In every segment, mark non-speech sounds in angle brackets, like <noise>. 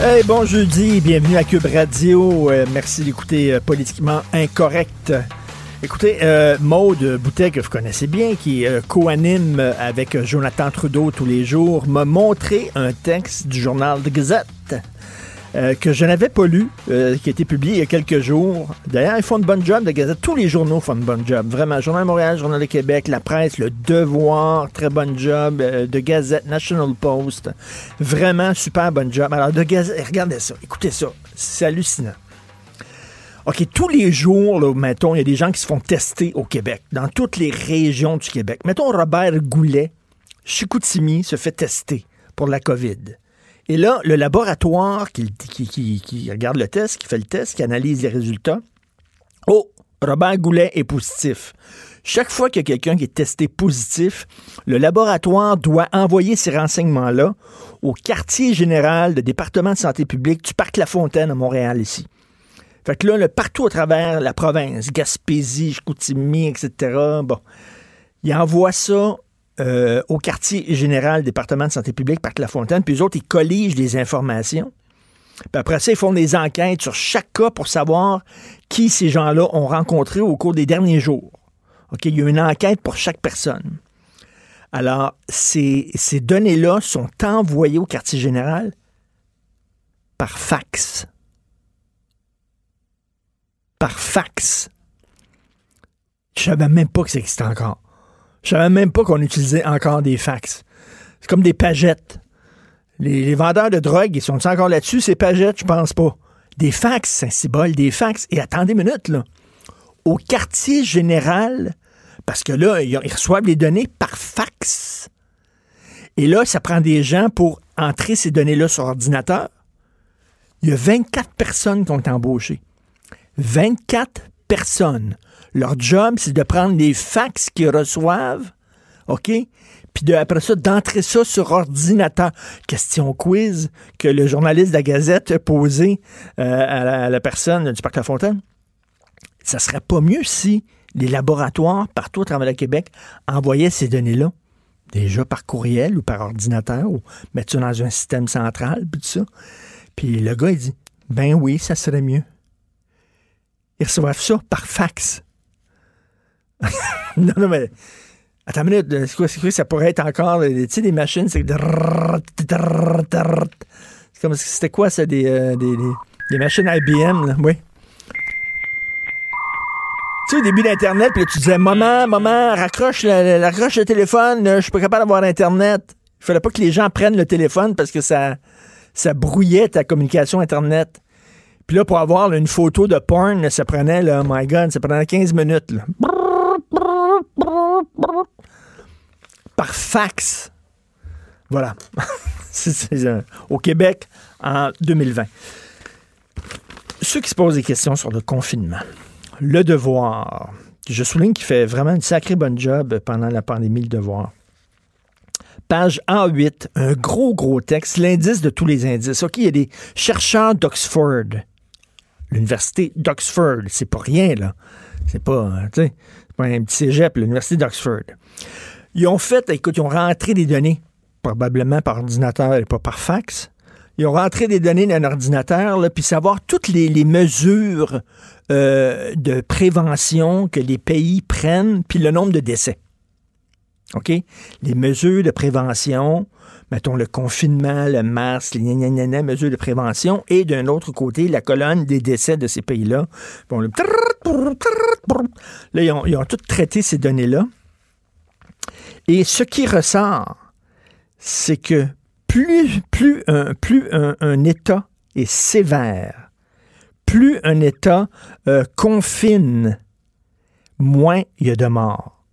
Hey, bon jeudi, bienvenue à Cube Radio. Euh, merci d'écouter euh, Politiquement Incorrect. Écoutez, euh, Maude Boutet, que vous connaissez bien, qui euh, co-anime avec Jonathan Trudeau tous les jours, m'a montré un texte du journal de Gazette euh, que je n'avais pas lu, euh, qui a été publié il y a quelques jours. D'ailleurs, ils font une bonne job de Gazette. Tous les journaux font une bonne job. Vraiment, Journal de Montréal, Journal de Québec, La Presse, Le Devoir, très bonne job. euh, de Gazette, National Post. Vraiment, super bonne job. Alors, de Gazette, regardez ça, écoutez ça. C'est hallucinant. OK, tous les jours, là, mettons, il y a des gens qui se font tester au Québec, dans toutes les régions du Québec. Mettons, Robert Goulet, Chicoutimi, se fait tester pour la COVID. Et là, le laboratoire qui, regarde le test, qui fait le test, qui analyse les résultats, oh, Robert Goulet est positif. Chaque fois qu'il y a quelqu'un qui est testé positif, le laboratoire doit envoyer ces renseignements-là au quartier général du département de santé publique du Parc La Fontaine à Montréal ici. Fait que là, partout à travers la province, Gaspésie, Chicoutimi, etc., bon, ils envoient ça euh, au quartier général département de santé publique, Parc La Fontaine, puis eux autres, ils colligent des informations. Puis après ça, ils font des enquêtes sur chaque cas pour savoir qui ces gens-là ont rencontré au cours des derniers jours. OK, il y a une enquête pour chaque personne. Alors, ces, ces données-là sont envoyées au quartier général par fax. Par fax. Je savais même pas que ça existait encore. Je savais même pas qu'on utilisait encore des fax. C'est comme des pagettes. Les, vendeurs de drogue, ils sont encore là-dessus, ces pagettes? Je pense pas. Des fax, c'est un symbole, des fax. Et attendez une minute, là. Au quartier général, parce que là, ils, reçoivent les données par fax. Et là, ça prend des gens pour entrer ces données-là sur ordinateur. Il y a 24 personnes qui ont été embauchées. 24 personnes. Leur job, c'est de prendre les fax qu'ils reçoivent, OK? Puis après ça, d'entrer ça sur ordinateur. Question quiz que le journaliste de la Gazette a posé euh, à, la, à la personne du Parc La Fontaine. Ça serait pas mieux si les laboratoires partout à travers le Québec envoyaient ces données-là, déjà par courriel ou par ordinateur, ou mettre ça dans un système central, puis tout ça. Puis le gars, il dit, ben oui, ça serait mieux. Ils reçoivent ça par fax. <laughs> non, non, mais. Attends une minute, c'est quoi, ça pourrait être encore, tu sais, des machines, c'est. Comme, c'était quoi, ça, des, des, des, machines IBM, là, oui. Tu sais, au début d'Internet, puis tu disais, maman, maman, raccroche le, raccroche le téléphone, je suis pas capable d'avoir Internet. Il fallait pas que les gens prennent le téléphone parce que ça, ça brouillait ta communication Internet. Puis là, pour avoir une photo de porn, ça prenait, oh my God, ça prenait 15 minutes. Par fax. Voilà. <laughs> Euh, au Québec en 2020. Ceux qui se posent des questions sur le confinement, le devoir. Je souligne qu'il fait vraiment une sacrée bonne job pendant la pandémie, le devoir. Page A8, un gros, gros texte, l'indice de tous les indices. OK, il y a des chercheurs d'Oxford. L'université d'Oxford, c'est pas rien, là. C'est pas, euh, tu sais, un petit cégep, l'université d'Oxford. Ils ont fait, écoute, ils ont rentré des données, probablement par ordinateur et pas par fax. Ils ont rentré des données dans un ordinateur, puis savoir toutes les, les mesures euh, de prévention que les pays prennent, puis le nombre de décès. OK? Les mesures de prévention, mettons le confinement, le masque, les gna, mesures de prévention, et d'un autre côté, la colonne des décès de ces pays-là. Bon, Là, ils ont, ils ont tout traité ces données-là. Et ce qui ressort, c'est que plus, plus, un, plus un État est sévère, plus un État euh, confine, moins il y a de morts.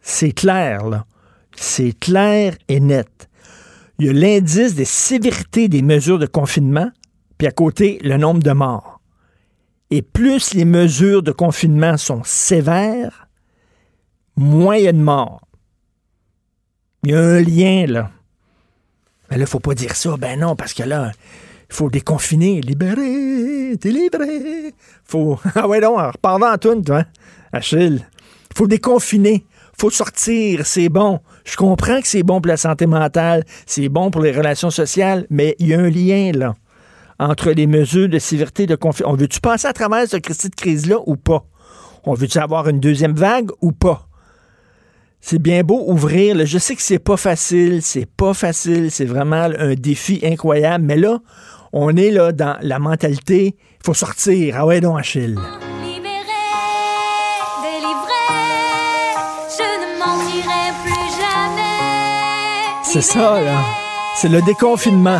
C'est clair, là. C'est clair et net. il y a l'indice des sévérités des mesures de confinement, puis à côté, le nombre de morts. Et plus les mesures de confinement sont sévères, moins il y a de morts. Il y a un lien, là. Mais là, il ne faut pas dire ça. Ben non, parce que là, il faut déconfiner, libérer, délivrer. Faut. <laughs> Ah ouais, non, repardons à tout, toi, Achille. Il faut déconfiner. Faut sortir, c'est bon. Je comprends que c'est bon pour la santé mentale, c'est bon pour les relations sociales, mais il y a un lien, là, entre les mesures de sévérité de confinement. On veut-tu passer à travers ce de crise-là ou pas? On veut-tu avoir une deuxième vague ou pas? C'est bien beau ouvrir. Je sais que c'est pas facile, c'est pas facile, c'est vraiment un défi incroyable, mais là, on est là dans la mentalité, il faut sortir. Ah ouais, non, Achille. C'est ça, là. C'est le déconfinement.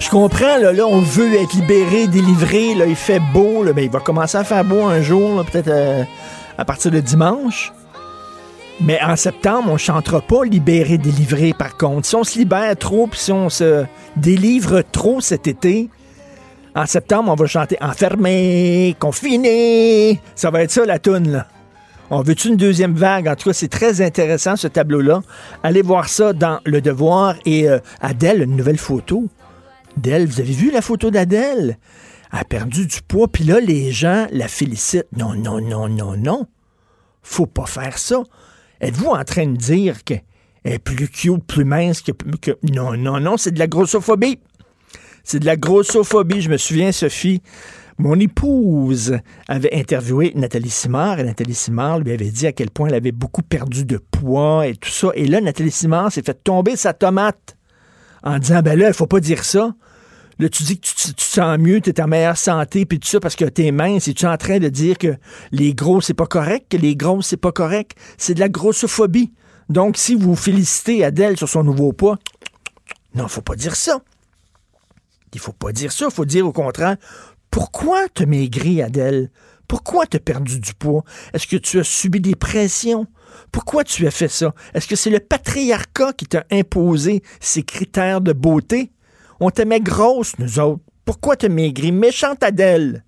Je comprends, là, là, on veut être libéré, délivré, là, il fait beau, là, ben, il va commencer à faire beau un jour, peut-être euh, à partir de dimanche. Mais en septembre, on chantera pas libéré, délivré, par contre. Si on se libère trop, puis si on se délivre trop cet été, en septembre, on va chanter enfermé, confiné. Ça va être ça, la toune, là. On veut une deuxième vague? En tout cas, c'est très intéressant, ce tableau-là. Allez voir ça dans Le Devoir. Et euh, Adèle, une nouvelle photo. Adèle, vous avez vu la photo d'Adèle? Elle a perdu du poids, puis là, les gens la félicitent. Non, non, non, non, non. Faut pas faire ça. Êtes-vous en train de dire qu'elle est plus cute, plus mince que, que... Non, non, non, c'est de la grossophobie. C'est de la grossophobie. Je me souviens, Sophie, mon épouse avait interviewé Nathalie Simard et Nathalie Simard lui avait dit à quel point elle avait beaucoup perdu de poids et tout ça. Et là, Nathalie Simard s'est fait tomber sa tomate en disant Ben là, il faut pas dire ça. Là, tu dis que tu, te sens mieux, tu es en meilleure santé, puis tout ça parce que tu es mince. Et tu es en train de dire que les gros, c'est pas correct, que les gros, c'est pas correct? C'est de la grossophobie. Donc, si vous félicitez Adèle sur son nouveau poids, non, faut pas dire ça. Il faut pas dire ça. Il faut dire au contraire, pourquoi te maigri, Adèle? Pourquoi t'as perdu du poids? Est-ce que tu as subi des pressions? Pourquoi tu as fait ça? Est-ce que c'est le patriarcat qui t'a imposé ces critères de beauté? On t'aimait grosse, nous autres. Pourquoi te maigri? Méchante Adèle.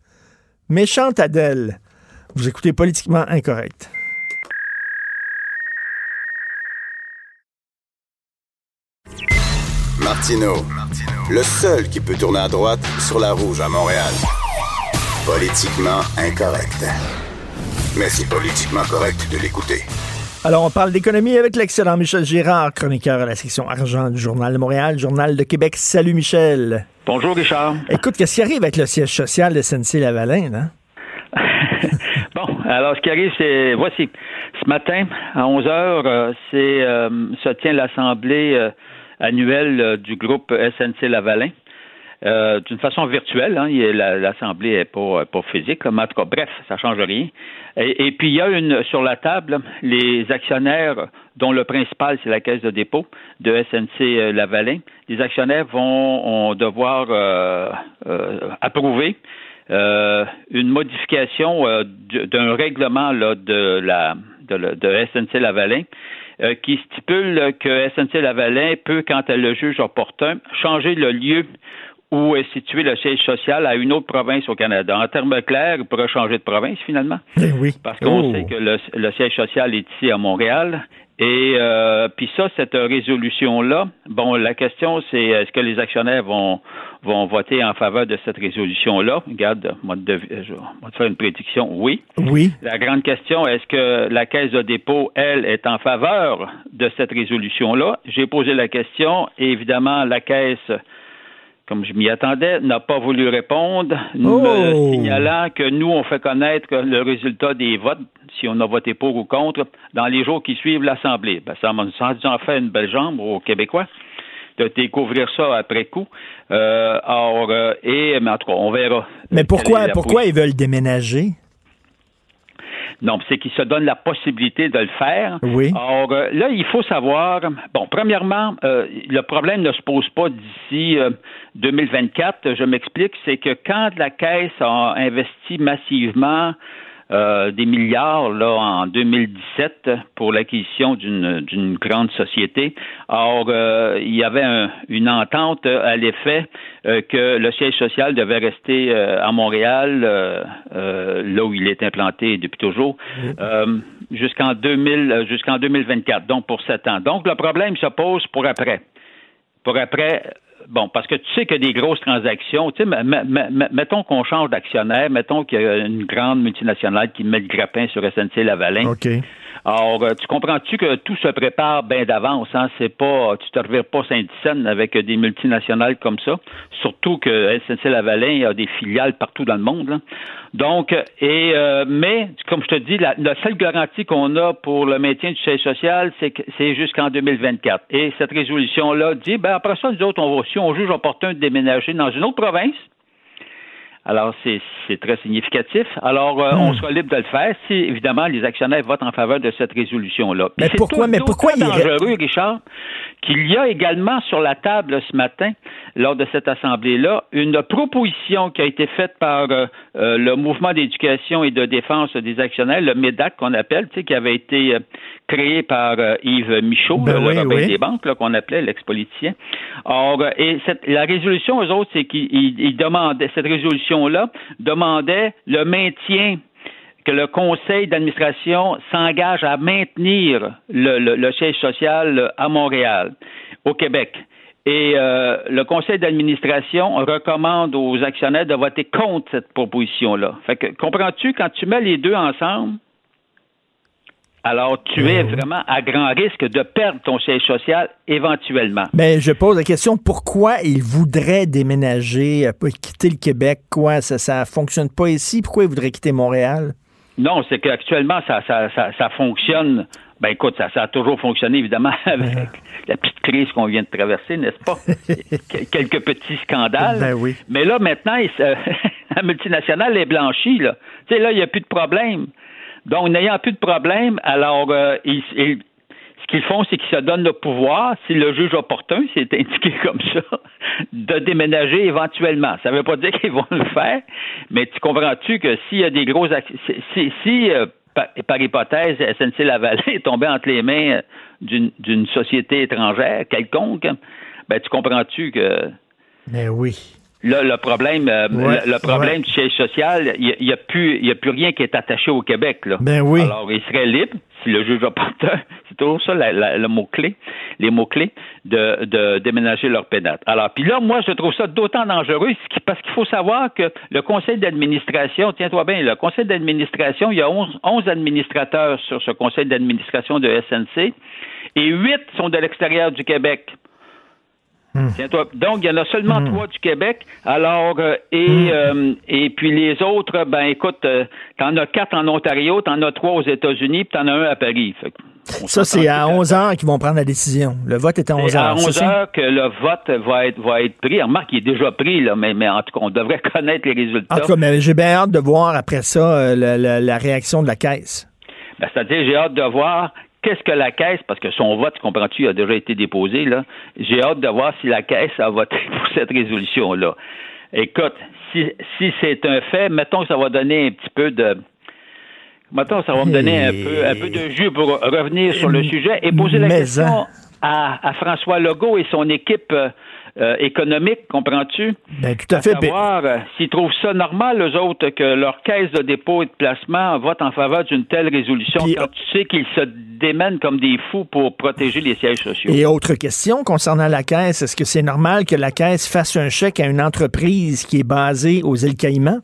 Méchante Adèle. Vous écoutez politiquement incorrect. Martino, le seul qui peut tourner à droite sur la rouge à Montréal. Politiquement incorrect. Mais c'est politiquement correct de l'écouter. Alors, on parle d'économie avec l'excellent Michel Girard, chroniqueur à la section argent du Journal de Montréal, Journal de Québec. Salut, Michel. Bonjour, Richard. Écoute, qu'est-ce qui arrive avec le siège social de SNC-Lavalin, là? <laughs> bon, alors, ce qui arrive, c'est, voici, ce matin, à 11 heures, euh, c'est, euh, se tient l'assemblée euh, annuelle du groupe SNC-Lavalin. Euh, d'une façon virtuelle. Hein, L'Assemblée n'est pas, pas physique, mais en tout cas, bref, ça ne change rien. Et, puis, il y a une sur la table les actionnaires dont le principal, c'est la Caisse de dépôt de SNC euh, Lavalin. Les actionnaires vont devoir euh, approuver une modification d'un règlement là, de, la, de, de SNC Lavalin qui stipule que SNC Lavalin peut, quand elle le juge opportun, changer le lieu où est situé le siège social à une autre province au Canada. En termes clairs, il pourrait changer de province finalement. Eh oui. Parce qu'on oh. sait que le, siège social est ici à Montréal. Et euh, puis ça, cette résolution-là, bon, la question c'est est-ce que les actionnaires vont vont voter en faveur de cette résolution-là Regarde, moi, je vais te faire une prédiction. Oui. Oui. La grande question, est-ce que la Caisse de dépôt, elle, est en faveur de cette résolution-là? J'ai posé la question. Et évidemment, la Caisse comme je m'y attendais, n'a pas voulu répondre, me oh! signalant que nous, on fait connaître le résultat des votes, si on a voté pour ou contre, dans les jours qui suivent l'Assemblée. Ben, ça m'a en fait une belle jambe aux Québécois de découvrir ça après coup. Euh, or, euh, et, mais en tout cas, on verra. Mais pourquoi, pourquoi ils veulent déménager? Non, c'est qu'il se donne la possibilité de le faire. Oui. Or, euh, là, il faut savoir, bon, premièrement, euh, le problème ne se pose pas d'ici 2024. Euh, Je m'explique, c'est que quand la Caisse a investi massivement euh, des milliards là en 2017 pour l'acquisition d'une grande société. Or, euh, il y avait une entente à l'effet euh, que le siège social devait rester à Montréal, là où il est implanté depuis toujours, jusqu'en 2000 jusqu'en 2024, donc pour sept ans. Donc le problème se pose pour après. Pour après, bon, parce que tu sais que des grosses transactions, tu sais, mettons qu'on change d'actionnaire, mettons qu'il y a une grande multinationale qui met le grappin sur SNC Lavalin. Alors, euh, tu comprends-tu que tout se prépare bien d'avance, hein? C'est pas, tu te revires pas Saint-Dicenne avec des multinationales comme ça. Surtout que SNC Lavalin a des filiales partout dans le monde. Donc, et euh, mais comme je te dis, la, seule garantie qu'on a pour le maintien du siège social, c'est que c'est jusqu'en 2024. Et cette résolution-là dit, ben après ça, nous autres, on va, si on juge opportun de déménager dans une autre province, alors, c'est très significatif. Alors, euh, on hmm. sera libre de le faire si, évidemment, les actionnaires votent en faveur de cette résolution-là. Mais pourquoi, mais pourquoi il dangereux, Richard, qu'il y a également sur la table ce matin, lors de cette assemblée-là, une proposition qui a été faite par euh, euh, le mouvement d'éducation et de défense des actionnaires, le MEDAC qu'on appelle, tu sais, qui avait été créé par Yves Michaud, ben le des banques, qu'on appelait l'ex-politicien. Or, et cette, la résolution, eux autres, c'est qu'ils demandaient, cette résolution demandait le maintien que le conseil d'administration s'engage à maintenir le, siège social à Montréal, au Québec. Et euh, le conseil d'administration recommande aux actionnaires de voter contre cette proposition-là. Fait que comprends-tu, quand tu mets les deux ensemble, alors, tu es vraiment à grand risque de perdre ton siège social éventuellement. Mais je pose la question pourquoi il voudrait déménager, euh, quitter le Québec? Quoi, ça ça fonctionne pas ici? Pourquoi il voudrait quitter Montréal? Non, c'est qu'actuellement ça, ça, ça, fonctionne. Ben écoute, ça, ça a toujours fonctionné évidemment <laughs> avec la petite crise qu'on vient de traverser, n'est-ce pas? <laughs> Quelques petits scandales. Ben oui. Mais là maintenant, <laughs> la multinationale est blanchie là. Tu sais là, il n'y a plus de problème. Donc, n'ayant plus de problème, alors euh, ce qu'ils font, c'est qu'ils se donnent le pouvoir, si le juge opportun, c'est indiqué <laughs> comme ça, de déménager éventuellement. Ça ne veut pas dire qu'ils vont le faire, mais tu comprends-tu que s'il y a des gros si, si euh, par, hypothèse, SNC Lavalin est tombé entre les mains euh, d'une société étrangère quelconque, ben tu comprends-tu que. Mais oui. Là, le problème, euh, le, problème du siège social, il n'y a, plus, il a plus rien qui est attaché au Québec. Là. Ben oui. Alors, il serait libre, si le juge opportun, <laughs> c'est toujours ça le mot-clé, les mots-clés, de, de déménager leur pénate. Alors, puis là, moi, je trouve ça d'autant dangereux parce qu'il faut savoir que le conseil d'administration, tiens-toi bien, le conseil d'administration, il y a 11, 11 administrateurs sur ce conseil d'administration de SNC et 8 sont de l'extérieur du Québec. Hmm. Donc, il y en a seulement hmm. trois du Québec. Alors, euh, et, hmm. euh, et puis les autres, ben écoute, euh, t'en as quatre en Ontario, t'en as trois aux États-Unis, puis t'en as un à Paris. ça, c'est à 11 heures qu'ils vont prendre la décision. Le vote est à 11 heures. à 11 heures que le vote va être, va être pris. Remarque, il est déjà pris, là, mais, mais en tout cas, on devrait <laughs> connaître les résultats. En tout cas, mais j'ai bien hâte de voir après ça la, la, réaction de la Caisse. Ben, C'est-à-dire, j'ai hâte de voir qu'est-ce que la Caisse, parce que son vote, comprends-tu, a déjà été déposé, là. J'ai hâte de voir si la Caisse a voté <laughs> pour cette résolution-là. Écoute, si, si c'est un fait, mettons que ça va donner un petit peu de. Mettons que ça va me donner un peu, un peu de jus pour revenir sur le sujet et poser la question à, à, François Legault et son équipe euh, économique, comprends-tu? Ben, tout à, fait. Savoir euh, s'ils trouvent ça normal, eux autres, que leur caisse de dépôt et de placement vote en faveur d'une telle résolution quand tu sais qu'ils se démènent comme des fous pour protéger les sièges sociaux. Et autre question concernant la caisse, est-ce que c'est normal que la caisse fasse un chèque à une entreprise qui est basée aux îles Caïmans?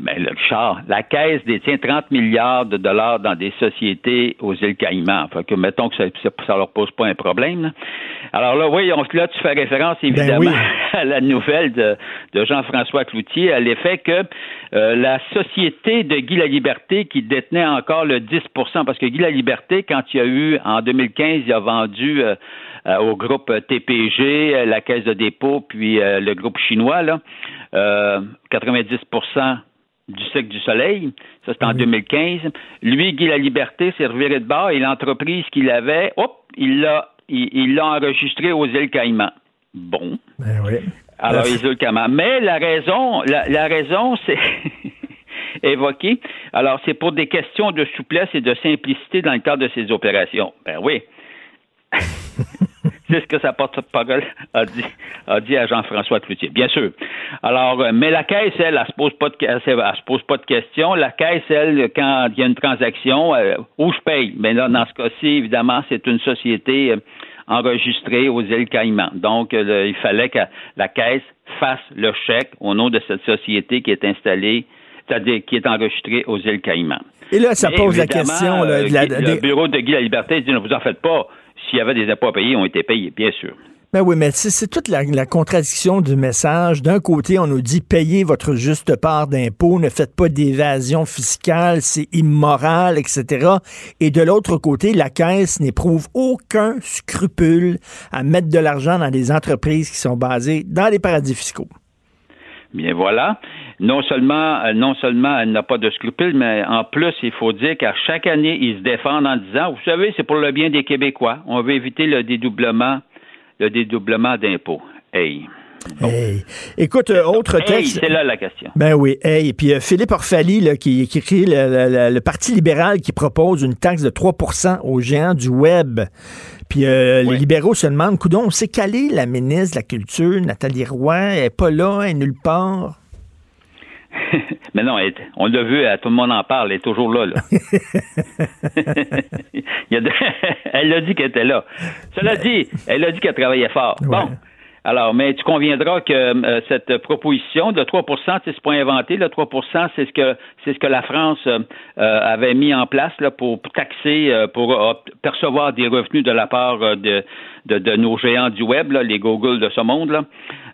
Mais le Richard, la Caisse détient 30 milliards de dollars dans des sociétés aux îles Caïmans. Fait que mettons que ça, ça, leur pose pas un problème. Alors là, oui, là, tu fais référence ben évidemment <laughs> à la nouvelle de, Jean-François Cloutier à l'effet que euh, la société de Guy Liberté qui détenait encore le 10% parce que Guy Liberté, quand il y a eu en 2015, il a vendu euh, euh, au groupe TPG, la Caisse de dépôt, puis le groupe chinois, là, 90 du cycle du soleil. Ça, c'était en 2015. Lui, Guy La Liberté, s'est reviré de bord et l'entreprise qu'il avait, hop, il l'a il l'a enregistré aux îles Caïmans. Bon. Ben oui. Alors, les îles Caïmans. Mais la raison, la, raison, c'est. <laughs> évoqué. Alors, c'est pour des questions de souplesse et de simplicité dans le cadre de ces opérations. Ben oui. <laughs> c'est ce que sa porte-parole a dit, a dit à Jean-François Cloutier, bien sûr. Alors, euh, mais la caisse, elle, elle, se pose pas de, elle, se pose pas de questions. La caisse, elle, quand il y a une transaction, euh, où je paye? Mais là, dans ce cas-ci, évidemment, c'est une société euh, enregistrée aux îles Caïmans. Donc, il fallait que la caisse fasse le chèque au nom de cette société qui est installée, c'est-à-dire qui est enregistrée aux îles Caïmans. Et là, ça pose la question. le bureau de Guy la Liberté dit ne vous en faites pas s'il y avait des impôts à payer, ont été payés, bien sûr. Ben oui, mais c'est toute la, contradiction du message. D'un côté, on nous dit payez votre juste part d'impôts, ne faites pas d'évasion fiscale, c'est immoral, etc. Et de l'autre côté, la Caisse n'éprouve aucun scrupule à mettre de l'argent dans des entreprises qui sont basées dans les paradis fiscaux. Bien voilà. Non seulement, euh, non seulement elle n'a pas de scrupules, mais en plus, il faut dire qu'à chaque année, ils se défendent en disant, vous savez, c'est pour le bien des Québécois. On veut éviter le dédoublement, le dédoublement d'impôts. Hey. Hey. Écoute, euh, autre texte. c'est là la question. Ben oui. Hey. Et puis euh, Philippe Orfali, là, qui, qui écrit le, Parti libéral qui propose une taxe de 3% aux géants du Web. Puis les libéraux se demandent, coudon, on s'est calé la ministre de la Culture, Nathalie Roy, elle n'est pas là, elle est nulle part. <laughs> Mais non, on l'a vu, tout le monde en parle, elle est toujours là. <laughs> <laughs> elle a dit qu'elle était là. Cela dit, elle a dit qu'elle travaillait fort. Bon. Alors, mais tu conviendras que euh, cette proposition de 3% c'est pas inventé. Le 3% c'est ce que c'est ce que la France euh, avait mis en place là, pour taxer, euh, pour percevoir des revenus de la part de, de, nos géants du web, là, les Google de ce monde. Là.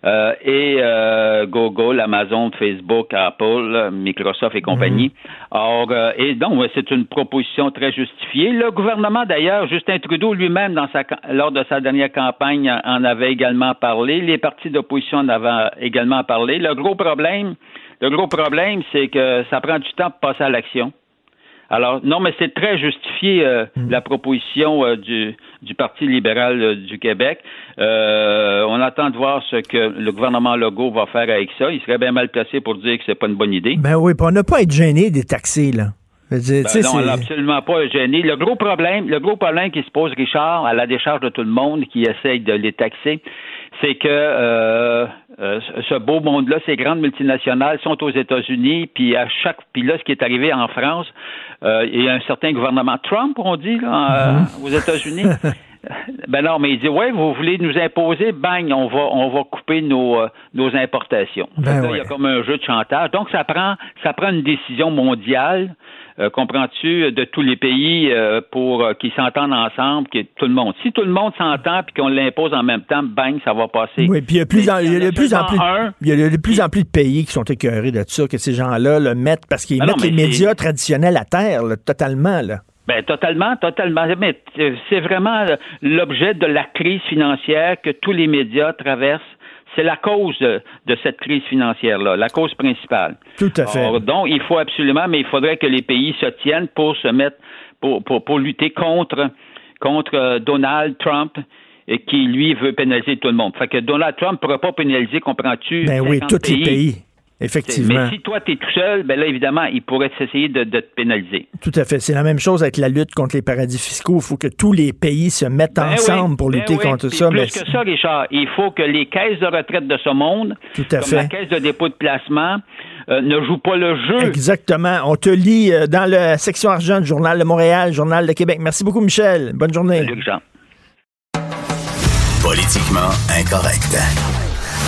Euh, et euh, Google, Amazon, Facebook, Apple, Microsoft et compagnie. Mhm. Or, euh, et donc, c'est une proposition très justifiée. Le gouvernement, d'ailleurs, Justin Trudeau lui-même, dans sa, lors de sa dernière campagne, en avait également parlé. Les partis d'opposition en avaient également parlé. Le gros problème, le gros problème, c'est que ça prend du temps pour passer à l'action. Alors, non, mais c'est très justifié euh, mm. la proposition euh, du, du, Parti libéral euh, du Québec. on attend de voir ce que le gouvernement Legault va faire avec ça. Il serait bien mal placé pour dire que c'est pas une bonne idée. Ben oui, on n'a pas à être gêné des taxés, là. Ben non, on n'a absolument pas gêné. Le gros problème, le gros problème qui se pose, Richard, à la décharge de tout le monde qui essaye de les taxer, c'est que euh, euh, ce beau monde-là, ces grandes multinationales sont aux États-Unis, puis à chaque, puis là, ce qui est arrivé en France, euh, il y a un certain gouvernement Trump, on dit, là, mm-hmm. aux États-Unis. <laughs> <laughs> ben non, mais il dit ouais, vous voulez nous imposer, bang, on va on va couper nos nos importations. Ben il y a comme un jeu de chantage. Donc ça prend ça prend une décision mondiale euh, comprends-tu, de tous les pays euh, pour euh, qu'ils s'entendent ensemble, que tout le monde. Si tout le monde s'entend puis qu'on l'impose en même temps, bang, ça va passer. Oui, puis il y a, plus en, de plus en plus, il y a de plus en plus de pays qui sont écœurés de ça, que ces gens-là le mettent parce qu'ils mettent les médias traditionnels à terre, totalement, là. Ben totalement, totalement. Mais c'est vraiment l'objet de la crise financière que tous les médias traversent c'est la cause de, cette crise financière-là, la cause principale. Tout à fait. donc, il faut absolument, mais il faudrait que les pays se tiennent pour se mettre, pour, pour, lutter contre, contre euh, Donald Trump et qui, lui, veut pénaliser tout le monde. Fait que Donald Trump ne pourra pas pénaliser, comprends-tu? Ben oui, tous les pays. Effectivement. Mais si toi, tu es tout seul, ben là, évidemment, il pourrait essayer de, te pénaliser. Tout à fait. C'est la même chose avec la lutte contre les paradis fiscaux. Il faut que tous les pays se mettent ben ensemble pour ben lutter contre ça. Plus que ça, Richard, il faut que les caisses de retraite de ce monde, tout à comme fait. la caisse de dépôt de placement, euh, ne jouent pas le jeu. Exactement. On te lit euh, dans la section argent du Journal de Montréal, Journal de Québec. Merci beaucoup, Michel. Bonne journée. Salut, Jean. Politiquement incorrect.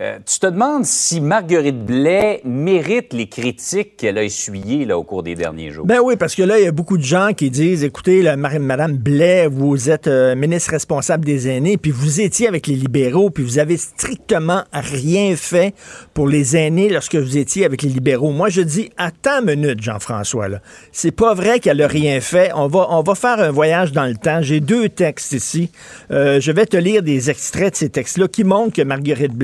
Euh, tu te demandes si Marguerite Blais mérite les critiques qu'elle a essuyées là, au cours des derniers jours. Ben oui, parce que là, il y a beaucoup de gens qui disent, écoutez, Madame Blais, vous êtes euh, ministre responsable des aînés, puis vous étiez avec les libéraux, puis vous avez strictement rien fait pour les aînés lorsque vous étiez avec les libéraux. Moi, je dis, attends une minute, Jean-François. C'est pas vrai qu'elle a rien fait. On va, faire un voyage dans le temps. J'ai deux textes ici. Euh, je vais te lire des extraits de ces textes-là qui montrent que Marguerite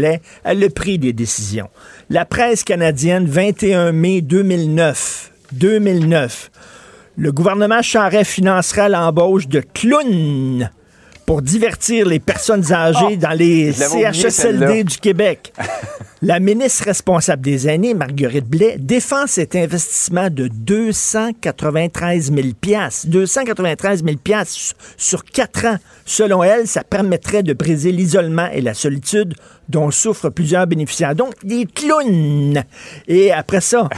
elle a pris des décisions. La presse canadienne, 21 mai 2009, 2009. Le gouvernement Charest financera l'embauche de clowns pour divertir les personnes âgées Oh, dans les oublié, CHSLD celle-là. du Québec. <laughs> La ministre responsable des aînés, Marguerite Blais, défend cet investissement de 293 000 293 000 sur quatre ans. Selon elle, ça permettrait de briser l'isolement et la solitude dont souffrent plusieurs bénéficiaires. Donc, des clowns. Et après ça,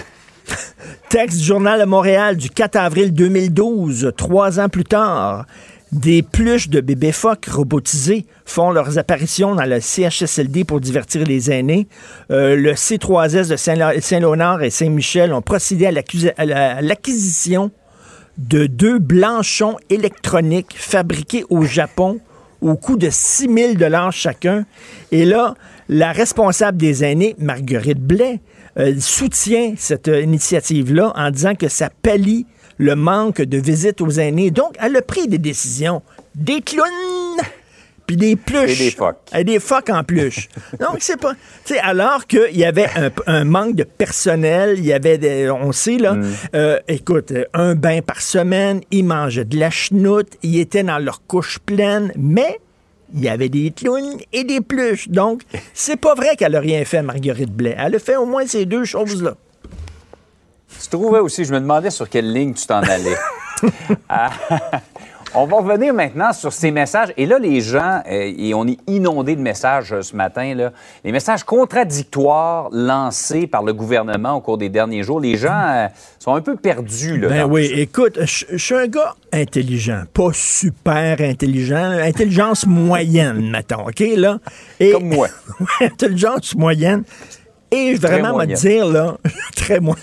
<laughs> Texte du Journal de Montréal du 4 avril 2012, trois ans plus tard. Des pluches de bébés phoques robotisés font leurs apparitions dans le CHSLD pour divertir les aînés. Euh, le C3S de Saint- Saint-Léonard et Saint-Michel ont procédé à l'acquisition de deux blanchons électroniques fabriqués au Japon au coût de 6 000 chacun. Et là, la responsable des aînés, Marguerite Blais, euh, soutient cette euh, initiative-là en disant que ça pallie le manque de visites aux aînés. Donc, elle a pris des décisions. Des clowns! Puis des pluches. Et des phoques. Et des phoques en pluche. <laughs> Donc, c'est pas. Tu sais, alors qu'il y avait un, un manque de personnel, il y avait des. On sait, là. euh, écoute, euh, un bain par semaine, ils mangeaient de la chenoute, ils étaient dans leur couche pleine, mais. Il y avait des clowns et des pluches. Donc, c'est pas vrai qu'elle a rien fait, Marguerite Blais. Elle a fait au moins ces deux choses-là. Tu trouvais aussi, je me demandais sur quelle ligne tu t'en allais. <laughs> Ah, <laughs> on va revenir maintenant sur ces messages. Et là, les gens, euh, et on est inondé de messages euh, ce matin, là, les messages contradictoires lancés par le gouvernement au cours des derniers jours. Les gens euh, sont un peu perdus. Là, Ben oui, écoute, je je suis un gars intelligent, pas super intelligent, intelligence moyenne, mettons, OK, là? Et, Comme moi. <laughs> intelligence moyenne. Et je vraiment me dire, là, très moyenne.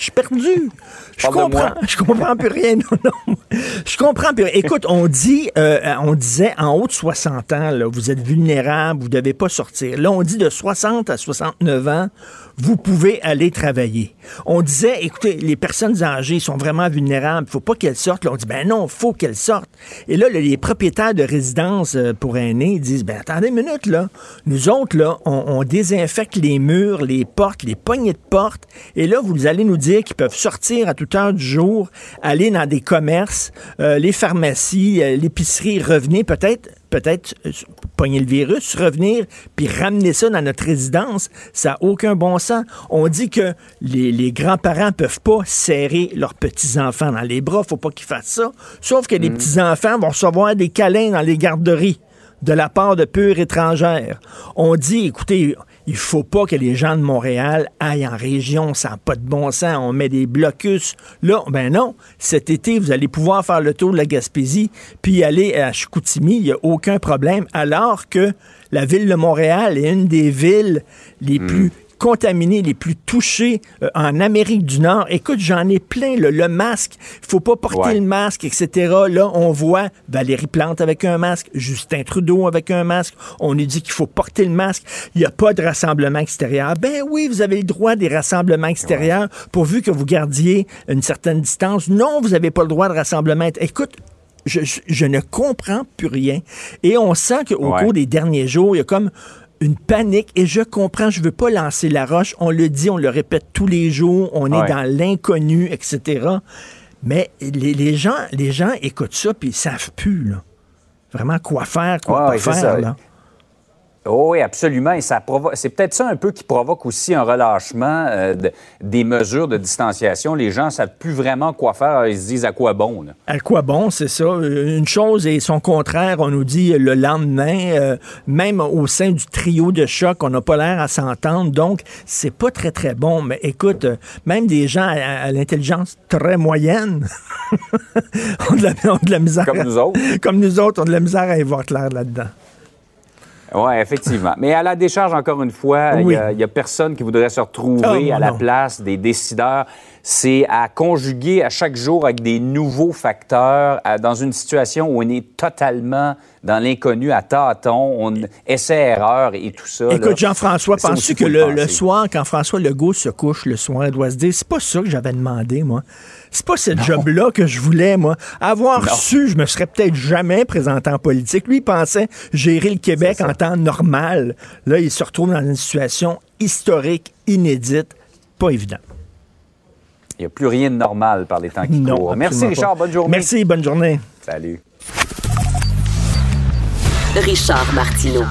Je suis perdu. Je comprends, je comprends plus rien. <laughs> Non, non. Je comprends plus rien. Écoute, on dit, euh, on disait en haut de 60 ans, là, vous êtes vulnérable, vous ne devez pas sortir. Là, on dit de 60 à 69 ans, vous pouvez aller travailler. On disait, écoutez, les personnes âgées sont vraiment vulnérables, il faut pas qu'elles sortent. Là, on dit, ben non, il faut qu'elles sortent. Et là, les propriétaires de résidences euh, pour aînés disent, ben attendez une minute, là. Nous autres, là, on, on désinfecte les murs, les portes, les poignées de porte. Et là, vous allez nous dire qu'ils peuvent sortir à toute heure du jour, aller dans des commerces, euh, les pharmacies, euh, l'épicerie, revenir peut-être peut-être euh, pogner le virus, revenir, puis ramener ça dans notre résidence, ça n'a aucun bon sens. On dit que les, les grands-parents peuvent pas serrer leurs petits-enfants dans les bras, faut pas qu'ils fassent ça. Sauf que les petits-enfants vont recevoir des câlins dans les garderies de la part de pures étrangères. On dit, écoutez, il faut pas que les gens de Montréal aillent en région, ça n'a pas de bon sens, on met des blocus. Là, ben non, cet été, vous allez pouvoir faire le tour de la Gaspésie, puis aller à Chicoutimi, il n'y a aucun problème, alors que la ville de Montréal est une des villes les plus contaminés, les plus touchés euh, en Amérique du Nord. Écoute, j'en ai plein, là, le masque. Il faut pas porter Ouais. le masque, etc. Là, on voit Valérie Plante avec un masque, Justin Trudeau avec un masque. On nous dit qu'il faut porter le masque. Il n'y a pas de rassemblement extérieur. Ben oui, vous avez le droit des rassemblements extérieurs pourvu que vous gardiez une certaine distance. Non, vous n'avez pas le droit de rassemblement. Écoute, je, je- je ne comprends plus rien. Et on sent qu'au Ouais. cours des derniers jours, il y a comme une panique et je comprends, je veux pas lancer la roche. On le dit, on le répète tous les jours, on est dans l'inconnu, etc. Mais les, les gens, les gens écoutent ça puis ils savent plus là. Vraiment quoi faire, quoi Ouais, pas faire là. Oh oui, absolument. Et ça provo- c'est peut-être ça un peu qui provoque aussi un relâchement euh, de- des mesures de distanciation. Les gens ne savent plus vraiment quoi faire. Ils se disent à quoi bon. là. À quoi bon, c'est ça. Une chose et son contraire, on nous dit le lendemain, euh, même au sein du trio de choc, on n'a pas l'air à s'entendre. Donc, c'est pas très, très bon. Mais écoute, euh, même des gens à, à l'intelligence très moyenne <laughs> ont, de la, ont de la misère. Comme nous autres. <laughs> Comme nous autres, ont de la misère à y voir clair là-dedans. Oui, effectivement. Mais à la décharge, encore une fois, il Oui. n'y a, personne qui voudrait se retrouver moi, à la place des décideurs. C'est à conjuguer à chaque jour avec des nouveaux facteurs à- dans une situation où on est totalement dans l'inconnu, à tâtons, on essaie-erreur et tout ça. Écoute, Jean-François, penses-tu que le, soir, quand François Legault se couche le soir, il doit se dire, c'est pas ça que j'avais demandé, moi. C'est pas ce job-là que je voulais, moi. Avoir Non. su, je me serais peut-être jamais présenté en politique. Lui, il pensait gérer le Québec en temps normal. Là, il se retrouve dans une situation historique, inédite, pas évident. Il n'y a plus rien de normal par les temps qui Non, courent. Merci, Richard. pas. Bonne journée. Merci, bonne journée. Salut. Richard Martineau.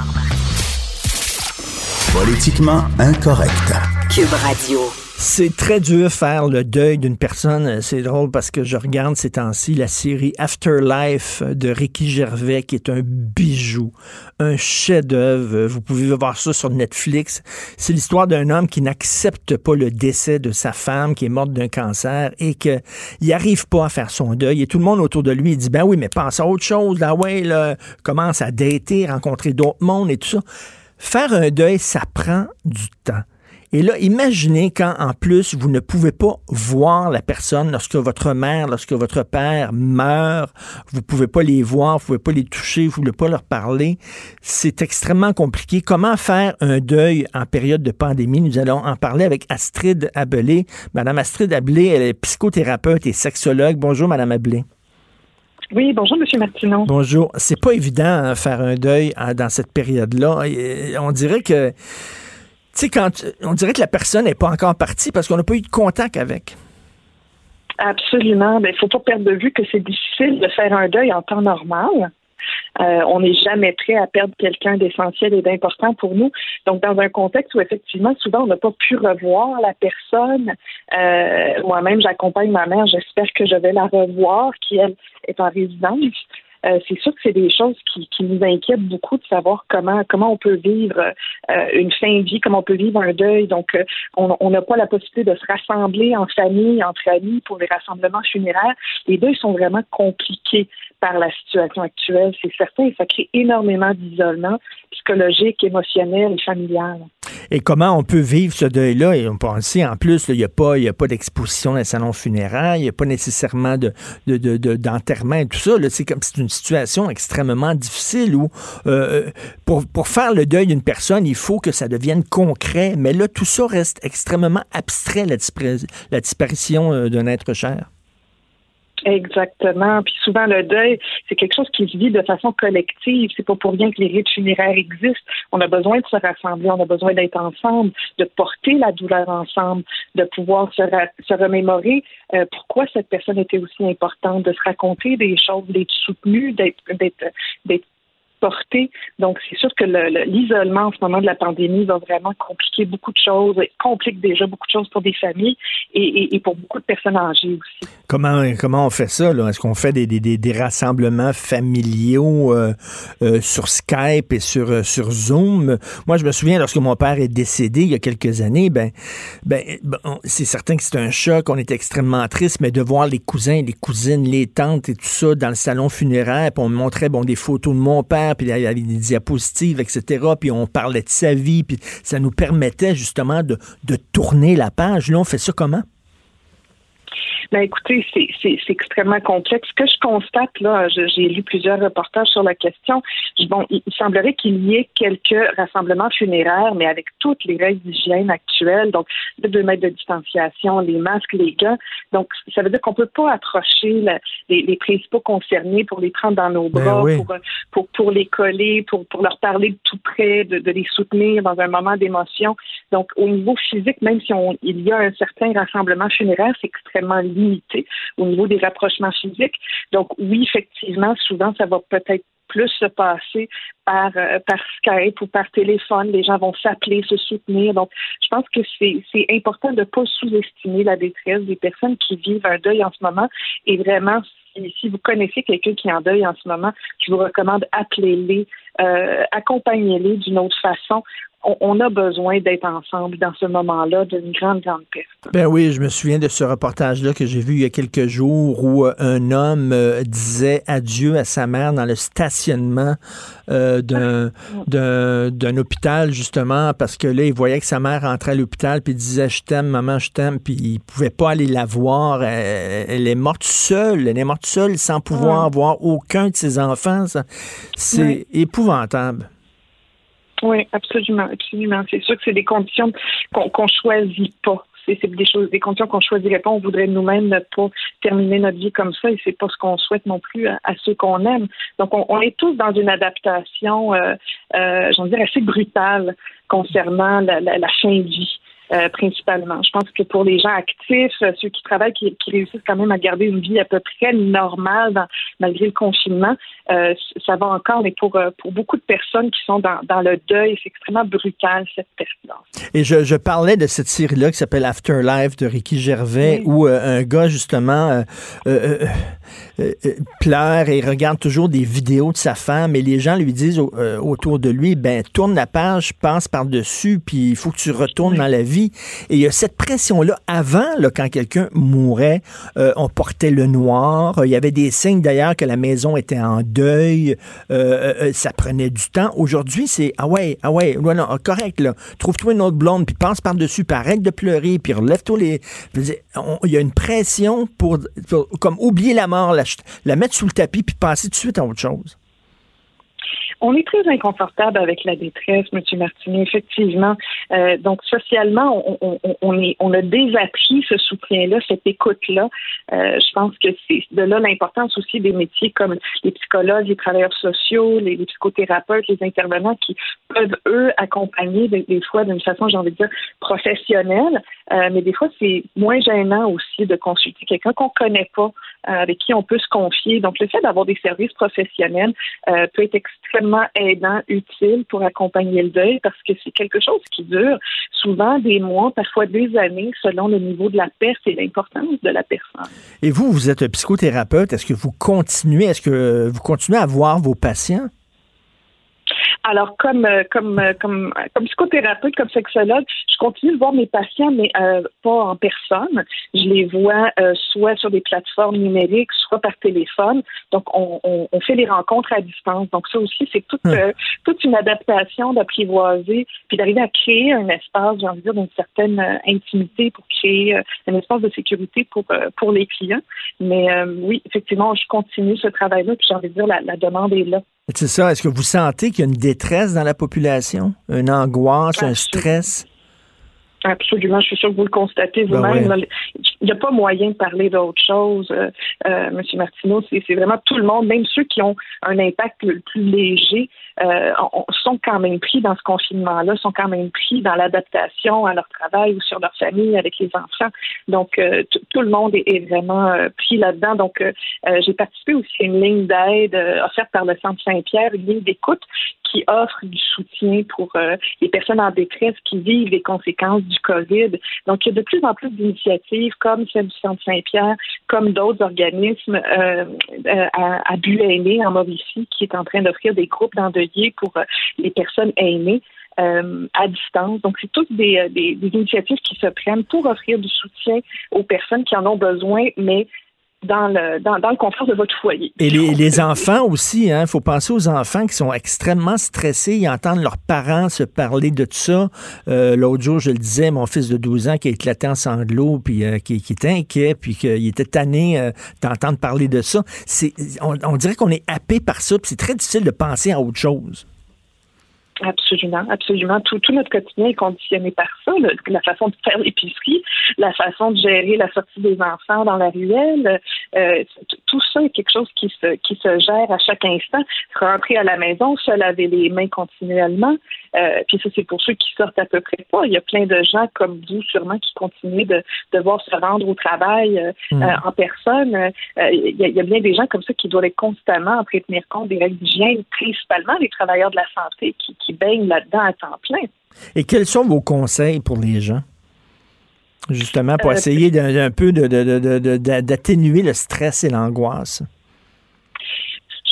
Politiquement incorrect. Cube Radio. C'est très dur faire le deuil d'une personne. C'est drôle parce que je regarde ces temps-ci la série Afterlife de Ricky Gervais, qui est un bijou, un chef-d'œuvre. Vous pouvez voir ça sur Netflix. C'est l'histoire d'un homme qui n'accepte pas le décès de sa femme qui est morte d'un cancer et qu'il n'arrive pas à faire son deuil. Et tout le monde autour de lui dit, ben oui, mais pense à autre chose. Là, ouais, là, commence à dater, rencontrer d'autres mondes et tout ça. Faire un deuil, ça prend du temps. Et là, imaginez quand, en plus, vous ne pouvez pas voir la personne lorsque votre mère, lorsque votre père meurt, vous pouvez pas les voir, vous pouvez pas les toucher, vous pouvez pas leur parler. C'est extrêmement compliqué. Comment faire un deuil en période de pandémie? Nous allons en parler avec Astrid Abelé. Madame Astrid Abelé, elle est psychothérapeute et sexologue. Bonjour, Madame Abelé. Oui, bonjour, M. Martineau. Bonjour. C'est pas évident hein, faire un deuil hein, dans cette période-là. On dirait que sais, quand on dirait que la personne n'est pas encore partie parce qu'on n'a pas eu de contact avec. Absolument. Il ne faut pas perdre de vue que c'est difficile de faire un deuil en temps normal. Euh, on n'est jamais prêt à perdre quelqu'un d'essentiel et d'important pour nous. Donc, dans un contexte où effectivement, souvent, on n'a pas pu revoir la personne. Euh, Moi-même, j'accompagne ma mère. J'espère que je vais la revoir, qui elle est en résidence. Euh, c'est sûr que c'est des choses qui, qui, nous inquiètent beaucoup de savoir comment comment on peut vivre euh, une fin de vie, comment on peut vivre un deuil. Donc, euh, on n'a pas la possibilité de se rassembler en famille, entre amis pour les rassemblements funéraires. Les deuils sont vraiment compliqués par la situation actuelle, c'est certain, et ça crée énormément d'isolement psychologique, émotionnel et familial. Et comment on peut vivre ce deuil-là? Et on pense en plus, il n'y a pas, pas d'exposition dans les salons funéraires, il n'y a pas nécessairement de, de, de, d'enterrement et tout ça. C'est comme c'est une situation extrêmement difficile où euh, pour, pour faire le deuil d'une personne, il faut que ça devienne concret. Mais là, tout ça reste extrêmement abstrait, la, la disparition euh, d'un être cher. Exactement. Puis souvent, le deuil, c'est quelque chose qui se vit de façon collective. C'est pas pour rien que les rites funéraires existent. On a besoin de se rassembler, on a besoin d'être ensemble, de porter la douleur ensemble, de pouvoir se, se remémorer euh, pourquoi cette personne était aussi importante, de se raconter des choses, d'être soutenu, d'être porter. Donc, c'est sûr que l'isolement en ce moment de la pandémie va vraiment compliquer beaucoup de choses, complique déjà beaucoup de choses pour des familles et, et, pour beaucoup de personnes âgées aussi. Comment, comment on fait ça? Est-ce qu'on fait des, des, rassemblements familiaux euh, euh, sur Skype et sur, euh, sur Zoom? Moi, je me souviens, lorsque mon père est décédé il y a quelques années, ben, ben, c'est certain que c'est un choc, on était extrêmement triste, mais de voir les cousins, les cousines, les tantes et tout ça dans le salon funéraire, puis on montrait bon, des photos de mon père, puis il y avait des diapositives, etc., puis on parlait de sa vie, puis ça nous permettait justement de, de tourner la page. Là, on fait ça comment? Ben écoutez, c'est extrêmement complexe. Ce que je constate, là, j'ai lu plusieurs reportages sur la question. Bon, il, semblerait qu'il y ait quelques rassemblements funéraires, mais avec toutes les règles d'hygiène actuelles, donc de deux mètres de distanciation, les masques, les gants. Donc, ça veut dire qu'on peut pas approcher les, les, principaux concernés pour les prendre dans nos Ben bras, oui. pour, pour, pour les coller, pour, pour leur parler de tout près, de, de les soutenir dans un moment d'émotion. Donc, au niveau physique, même si on, il y a un certain rassemblement funéraire, c'est extrêmement au niveau des rapprochements physiques. Donc, oui, effectivement, souvent, ça va peut-être plus se passer par, euh, par Skype ou par téléphone. Les gens vont s'appeler, se soutenir. Donc, je pense que c'est important de ne pas sous-estimer la détresse des personnes qui vivent un deuil en ce moment. Et vraiment, si, si vous connaissez quelqu'un qui est en deuil en ce moment, je vous recommande appelez-les, euh, accompagnez-les d'une autre façon. On, a besoin d'être ensemble dans ce moment-là d'une grande, grande perte. Ben oui, je me souviens de ce reportage-là que j'ai vu il y a quelques jours où euh, un homme euh, disait adieu à sa mère dans le stationnement euh, d'un hôpital, justement, parce que là, il voyait que sa mère rentrait à l'hôpital, puis il disait « Je t'aime, maman, je t'aime », puis il pouvait pas aller la voir. Elle, elle est morte seule, elle est morte seule sans pouvoir Ouais. voir aucun de ses enfants. C'est Ouais. épouvantable. Oui, absolument, absolument. C'est sûr que c'est des conditions qu'on qu'on choisit pas. C'est des choses, des conditions qu'on choisirait pas. On voudrait nous-mêmes ne pas terminer notre vie comme ça, et c'est pas ce qu'on souhaite non plus à, ceux qu'on aime. Donc, on, on est tous dans une adaptation, euh, euh, de dire assez brutale concernant la, la, la fin de vie. Principalement. Je pense que pour les gens actifs, ceux qui travaillent, qui, réussissent quand même à garder une vie à peu près normale malgré le confinement, ça va encore, mais pour, pour beaucoup de personnes qui sont dans, dans le deuil, c'est extrêmement brutal cette période. Et je, je, parlais de cette série-là qui s'appelle Afterlife de Ricky Gervais, où un gars justement pleure et regarde toujours des vidéos de sa femme et les gens lui disent autour de lui, ben tourne la page, passe par-dessus, puis il faut que tu retournes dans la vie. Et il y a cette pression-là. Avant, quand quelqu'un mourait, euh, on portait le noir. Il y avait des signes d'ailleurs que la maison était en deuil. Euh, euh, ça prenait du temps. Aujourd'hui, c'est ah ouais, ah ouais, non, correct là. Trouve-toi une autre blonde, puis passe par-dessus, puis arrête de pleurer, puis relève-toi les. Il y a une pression pour, comme oublier la mort, la, la mettre sous le tapis, puis passer tout de suite à autre chose. On est très inconfortable avec la détresse, M. Martinet, effectivement. Euh, donc, socialement, on, on, on, est, on a désappris ce soutien-là, cette écoute-là. Euh, je pense que c'est de là l'importance aussi des métiers comme les psychologues, les travailleurs sociaux, les, psychothérapeutes, les intervenants qui peuvent, eux, accompagner des, fois d'une façon, j'ai envie de dire, professionnelle. Euh, mais des fois, c'est moins gênant aussi de consulter quelqu'un qu'on connaît pas, avec qui on peut se confier. Donc, le fait d'avoir des services professionnels peut être extrêmement aidant, utile pour accompagner le deuil parce que c'est quelque chose qui dure souvent des mois, parfois des années, selon le niveau de la perte et l'importance de la personne. Et vous, vous êtes psychothérapeute. Est-ce que vous continuez, est-ce que vous continuez à voir vos patients? Alors, comme, euh, comme, euh, comme, comme psychothérapeute, comme sexologue, je continue de voir mes patients, mais euh, pas en personne. Je les vois soit sur des plateformes numériques, soit par téléphone. Donc, on, on, on fait des rencontres à distance. Donc, ça aussi, c'est toute, hum. toute une adaptation d'apprivoiser, puis d'arriver à créer un espace, j'ai envie de dire, d'une certaine intimité pour créer un espace de sécurité pour, pour les clients. Mais oui, effectivement, je continue ce travail-là, puis j'ai envie de dire, la, la demande est là. C'est ça. Est-ce que vous sentez qu'il y a une détresse dans la population, une angoisse, un stress? Absolument, je suis sûre que vous le constatez ben vous-même. Il n'y a pas moyen de parler d'autre chose, euh, euh, M. Martineau. C'est vraiment tout le monde, même ceux qui ont un impact le plus léger, euh, sont quand même pris dans ce confinement-là, sont quand même pris dans l'adaptation à leur travail ou sur leur famille avec les enfants. Donc, tout le monde est, vraiment pris là-dedans. Donc, j'ai participé aussi à une ligne d'aide offerte par le Centre Saint-Pierre, une ligne d'écoute qui offre du soutien pour les personnes en détresse qui vivent les conséquences du COVID. Donc, il y a de plus en plus d'initiatives comme celle du Centre Saint-Pierre, comme d'autres organismes euh, euh, à, but aîné en Mauricie qui est en train d'offrir des groupes d'endeuillés pour euh, les personnes aînées. à distance. Donc, c'est toutes des, des, initiatives qui se prennent pour offrir du soutien aux personnes qui en ont besoin, mais dans le, dans, le confort de votre foyer. Et les, enfants aussi, il hein, faut penser aux enfants qui sont extrêmement stressés, ils entendent leurs parents se parler de tout ça. Euh, l'autre jour, je le disais, mon fils de 12 ans qui a éclaté en sanglots, puis euh, qui, qui, était inquiet, puis qu'il était tanné euh, d'entendre parler de ça. On, on dirait qu'on est happé par ça, puis c'est très difficile de penser à autre chose. Absolument, absolument. Tout, tout, notre quotidien est conditionné par ça, la façon de faire l'épicerie, la façon de gérer la sortie des enfants dans la ruelle. Euh, tout ça est quelque chose qui se, qui se gère à chaque instant. Rentrer à la maison, se laver les mains continuellement. Euh, puis ça, c'est pour ceux qui sortent à peu près pas. Il y a plein de gens comme vous, sûrement, qui continuent de devoir se rendre au travail euh, mm. en personne. il, y a, il y a bien des gens comme ça qui doivent être constamment entretenir compte des règles d'hygiène, principalement les travailleurs de la santé qui qui baignent là-dedans à temps plein. Et quels sont vos conseils pour les gens? Justement, pour euh, essayer d'un peu d'atténuer le stress et l'angoisse?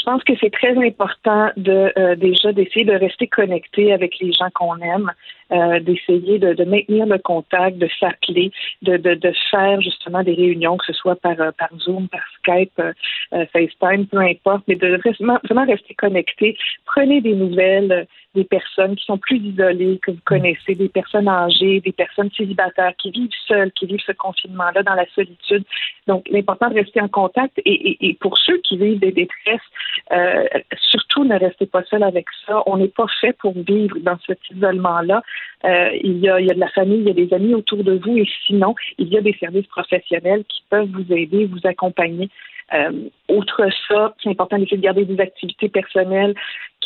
Je pense que c'est très important de euh, déjà d'essayer de rester connecté avec les gens qu'on aime, euh, d'essayer de, maintenir le contact, de s'appeler, de, de, faire justement des réunions, que ce soit par, euh, par Zoom, par Skype, euh, FaceTime, peu importe, mais de vraiment, vraiment rester connecté. Prenez des nouvelles des personnes qui sont plus isolées, que vous connaissez, des personnes âgées, des personnes célibataires qui vivent seules, qui vivent ce confinement-là dans la solitude. Donc, l'important de rester en contact et, et, pour ceux qui vivent des détresses, euh, surtout ne restez pas seul avec ça. On n'est pas fait pour vivre dans cet isolement-là. Euh, il, y a, de la famille, il y a des amis autour de vous et sinon, il y a des services professionnels qui peuvent vous aider, vous accompagner. Euh, autre ça, c'est important d'essayer de garder des activités personnelles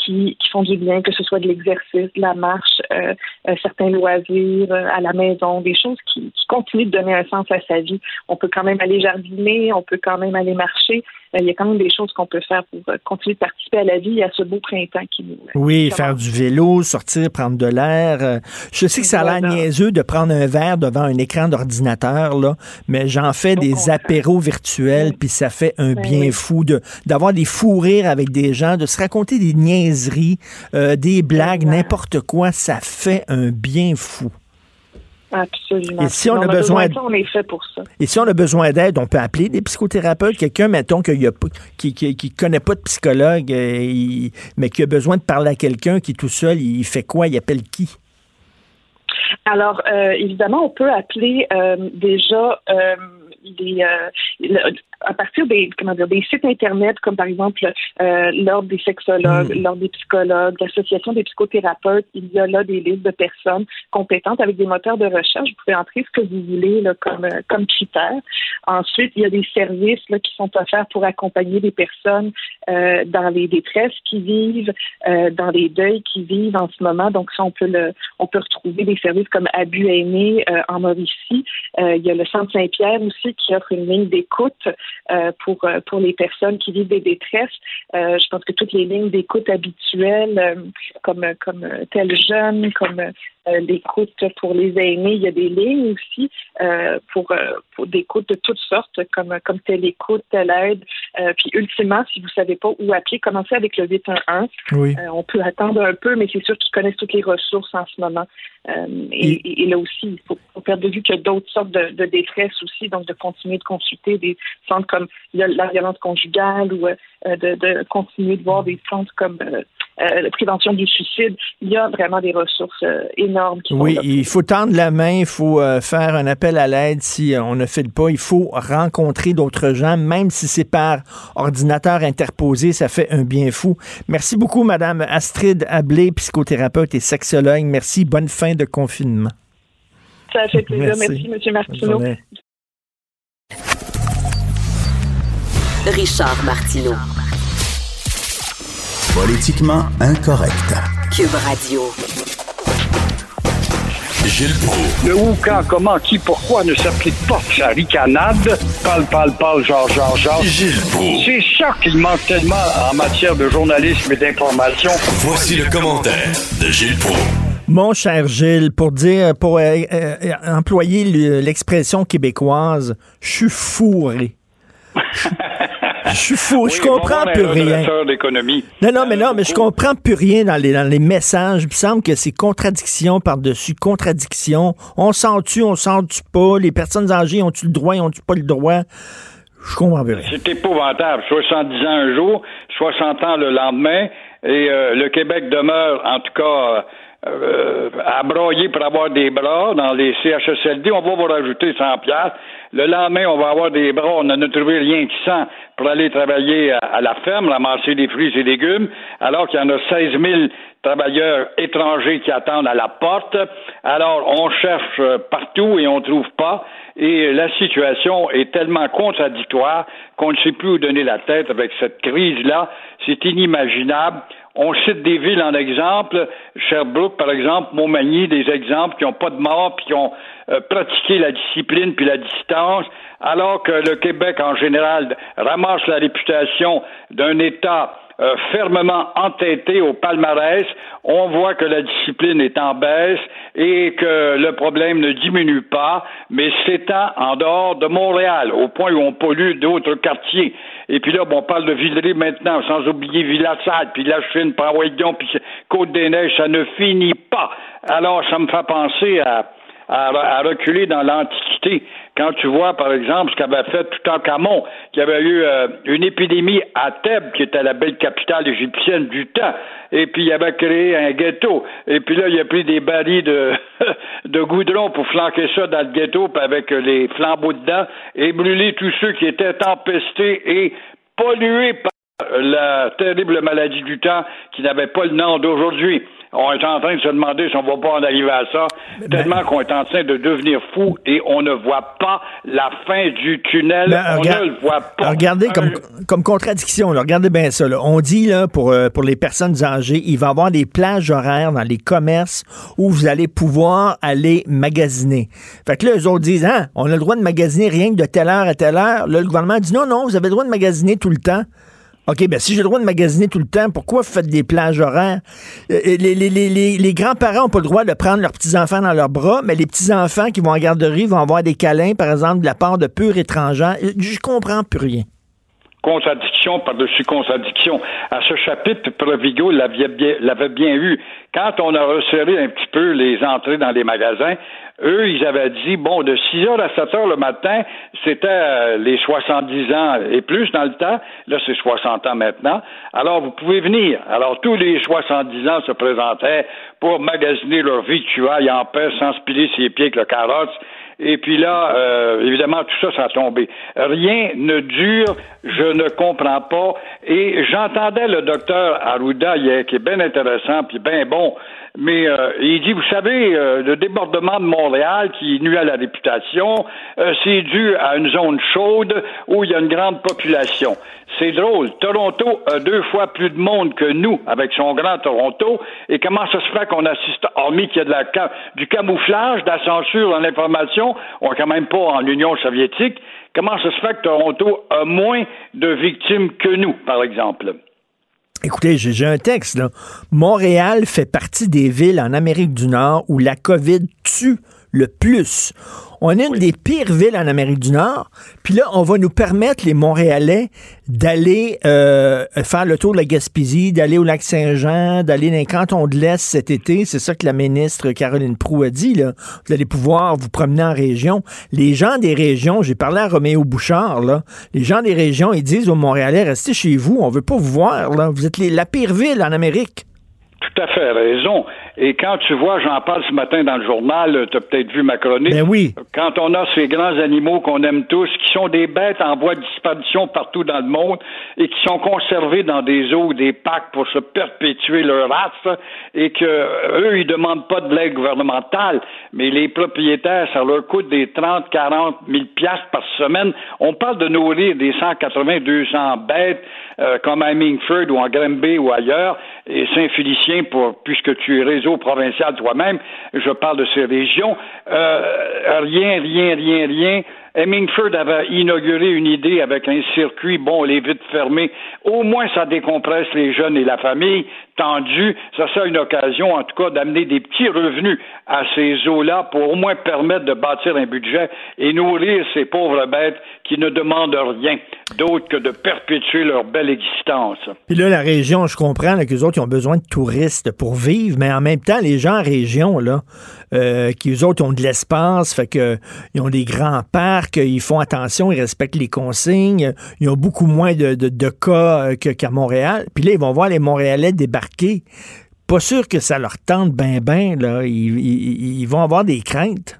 qui, qui font du bien, que ce soit de l'exercice, de la marche, euh, euh, certains loisirs à la maison, des choses qui, qui continuent de donner un sens à sa vie. On peut quand même aller jardiner, on peut quand même aller marcher. il y a quand même des choses qu'on peut faire pour continuer de participer à la vie et à ce beau printemps qui nous. Oui, faire du vélo, sortir, prendre de l'air. Je sais que ça a l'air niaiseux de prendre un verre devant un écran d'ordinateur, là, mais j'en fais des apéros virtuels, puis ça fait un ben bien fou de d'avoir des fous rires avec des gens, de se raconter des niaiseries, euh, des blagues, n'importe quoi, ça fait un bien fou. Absolument. Et si on, a besoin, on est fait pour ça. Et si on a besoin d'aide, on peut appeler des psychothérapeutes, quelqu'un, mettons, qui ne connaît pas de psychologue, euh, mais qui a besoin de parler à quelqu'un qui est tout seul, il fait quoi? Il appelle qui? Alors, euh, évidemment, on peut appeler déjà les, à partir des comment dire des sites internet comme par exemple euh, l'ordre des sexologues, mm. l'ordre des psychologues, l'association des psychothérapeutes, il y a là des listes de personnes compétentes avec des moteurs de recherche. Vous pouvez entrer ce que vous voulez là, comme euh, comme critère. Ensuite, il y a des services là, qui sont offerts pour accompagner des personnes euh, dans les détresses qui vivent, euh, dans les deuils qui vivent en ce moment. Donc ça, on peut le on peut retrouver des services comme Abus aîné euh, en Mauricie. Euh, il y a le Centre Saint-Pierre aussi qui offre une ligne d'écoute pour euh, pour les personnes qui vivent des détresses. Euh, je pense que toutes les lignes d'écoute habituelles, comme comme tel jeune, comme l'écoute pour les aînés, il y a des lignes aussi pour pour d'écoute de toutes sortes, comme comme telle écoute, telle aide. puis ultimement, si vous savez pas où appeler, commencez avec le 811. Oui. on peut attendre un peu, mais c'est sûr qu'ils connaissent toutes les ressources en ce moment. Et, et, là aussi, il faut, faut perdre de vue qu'il y a d'autres sortes de, de détresse aussi, donc de continuer de consulter des centres comme la violence conjugale ou euh, de, continuer de voir des centres comme euh, euh, la prévention du suicide. Il y a vraiment des ressources énormes. Qui oui, il faut tendre la main, il faut faire un appel à l'aide si on ne fait pas. Il faut rencontrer d'autres gens, même si c'est par ordinateur interposé, ça fait un bien fou. Merci beaucoup, Madame Astrid Ablé, psychothérapeute et sexologue. Merci. Bonne fin de confinement. Ça fait plaisir. Merci, Merci M. Martineau. Richard Martineau. Politiquement incorrect. Cube Radio. Gilles Proulx. Le où, quand, comment, qui, pourquoi ne s'applique pas sa ricanade? Parle, parle, parle, genre, genre, genre. Gilles Proulx. C'est ça qu'il manque tellement en matière de journalisme et d'information. Voici le commentaire de Gilles Proulx. Mon cher Gilles, pour dire, pour euh, euh, employer l'expression québécoise, je suis fourré. <laughs> Je suis fou, je comprends plus rien. Non, non, mais non, mais je comprends plus rien dans les, dans les messages. Il me semble que c'est contradiction par-dessus contradiction. On sent-tu, on sent-tu pas? Les personnes âgées ont-tu le droit, ont-tu pas le droit? Je comprends plus rien. C'est épouvantable. 70 ans un jour, 60 ans le lendemain, et euh, le Québec demeure, en tout cas, euh, à broyer pour avoir des bras dans les CHSLD. On va vous rajouter 100 piastres. Le lendemain, on va avoir des bras. On n'a trouvé rien qui sent pour aller travailler à, la ferme, ramasser des fruits et légumes, alors qu'il y en a 16 000 travailleurs étrangers qui attendent à la porte. Alors, on cherche euh, partout et on ne trouve pas. Et la situation est tellement contradictoire qu'on ne sait plus où donner la tête avec cette crise-là. C'est inimaginable. On cite des villes en exemple, Sherbrooke par exemple, Montmagny, des exemples qui n'ont pas de mort puis qui ont euh, pratiqué la discipline puis la distance, alors que le Québec en général ramasse la réputation d'un État euh, fermement entêté au palmarès, on voit que la discipline est en baisse et que le problème ne diminue pas, mais s'étend en dehors de Montréal, au point où on pollue d'autres quartiers. Et puis là, bon, on parle de Villeray maintenant, sans oublier Villassade, puis La Chine, puis Côte-des-Neiges, ça ne finit pas. Alors, ça me fait penser à à, reculer dans l'Antiquité. Quand tu vois, par exemple, ce qu'avait fait Toutankhamon, qui avait eu euh, une épidémie à Thèbes, qui était la belle capitale égyptienne du temps, et puis il avait créé un ghetto, et puis là, il a pris des barils de, <laughs> de goudron pour flanquer ça dans le ghetto, avec les flambeaux dedans, et brûler tous ceux qui étaient empestés et pollués par la terrible maladie du temps qui n'avait pas le nom d'aujourd'hui. On est en train de se demander si on va pas en arriver à ça, tellement qu'on est en train de devenir fou et on ne voit pas la fin du tunnel. Ben, on regarde- ne le voit pas. Regardez comme, Un- comme contradiction, là, regardez bien ça. là. On dit là, pour, euh, pour les personnes âgées, il va y avoir des plages horaires dans les commerces où vous allez pouvoir aller magasiner. Fait que là, eux autres disent, hein, on a le droit de magasiner rien que de telle heure à telle heure. Là, le gouvernement dit, non, non, vous avez le droit de magasiner tout le temps. OK, ben si j'ai le droit de magasiner tout le temps, pourquoi vous faites des plages horaires? Euh, les, les grands-parents n'ont pas le droit de prendre leurs petits-enfants dans leurs bras, mais les petits-enfants qui vont en garderie vont avoir des câlins, par exemple, de la part de purs étrangers. Euh, Je comprends plus rien. Contradiction par-dessus contradiction. À ce chapitre, Provigo l'avait bien, eu. Quand on a resserré un petit peu les entrées dans les magasins, eux, ils avaient dit, bon, de 6 heures à 7 heures le matin, c'était euh, les 70 ans et plus dans le temps. Là, c'est 60 ans maintenant. Alors, vous pouvez venir. Alors, tous les 70 ans se présentaient pour magasiner leur victuailles en paix sans se piler ses pieds avec le carrosse. Et puis là, euh, évidemment, tout ça, ça a tombé. Rien ne dure, je ne comprends pas. Et j'entendais le docteur Arruda hier, qui est bien intéressant, puis bien bon, mais euh, il dit, vous savez, euh, le débordement de Montréal qui nuit à la réputation, euh, c'est dû à une zone chaude où il y a une grande population. C'est drôle. Toronto a deux fois plus de monde que nous, avec son grand Toronto. Et comment ça se fait qu'on assiste, hormis qu'il y a de la, du camouflage, de la censure dans l'information, on est quand même pas en Union soviétique, comment se fait que Toronto a moins de victimes que nous, par exemple? Écoutez, j'ai un texte. Montréal fait partie des villes en Amérique du Nord où la COVID tue le plus. On est une des pires villes en Amérique du Nord. Puis là, on va nous permettre, les Montréalais, d'aller euh, faire le tour de la Gaspésie, d'aller au lac Saint-Jean, d'aller dans les cantons de l'Est cet été. C'est ça que la ministre Caroline Proux a dit. Là. Vous allez pouvoir vous promener en région. Les gens des régions, j'ai parlé à Roméo Bouchard, là, les gens des régions, ils disent aux Montréalais, restez chez vous, on veut pas vous voir. Là. Vous êtes les- la pire ville en Amérique. Tout à fait raison. Et quand tu vois, j'en parle ce matin dans le journal, tu as peut-être vu ma chronique. Ben oui. Quand on a ces grands animaux qu'on aime tous, qui sont des bêtes en voie de disparition partout dans le monde et qui sont conservés dans des eaux ou des parcs pour se perpétuer leur race et que euh, eux, ils demandent pas de l'aide gouvernementale, mais les propriétaires, ça leur coûte des 30, 40 000 piastres par semaine. On parle de nourrir des 180, 200 bêtes euh, comme à Mingford ou en Granby ou ailleurs et Saint-Félicien pour puisque tu es réseau provincial toi-même, je parle de ces régions. Euh, rien, rien, rien, rien. Hemingford avait inauguré une idée avec un circuit, bon, les vitres fermées. Au moins, ça décompresse les jeunes et la famille tendue. Ça sera une occasion, en tout cas, d'amener des petits revenus à ces eaux-là pour au moins permettre de bâtir un budget et nourrir ces pauvres bêtes qui ne demandent rien d'autre que de perpétuer leur belle existence. Puis là, la région, je comprends là, qu'eux autres, ils ont besoin de touristes pour vivre, mais en même temps, les gens en région, là, euh, qui eux autres ont de l'espace, fait que ils ont des grands parcs, ils font attention, ils respectent les consignes, ils ont beaucoup moins de, de, cas euh, qu'à Montréal. Puis là, ils vont voir les Montréalais débarquer. Pas sûr que ça leur tente ben ben, là. Ils, ils- ils vont avoir des craintes.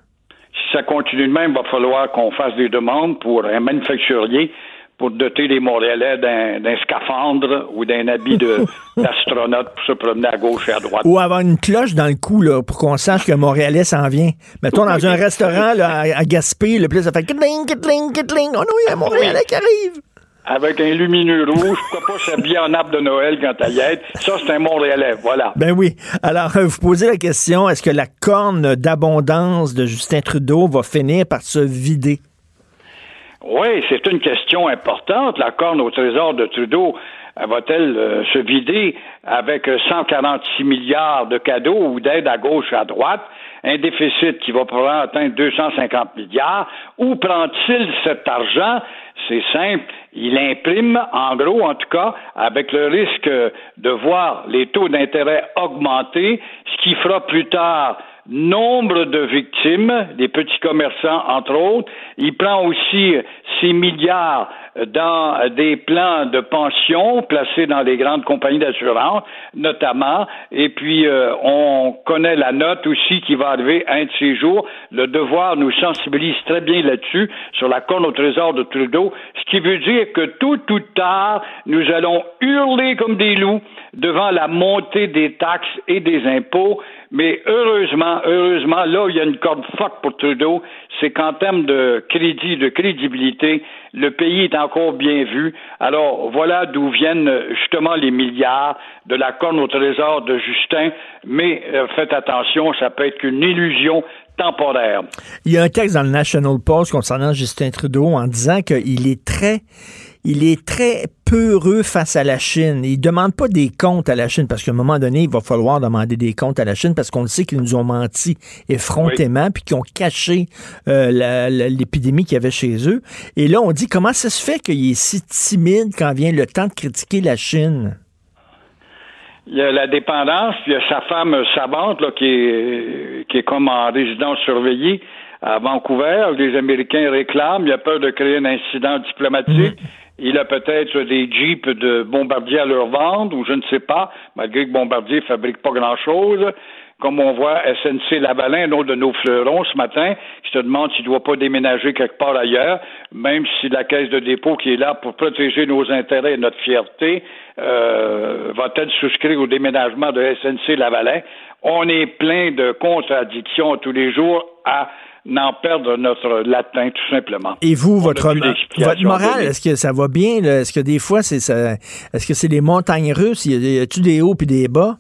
Si ça continue de même, il va falloir qu'on fasse des demandes pour un manufacturier pour doter les Montréalais d'un scaphandre ou d'un habit <laughs> d'astronaute pour se promener à gauche et à droite. Ou avoir une cloche dans le cou, là, pour qu'on sache que Montréalais s'en vient. Mettons, dans un restaurant, là, à, à Gaspé, le plus ça fait kitling, kitling, kitling. Oh non, il y a un Montréalais qui arrive. Avec un lumineux rouge, pourquoi pas s'habiller en arbre de Noël quand à y être. Ça, c'est un Montréalais, voilà. Ben oui. Alors, euh, vous posez la question, est-ce que la corne d'abondance de Justin Trudeau va finir par se vider? Oui, c'est une question importante. La corne au trésor de Trudeau va-t-elle euh, se vider avec euh, 146 milliards de cadeaux ou d'aides à gauche et à droite, un déficit qui va probablement atteindre 250 milliards, où prend-il cet argent? C'est simple, il imprime, en gros en tout cas, avec le risque de voir les taux d'intérêt augmenter, ce qui fera plus tard nombre de victimes, des petits commerçants entre autres. Il prend aussi 6 milliards dans des plans de pension placés dans les grandes compagnies d'assurance, notamment. Et puis, euh, on connaît la note aussi qui va arriver un de ces jours. Le devoir nous sensibilise très bien là-dessus, sur la corne au trésor de Trudeau, ce qui veut dire que tout ou tard, nous allons hurler comme des loups devant la montée des taxes et des impôts. Mais heureusement, heureusement, là il y a une corde forte pour Trudeau, c'est qu'en termes de crédit, de crédibilité, le pays est encore bien vu. Alors voilà d'où viennent justement les milliards de la corne au trésor de Justin. Mais euh, faites attention, ça peut être qu'une illusion temporaire. Il y a un texte dans le National Post concernant Justin Trudeau en disant qu'il est très il est très peureux face à la Chine. Il demande pas des comptes à la Chine parce qu'à un moment donné, il va falloir demander des comptes à la Chine parce qu'on le sait qu'ils nous ont menti effrontément puis qu'ils ont caché euh, l'épidémie qu'il y avait chez eux. Et là, on dit comment ça se fait qu'il est si timide quand vient le temps de critiquer la Chine? Il y a la dépendance, il y a sa femme Sabante là, qui, est, qui est comme en résidence surveillée à Vancouver. Les Américains réclament. Il y a peur de créer un incident diplomatique. Mm. Il a peut-être des jeeps de Bombardier à leur vendre, ou je ne sais pas, malgré que Bombardier fabrique pas grand-chose. Comme on voit SNC Lavalin, un autre de nos fleurons ce matin, qui se demande s'il ne doit pas déménager quelque part ailleurs, même si la caisse de dépôt qui est là pour protéger nos intérêts et notre fierté euh, va-t-elle souscrire au déménagement de SNC Lavalin? On est plein de contradictions tous les jours à n'en perdre notre latin, tout simplement. Et vous, votre, votre morale, est-ce que ça va bien? Est-ce que des fois, c'est ça, est-ce que c'est les montagnes russes? Y a-tu des hauts puis des bas?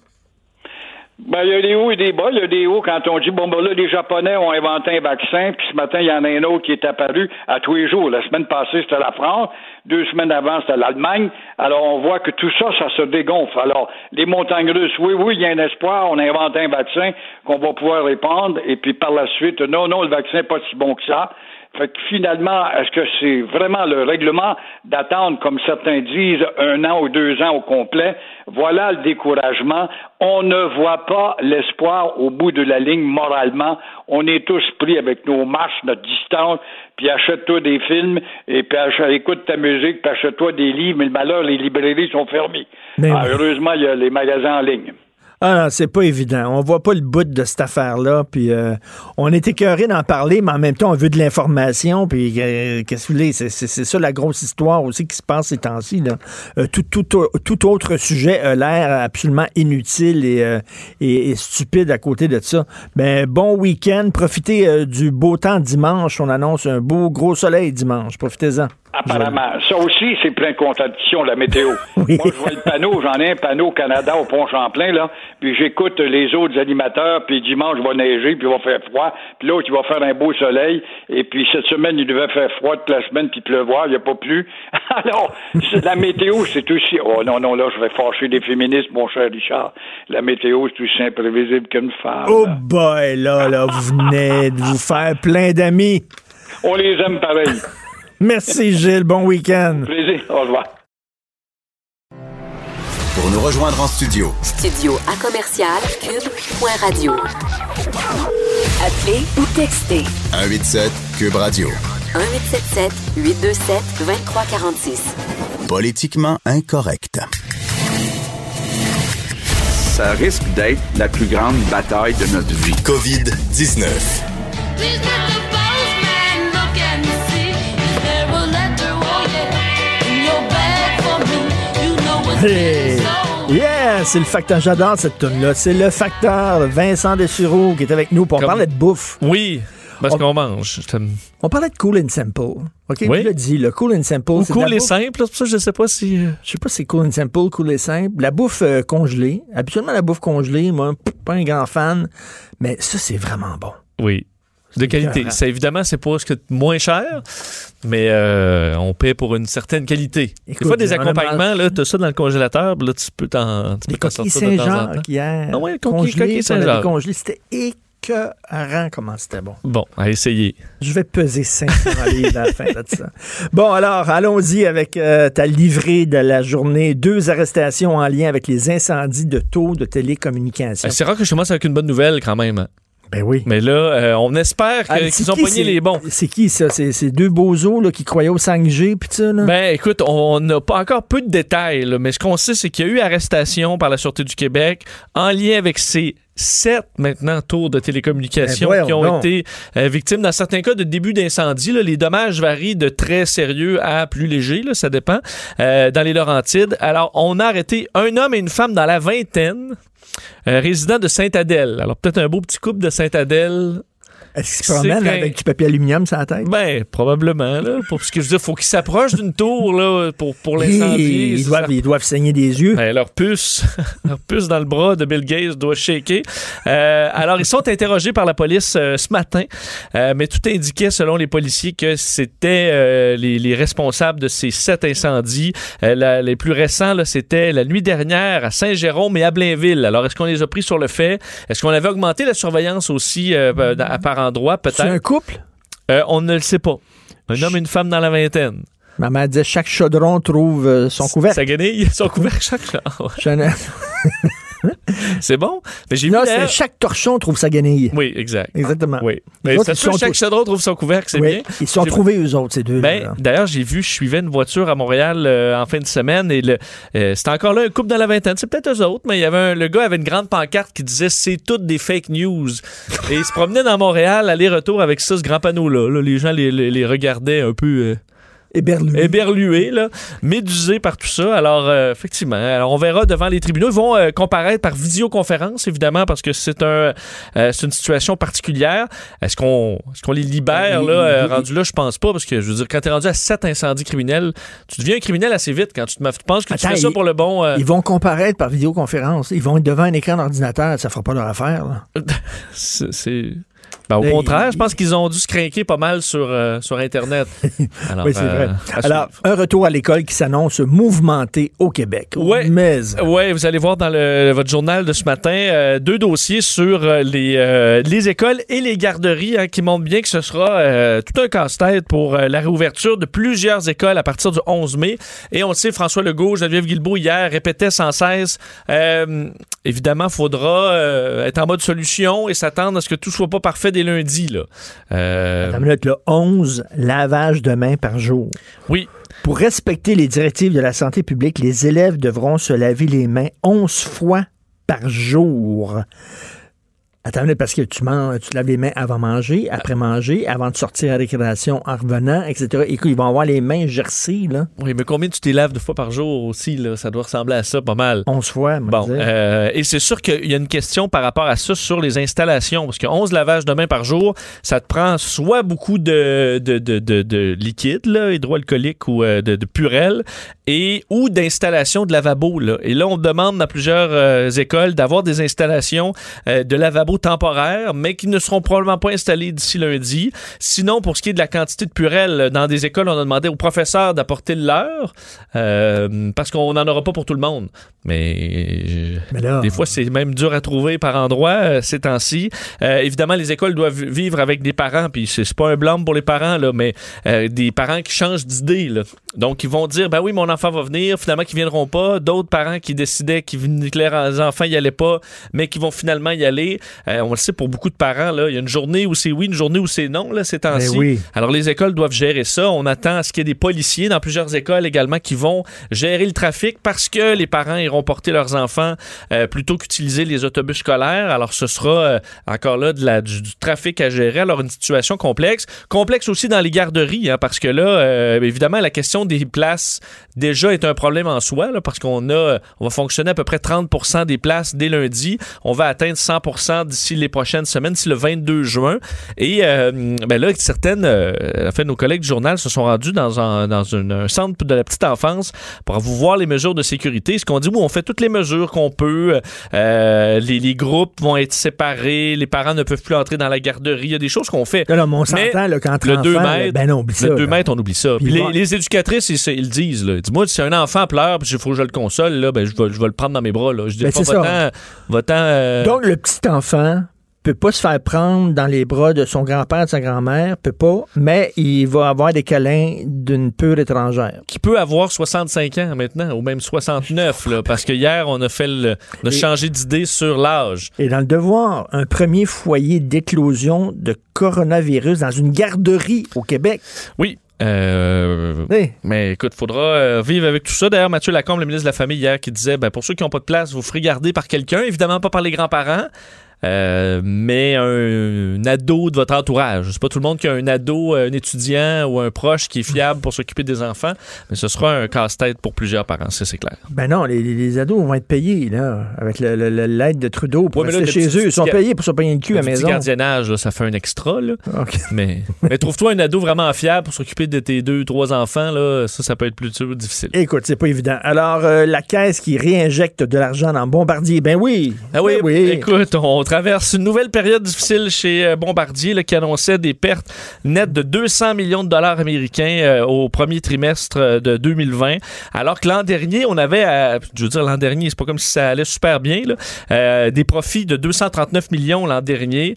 Ben, il y a des hauts et des bas. Il y a des hauts quand on dit, bon, ben là, les Japonais ont inventé un vaccin, puis ce matin, il y en a un autre qui est apparu à tous les jours. La semaine passée, c'était la France. Deux semaines avant, c'était l'Allemagne. Alors, on voit que tout ça, ça se dégonfle. Alors, les montagnes russes, oui, oui, il y a un espoir. On a inventé un vaccin qu'on va pouvoir répandre. Et puis, par la suite, non, non, le vaccin n'est pas si bon que ça. Fait que finalement, est-ce que c'est vraiment le règlement d'attendre, comme certains disent, un an ou deux ans au complet? Voilà le découragement. On ne voit pas l'espoir au bout de la ligne moralement. On est tous pris avec nos marches, notre distance, puis achète-toi des films, et puis écoute ta musique, puis achète-toi des livres, mais le malheur, les librairies sont fermées. Ah, heureusement, il y a les magasins en ligne. Ah non, c'est pas évident. On voit pas le bout de cette affaire-là. Puis euh, on est écœuré d'en parler, mais en même temps, on veut de l'information. Puis euh, qu'est-ce que vous voulez? C'est, ça la grosse histoire aussi qui se passe ces temps-ci. Euh, tout, tout, tout, autre sujet a l'air absolument inutile et, et, stupide à côté de ça. Mais bon week-end. Profitez du beau temps dimanche. On annonce un beau gros soleil dimanche. Profitez-en. Apparemment. Ça aussi, c'est plein de contradictions, la météo. <laughs> Moi, je vois le panneau, j'en ai un panneau au Canada, au Pont-Champlain, là, puis j'écoute les autres animateurs, puis dimanche, il va neiger, puis il va faire froid, puis l'autre, il va faire un beau soleil, et puis cette semaine, il devait faire froid toute la semaine, puis pleuvoir, il n'y a pas plu. <laughs> Alors, la météo, c'est aussi... Oh non, non, là, je vais fâcher des féministes, mon cher Richard. La météo, c'est aussi imprévisible qu'une femme. Oh boy, là, là, vous venez de vous faire plein d'amis. On les aime pareil. Merci Gilles, bon week-end. Plaisir, au revoir. Pour nous rejoindre en studio. Studio à commercial cube.radio. Appelez ou textez. 187 cube radio. 1877 827 2346. Politiquement incorrect. Ça risque d'être la plus grande bataille de notre vie. COVID-19. Yeah, c'est le facteur. J'adore cette tune là C'est le facteur Vincent Dessureau qui est avec nous. pour on parlait de bouffe. Oui. Parce qu'on mange. On parlait de cool and simple. OK? Oui. Tu dit, le cool and simple. Ou cool et simple. Ça, je sais pas si. Euh, je sais pas si c'est cool and simple, cool et simple. La bouffe euh, congelée. Habituellement, la bouffe congelée, moi, pas un grand fan. Mais ça, c'est vraiment bon. Oui de qualité. C'est évidemment c'est pas ce que moins cher, mais euh, on paie pour une certaine qualité. des fois des accompagnements là, as ça dans le congélateur, là tu peux t'en tu sortir de temps en temps. hier. Ah ouais, congelé, Saint-Jacques. Congelé, c'était écœurant comment c'était bon. Bon, à essayer. Je vais peser 500 livres à la fin de ça. Bon, alors, allons-y avec euh, ta livrée de la journée. Deux arrestations en lien avec les incendies de taux de télécommunications. C'est rare que je commence avec une bonne nouvelle quand même. Ben oui. Mais là, euh, on espère Ah, qu'ils ont pogné les bons. C'est qui ça? C'est c'est deux bozos là, qui croyaient au 5G puis ça, là? Ben, écoute, on n'a pas encore peu de détails, là, mais ce qu'on sait, c'est qu'il y a eu arrestation par la Sûreté du Québec en lien avec ces sept maintenant tours de télécommunications Ben, voyons qui ont été euh, victimes, dans certains cas, de début d'incendie. Les dommages varient de très sérieux à plus léger, là, ça dépend, euh, dans les Laurentides. Alors, on a arrêté un homme et une femme dans la vingtaine, euh, résidents de Sainte-Adèle. Alors, peut-être un beau petit couple de Sainte-Adèle Est-ce qu'ils se promènent c'est avec du papier aluminium sur la tête? ben, probablement, là. Pour ce que je veux dire, faut qu'ils s'approchent d'une tour, là, pour, pour l'incendier. ils, doivent, ils doivent saigner des yeux. Ben, leur puce, <laughs> leur puce dans le bras de Bill Gates doit shaker. Euh, alors, ils sont interrogés par la police euh, ce matin, euh, mais tout indiquait, selon les policiers, que c'était les, les responsables de ces sept incendies. La- les plus récents, là, c'était la nuit dernière à Saint-Jérôme et à Blainville. Alors, est-ce qu'on les a pris sur le fait? Est-ce qu'on avait augmenté la surveillance aussi euh, endroit? C'est un Peut-être. couple? Euh, on ne le sait pas. Un homme et une femme dans la vingtaine. Ma mère disait chaque chaudron trouve euh, son couvercle. Ça guenille, <laughs> son couvercle chaque. Chaque- <laughs> <laughs> C'est bon? Mais j'ai d'ailleurs- c'est chaque torchon trouve sa guenille. Oui, exact. Exactement. Oui. Mais autres, sont que chaque chaudron trouve son couvercle, c'est Oui, bien. Ils se sont trouvés, eux autres, ces deux. Ben, D'ailleurs, j'ai vu, je suivais une voiture à Montréal euh, en fin de semaine et le, euh, c'était encore là un couple dans la vingtaine. C'est peut-être eux autres, mais il y avait un- le gars avait une grande pancarte qui disait c'est toutes des fake news. et il se promenait dans Montréal, aller-retour avec ça, ce grand panneau-là. Là, les gens les, les- les regardaient un peu. euh, Éberlués. éberlués, là, médusés par tout ça. Alors, euh, effectivement, alors on verra devant les tribunaux. Ils vont euh, comparaître par vidéoconférence, évidemment, parce que c'est un, euh, c'est une situation particulière. Est-ce qu'on est qu'on les libère, Oui, là, euh, rendu là? Je pense pas, parce que, je veux dire, quand t'es rendu à sept incendies criminels, tu deviens un criminel assez vite quand tu te tu penses que tu fais ça ils- pour le bon... euh, Ils vont comparaître par vidéoconférence. Ils vont être devant un écran d'ordinateur. Ça fera pas leur affaire. là. <laughs> c'est... Ben, au contraire, il- je pense qu'ils ont dû se craquer pas mal sur, euh, sur Internet. Alors, <laughs> oui, c'est euh, vrai. à Alors, un retour à l'école qui s'annonce mouvementé au Québec. Mais. Oui, vous allez voir dans le- votre journal de ce matin euh, deux dossiers sur euh, les, euh, les écoles et les garderies hein, qui montrent bien que ce sera euh, tout un casse-tête pour euh, la réouverture de plusieurs écoles à partir du 11 mai. Et on le sait, François Legault, Geneviève Guilbeault hier répétait sans cesse, euh, évidemment, il faudra euh, être en mode solution et s'attendre à ce que tout soit pas parfait dès lundi. Là. Euh, Attends une minute, là, 11 lavages de mains par jour. oui. Pour respecter les directives de la santé publique, les élèves devront se laver les mains 11 fois par jour. Attends, parce que tu, manges, tu te laves les mains avant manger, après manger, avant de sortir à la récréation, en revenant, etc. Écoute, ils vont avoir les mains gercées, là, Oui, mais combien tu t'es laves deux fois par jour aussi? Là? Ça doit ressembler à ça pas mal. 11 fois. Bon, euh, et c'est sûr qu'il y a une question par rapport à ça sur les installations, parce que 11 lavages de mains par jour, ça te prend soit beaucoup de, de, de, de, de liquide, là, hydroalcoolique ou euh, de, de purel, et ou d'installation de lavabo. Là. Et là, on demande dans plusieurs euh, écoles d'avoir des installations de lavabo temporaires, mais qui ne seront probablement pas installées d'ici lundi. Sinon, pour ce qui est de la quantité de purel, dans des écoles, on a demandé aux professeurs d'apporter le leur, euh, parce qu'on n'en aura pas pour tout le monde. Mais, euh, Mais là, des fois, c'est même dur à trouver par endroit euh, ces temps-ci. Euh, évidemment, les écoles doivent vivre avec des parents, puis c'est pas un blâme pour les parents, là, mais euh, des parents qui changent d'idée. Donc, ils vont dire, ben oui, mon enfant va venir, finalement, qui viendront pas. D'autres parents qui décidaient qu'ils venaient- que leurs enfants y allaient pas, mais qui vont finalement y aller. Euh, on le sait pour beaucoup de parents, là, il y a une journée où c'est oui, une journée où c'est non, là, ces temps-ci. Oui. Alors, les écoles doivent gérer ça. On attend à ce qu'il y ait des policiers dans plusieurs écoles également qui vont gérer le trafic parce que les parents iront porter leurs enfants euh, plutôt qu'utiliser les autobus scolaires. Alors, ce sera euh, encore là de la, du, du trafic à gérer. Alors, une situation complexe. Complexe aussi dans les garderies, hein, parce que là, euh, évidemment, la question des places déjà est un problème en soi, là, parce qu'on a, on va fonctionner à peu près 30% des places dès lundi. On va atteindre 100 d'ici les prochaines semaines, d'ici le 22 juin. Et euh, ben là, certaines, euh, en fait, nos collègues du journal se sont rendus dans un, dans une- un centre de la petite enfance pour vous voir les mesures de sécurité. Ce qu'on dit, oui, on fait toutes les mesures qu'on peut. Euh, les, les groupes vont être séparés. Les parents ne peuvent plus entrer dans la garderie. Il y a des choses qu'on fait. là, on s'entend, quand le enfant, 2 là, mètres, ben non, oublie ça. le 2 là. mètres, on oublie ça. Puis les, éducatrices, ils, disent. là. Dis-moi, si un enfant pleure, puis il faut que je le console, là, ben, je, vais, je vais le prendre dans mes bras. Là. Je dis Ben, pas, va-t'en, va-t'en, euh, Donc, le petit enfant peut pas se faire prendre dans les bras de son grand-père, de sa grand-mère, peut pas, mais il va avoir des câlins d'une pure étrangère. Qui peut avoir 65 ans maintenant, ou même 69, là, parce que hier, on a fait le, on a Et- changé d'idée sur l'âge. Et dans le devoir, un premier foyer d'éclosion de coronavirus dans une garderie au Québec. Oui. Euh, Oui. Mais écoute, faudra euh, vivre avec tout ça. D'ailleurs, Mathieu Lacombe, le ministre de la Famille, hier, qui disait ben, pour ceux qui n'ont pas de place, vous ferez garder par quelqu'un, évidemment pas par les grands-parents. Euh, mais un, un ado de votre entourage. C'est pas tout le monde qui a un ado, un étudiant ou un proche qui est fiable pour s'occuper des enfants, mais ce sera un casse-tête pour plusieurs parents, ça c'est clair. Ben non, les, ados vont être payés, là, avec le- le- le- l'aide de Trudeau pour Ouais, là, rester le chez eux. Ils sont payés pour se payer le cul à Le la maison. gardiennage, là, ça fait un extra, là. OK. <laughs> Mais, mais trouve-toi un ado vraiment fiable pour s'occuper de tes deux, trois enfants, là, ça, ça peut être plus difficile. Écoute, c'est pas évident. Alors, euh, la caisse qui réinjecte de l'argent dans Bombardier, ben oui. Ah oui, Ben oui. écoute, on traverse une nouvelle période difficile chez euh, Bombardier qui annonçait des pertes nettes de 200 millions de dollars américains euh, au premier trimestre euh, de 2020, alors que l'an dernier, on avait, euh, je veux dire l'an dernier, c'est pas comme si ça allait super bien, des profits de 239 millions l'an dernier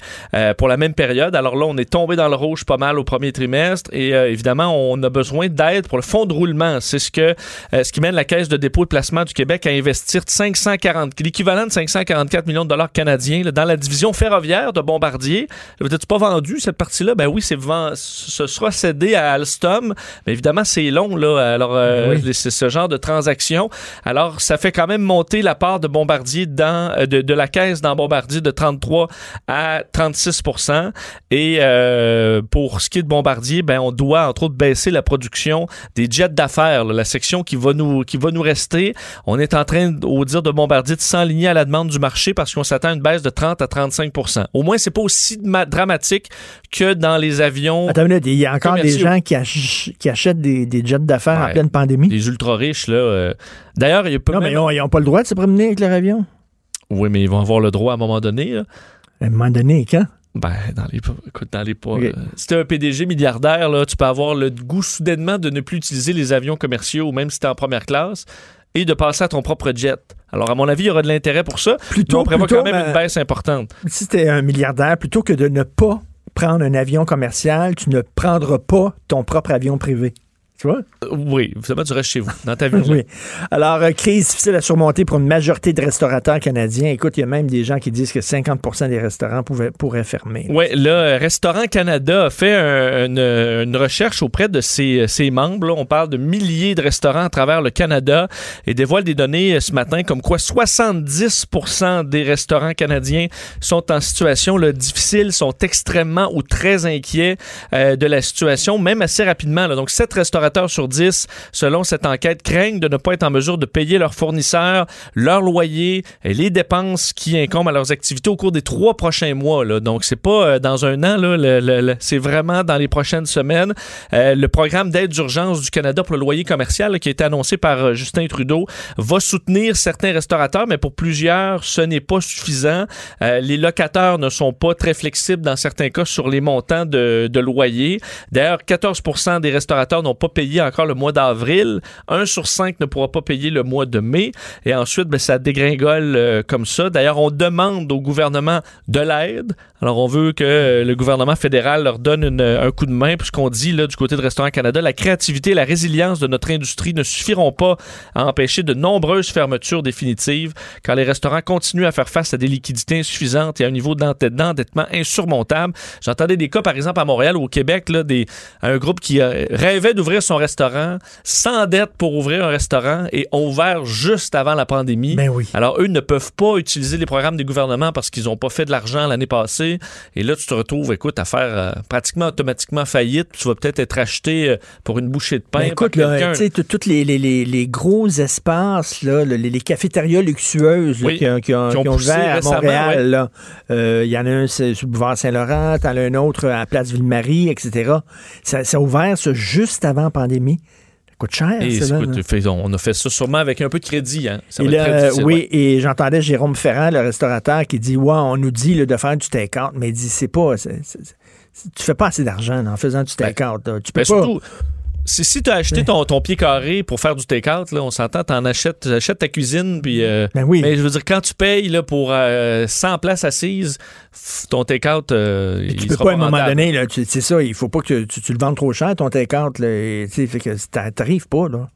pour la même période. Alors là, on est tombé dans le rouge pas mal au premier trimestre et évidemment, on a besoin d'aide pour le fonds de roulement. C'est ce que ce qui mène la Caisse de dépôt et de placement du Québec à investir 540, l'équivalent de 544 millions de dollars canadiens dans la division ferroviaire de Bombardier. Peut-être pas vendu cette partie-là? Ben oui, c'est ce sera cédé à Alstom. Mais évidemment, c'est long là. Alors euh, Oui. c'est ce genre de transaction. Alors ça fait quand même monter la part de Bombardier dans euh, de, de la caisse dans Bombardier de 33 à 36% Et euh, pour ce qui est de Bombardier, ben on doit entre autres baisser la production des jets d'affaires, la section qui va nous qui va nous rester. On est en train, au dire de Bombardier, de s'enligner à la demande du marché parce qu'on s'attend à une baisse de 30 à 35 Au moins, c'est pas aussi ma- dramatique que dans les avions. Attends une minute, il y a encore des gens qui, ach- qui achètent des, des jets d'affaires en pleine pandémie. Les ultra riches là. euh, D'ailleurs, il y a pas Non, même- mais ils n'ont pas le droit de se promener avec leur avion. Oui, mais ils vont avoir le droit à un moment donné. là. À un moment donné, quand? Ben, dans les, écoute, dans les pas. Euh, si t'es un PDG milliardaire, là, tu peux avoir le goût soudainement de ne plus utiliser les avions commerciaux, même si t'es en première classe, et de passer à ton propre jet. Alors, à mon avis, il y aura de l'intérêt pour ça. Plutôt- mais on prévoit plutôt, quand même ben, une baisse importante. Si tu es un milliardaire, plutôt que de ne pas prendre un avion commercial, tu ne prendras pas ton propre avion privé. Tu vois? Euh, oui, tu restes chez vous, dans ta <laughs> ville. Oui. Alors, euh, crise difficile à surmonter pour une majorité de restaurateurs canadiens. Écoute, il y a même des gens qui disent que 50% des restaurants pouvaient, pourraient fermer. Oui, là, Restaurant Canada a fait un- une, une recherche auprès de ses, ses membres. là. On parle de milliers de restaurants à travers le Canada et dévoile des données euh, ce matin comme quoi 70% des restaurants canadiens sont en situation là, difficile, sont extrêmement ou très inquiets euh, de la situation, même assez rapidement. là. Donc, 7 restaurateurs sur 10, selon cette enquête, craignent de ne pas être en mesure de payer leurs fournisseurs, leur loyer et les dépenses qui incombent à leurs activités au cours des trois prochains mois. Là. Donc, c'est pas euh, dans un an, c'est vraiment dans les prochaines semaines. Euh, le programme d'aide d'urgence du Canada pour le loyer commercial, qui a été annoncé par euh, Justin Trudeau, va soutenir certains restaurateurs, mais pour plusieurs, ce n'est pas suffisant. Les locataires ne sont pas très flexibles dans certains cas sur les montants de, de loyer. D'ailleurs, 14% des restaurateurs n'ont pas payé encore le mois d'avril. Un sur cinq ne pourra pas payer le mois de mai. Et ensuite, ben, ça dégringole euh, comme ça. D'ailleurs, on demande au gouvernement de l'aide. Alors, on veut que euh, le gouvernement fédéral leur donne une- un coup de main, puisqu'on dit là, du côté de Restaurant Canada, la créativité et la résilience de notre industrie ne suffiront pas à empêcher de nombreuses fermetures définitives, car les restaurants continuent à faire face à des liquidités insuffisantes et à un niveau d'endett- d'endettement insurmontable. J'entendais des cas, par exemple, à Montréal ou au Québec, là, des, un groupe qui euh, rêvait d'ouvrir son restaurant, sans dette pour ouvrir un restaurant et ont ouvert juste avant la pandémie. Ben oui. Alors, eux ne peuvent pas utiliser les programmes des gouvernements parce qu'ils n'ont pas fait de l'argent l'année passée. Et là, tu te retrouves, écoute, à faire euh, pratiquement automatiquement faillite. Tu vas peut-être être acheté euh, pour une bouchée de pain. Ben, écoute, là, quelqu'un. tu sais, tous les, les, les, les gros espaces, là, le- les, cafétérias luxueuses là, Oui, qui, ont- qui ont, qui ont qui ont poussé ouvert à Montréal, ouais. Euh, il y en a un sur le boulevard Saint-Laurent, t'en as un autre à Place Ville-Marie, etc. Ça, ça a ouvert ça juste avant pandémie. Ça coûte cher, Et ça, là, fait- on a fait ça sûrement avec un peu de crédit. Hein. Ça Et va là, oui, ouais. et j'entendais Jérôme Ferrand, le restaurateur, qui dit Ouais, on nous dit là, de faire du take-out, mais il dit c'est pas. c'est- c'est- tu fais pas assez d'argent en faisant du take-out. là. Tu peux Ben, pas. surtout, Si, si tu as acheté ton, ton pied carré pour faire du take-out, là, on s'entend, tu en achètes, achètes ta cuisine, puis. euh, Ben oui. Mais je veux dire, quand tu payes là, pour euh, 100 places assises, ton take-out. euh, il Tu peux pas, à un moment donné, c'est ça, il faut pas que tu, tu le vendes trop cher, ton take-out. tu sais, fait que t'a- t'arrives pas, là.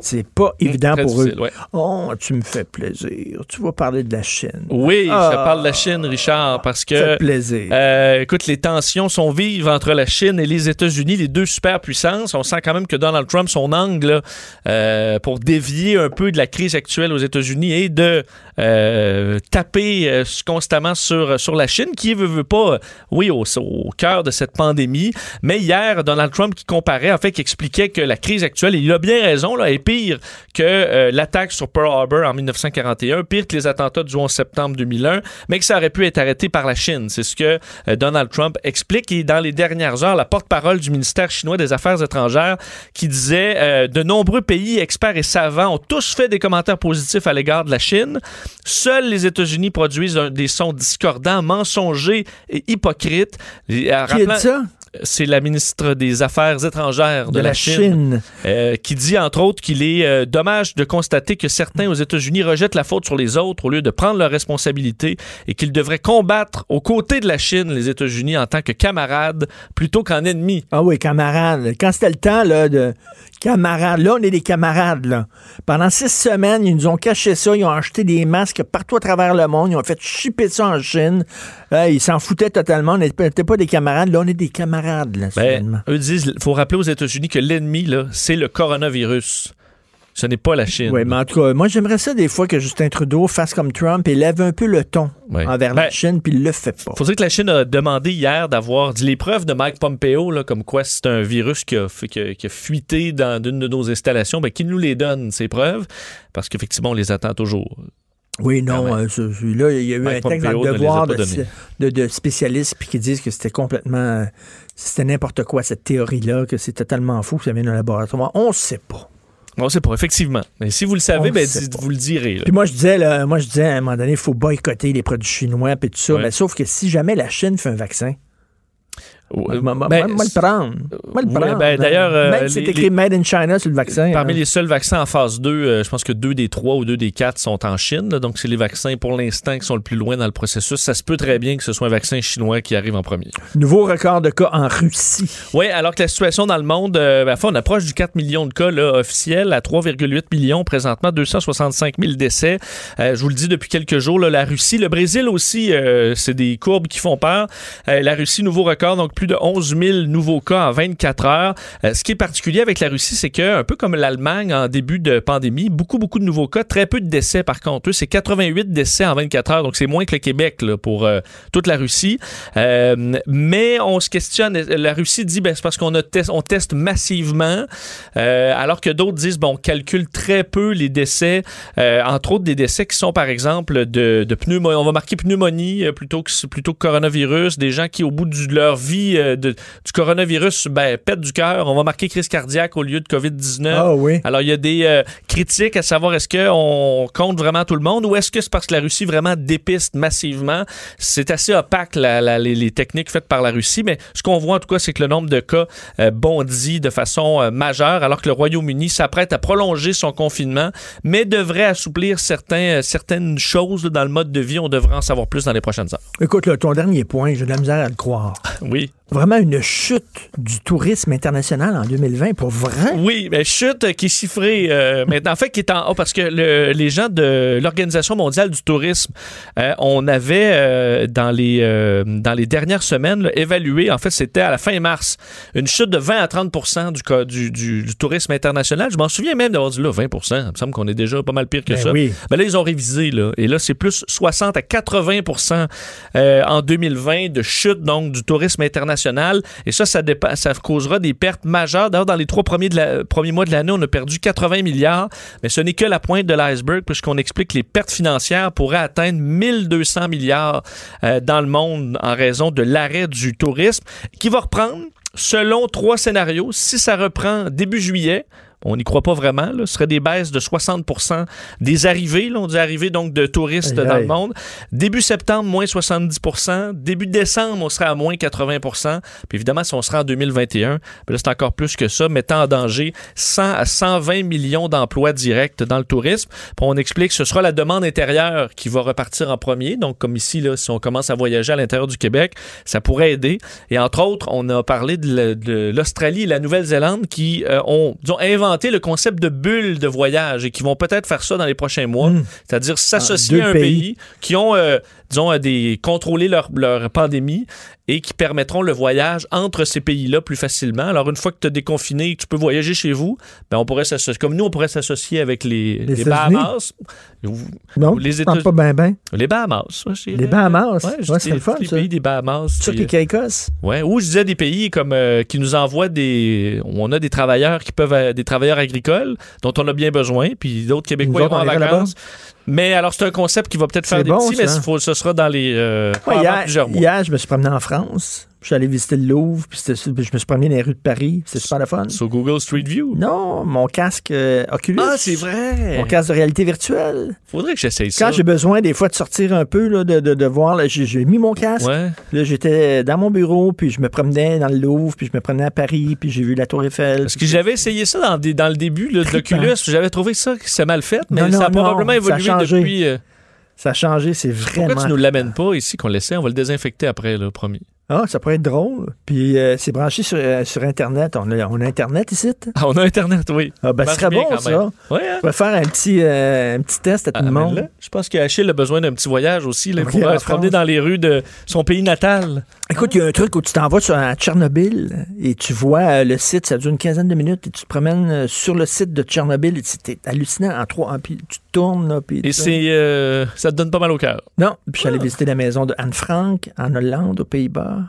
C'est pas évident Hum, très pour eux. ouais. Oh, tu me fais plaisir. Tu vas parler de la Chine. Oui, je Ah. te parle de la Chine, Richard, parce Ça fait que. plaisir. Euh, écoute, les tensions sont vives entre la Chine et les États-Unis, les deux superpuissances. On sent quand même que Donald Trump, son angle là, euh, pour dévier un peu de la crise actuelle aux États-Unis et de euh, taper euh, constamment sur, sur la Chine, qui veut, veut pas, euh, oui, au, au cœur de cette pandémie. Mais hier, Donald Trump qui comparait, en fait, qui expliquait que la crise actuelle, il a bien raison, là, est pire que euh, l'attaque sur Pearl Harbor en 1941, pire que les attentats du 11 septembre 2001, mais que ça aurait pu être arrêté par la Chine. C'est ce que euh, Donald Trump explique. Et dans les dernières heures, la porte-parole du ministère chinois des Affaires étrangères qui disait euh, de nombreux pays, experts et savants ont tous fait des commentaires positifs à l'égard de la Chine. Seuls les États-Unis produisent un- des sons discordants, mensongers et hypocrites. Qui a ça? c'est la ministre des Affaires étrangères de, De la Chine. euh, qui dit entre autres qu'il est euh, dommage de constater que certains aux États-Unis rejettent la faute sur les autres au lieu de prendre leurs responsabilités et qu'ils devraient combattre aux côtés de la Chine les États-Unis en tant que camarades plutôt qu'en ennemis. Ah oui, camarades. Quand c'était le temps là, de camarades, là, on est des camarades. Là. Pendant six semaines, ils nous ont caché ça. Ils ont acheté des masques partout à travers le monde. Ils ont fait shipper ça en Chine. Euh, ils s'en foutaient totalement. On n'était pas des camarades. Là, on est des camarades, là, Ben, eux disent, il faut rappeler aux États-Unis que l'ennemi, là, c'est le coronavirus. Ce n'est pas la Chine. Oui, mais en tout cas, moi, j'aimerais ça des fois que Justin Trudeau fasse comme Trump et lève un peu le ton envers Ben, la Chine, puis il le fait pas. faut dire que la Chine a demandé hier d'avoir dit les preuves de Mike Pompeo, là, comme quoi c'est un virus qui a, qui a- qui a fuité dans une de nos installations, ben, qu'il nous les donne, ces preuves, parce qu'effectivement, on les attend toujours. Oui, non, euh, ce- celui-là, il y a eu Mike un texte dans Pompeo le ne les a devoir de, de- de spécialistes puis qui disent que c'était complètement. euh, C'était n'importe quoi, cette théorie-là, que c'est totalement fou, que ça vient d'un laboratoire. On sait pas. On sait pas, effectivement. Mais si vous le savez, ben, vous le direz. là. Puis moi, je disais, là, moi, je disais à un moment donné, il faut boycotter les produits chinois puis tout ça. Ouais. Mais sauf que si jamais la Chine fait un vaccin, Moi, ben, moi, moi, le prendre. Moi, le ouais, prendre. ben, d'ailleurs, euh, Même si c'est écrit les- Made in China sur le vaccin. Parmi hein. les seuls vaccins en phase 2, euh, je pense que deux des trois ou deux des quatre sont en Chine. là. donc, c'est les vaccins pour l'instant qui sont le plus loin dans le processus. Ça se peut très bien que ce soit un vaccin chinois qui arrive en premier. Nouveau record de cas en Russie. Oui, alors que la situation dans le monde, euh, ben, enfin, on approche du 4 millions de cas là, officiels à 3,8 millions présentement, 265 000 décès. Euh, je vous le dis depuis quelques jours, là, la Russie, le Brésil aussi, euh, c'est des courbes qui font peur. Euh, la Russie, nouveau record, donc plus de 11 000 nouveaux cas en 24 heures. Euh, ce qui est particulier avec la Russie, c'est que un peu comme l'Allemagne en début de pandémie, beaucoup, beaucoup de nouveaux cas, très peu de décès par contre. Eux, c'est 88 décès en 24 heures, donc c'est moins que le Québec pour euh, toute la Russie. Euh, mais on se questionne, la Russie dit, ben, c'est parce qu'on teste massivement, alors que d'autres disent, bon, on calcule très peu les décès, entre autres des décès qui sont, par exemple, de, pneumonie. On va marquer pneumonie plutôt que, plutôt que coronavirus, des gens qui, au bout de leur vie euh, de- du coronavirus, ben, pètent du cœur. On va marquer crise cardiaque au lieu de COVID-19. Ah oui. Alors, il y a des euh, critiques à savoir est-ce qu'on compte vraiment tout le monde ou est-ce que c'est parce que la Russie vraiment dépiste massivement? C'est assez opaque, la- la- les, les techniques faites par la Russie, mais ce qu'on voit en tout cas, c'est que le nombre de cas euh, bondit de façon majeure, alors que le Royaume-Uni s'apprête à prolonger son confinement, mais devrait assouplir certains, certaines choses dans le mode de vie. On devrait en savoir plus dans les prochaines heures. Écoute, là, ton dernier point, j'ai de la misère à le croire. Oui. Vraiment une chute du tourisme international en 2020, pour vrai? Oui, mais chute qui est chiffrée euh, <laughs> maintenant, en fait, qui est en haut parce que le- les gens de l'Organisation mondiale du tourisme, euh, on avait euh, dans, les, euh, dans les dernières semaines là, évalué, en fait, c'était à la fin mars, une chute de 20 à 30 du, du, du- du tourisme international. Je m'en souviens même d'avoir dit là, 20 Il me semble qu'on est déjà pas mal pire que Ben ça. oui. Ben là, ils ont révisé, là. Et là, c'est plus 60 à 80 euh, en 2020 de chute, donc, du tourisme international. Et ça, ça, causera des pertes majeures. D'ailleurs, dans les trois premiers mois de l'année, on a perdu 80 milliards. Mais ce n'est que la pointe de l'iceberg, puisqu'on explique que les pertes financières pourraient atteindre 1200 milliards euh, dans le monde en raison de l'arrêt du tourisme, qui va reprendre selon trois scénarios. Si ça reprend début juillet, On n'y croit pas vraiment. Là. Ce serait des baisses de 60% des arrivées. Là, on dit arrivées donc de touristes dans le monde. Début septembre, moins 70% Début décembre, on serait à moins 80% Puis évidemment, si on sera en 2021, ben c'est encore plus que ça, mettant en danger 100 à 120 millions d'emplois directs dans le tourisme. Puis on explique que ce sera la demande intérieure qui va repartir en premier. Donc, comme ici, là, si on commence à voyager à l'intérieur du Québec, ça pourrait aider. Et entre autres, on a parlé de la- de l'Australie et la Nouvelle-Zélande qui euh, ont, disons, inventé le concept de bulle de voyage et qui vont peut-être faire ça dans les prochains mois. C'est-à-dire s'associer deux à un pays. pays qui ont, euh, disons, des, contrôlé leur, leur pandémie et qui permettront le voyage entre ces pays-là plus facilement. Alors, une fois que tu as déconfiné, que tu peux voyager chez vous, ben, on pourrait s'associer, comme nous, on pourrait s'associer avec les, Les les? Bahamas. Ou- Non, ou les États- pas bien, bien. les Bahamas. ouais, Les. Bahamas? Ouais, c'est le fun, les ça. pays des Bahamas. Sur puis, les Caicos? Ouais, ou je disais des pays comme euh, qui nous envoient des on a des travailleurs qui peuvent euh, des travailleurs agricoles dont on a bien besoin puis d'autres Québécois vont en vacances. Mais alors c'est un concept qui va peut-être faire des bon, petits mais ça. faut- ce sera dans les euh, Ouais, hier, plusieurs mois. hier, je me suis promené en France. Je suis allé visiter le Louvre, puis je me suis promené dans les rues de Paris. C'était super le fun. Sur Google Street View? Non, mon casque euh, Oculus. Ah, c'est vrai. Mon casque de réalité virtuelle. Faudrait que j'essaye ça. Quand j'ai besoin des fois de sortir un peu, là, de, de, de voir, j'ai mis mon casque. Ouais. Là, j'étais dans mon bureau, puis je me promenais dans le Louvre, puis je me promenais à Paris, puis j'ai vu la Tour Eiffel. Parce que j'avais essayé ça dans, des- dans le début là, de l'Oculus, j'avais trouvé ça que c'est mal fait, mais Non, non, ça a non, probablement ça a évolué depuis. euh, Ça a changé, c'est Pourquoi vraiment. tu nous l'amènes pas ici qu'on l'essaie? On va le désinfecter après, là, promis? Ah, ça pourrait être drôle. Puis euh, c'est branché sur, euh, sur Internet. On a, on a Internet ici? Ah, on a Internet, oui. Ah, ben, ce serait bon, ça. Ouais, hein? On va faire un petit, euh, un petit test à tout le monde. Je pense qu'Achille a besoin d'un petit voyage aussi. Là, pour se promener dans les rues de son pays natal. Écoute, il y a un truc où tu t'en vas sur, à Tchernobyl et tu vois le site, ça dure une quinzaine de minutes et tu te promènes sur le site de Tchernobyl et c'est hallucinant en trois. tu tournes, là, puis Et c'est, euh, ça te donne pas mal au cœur. Non, puis je suis Ah. allé visiter la maison de Anne Frank en Hollande, aux Pays-Bas.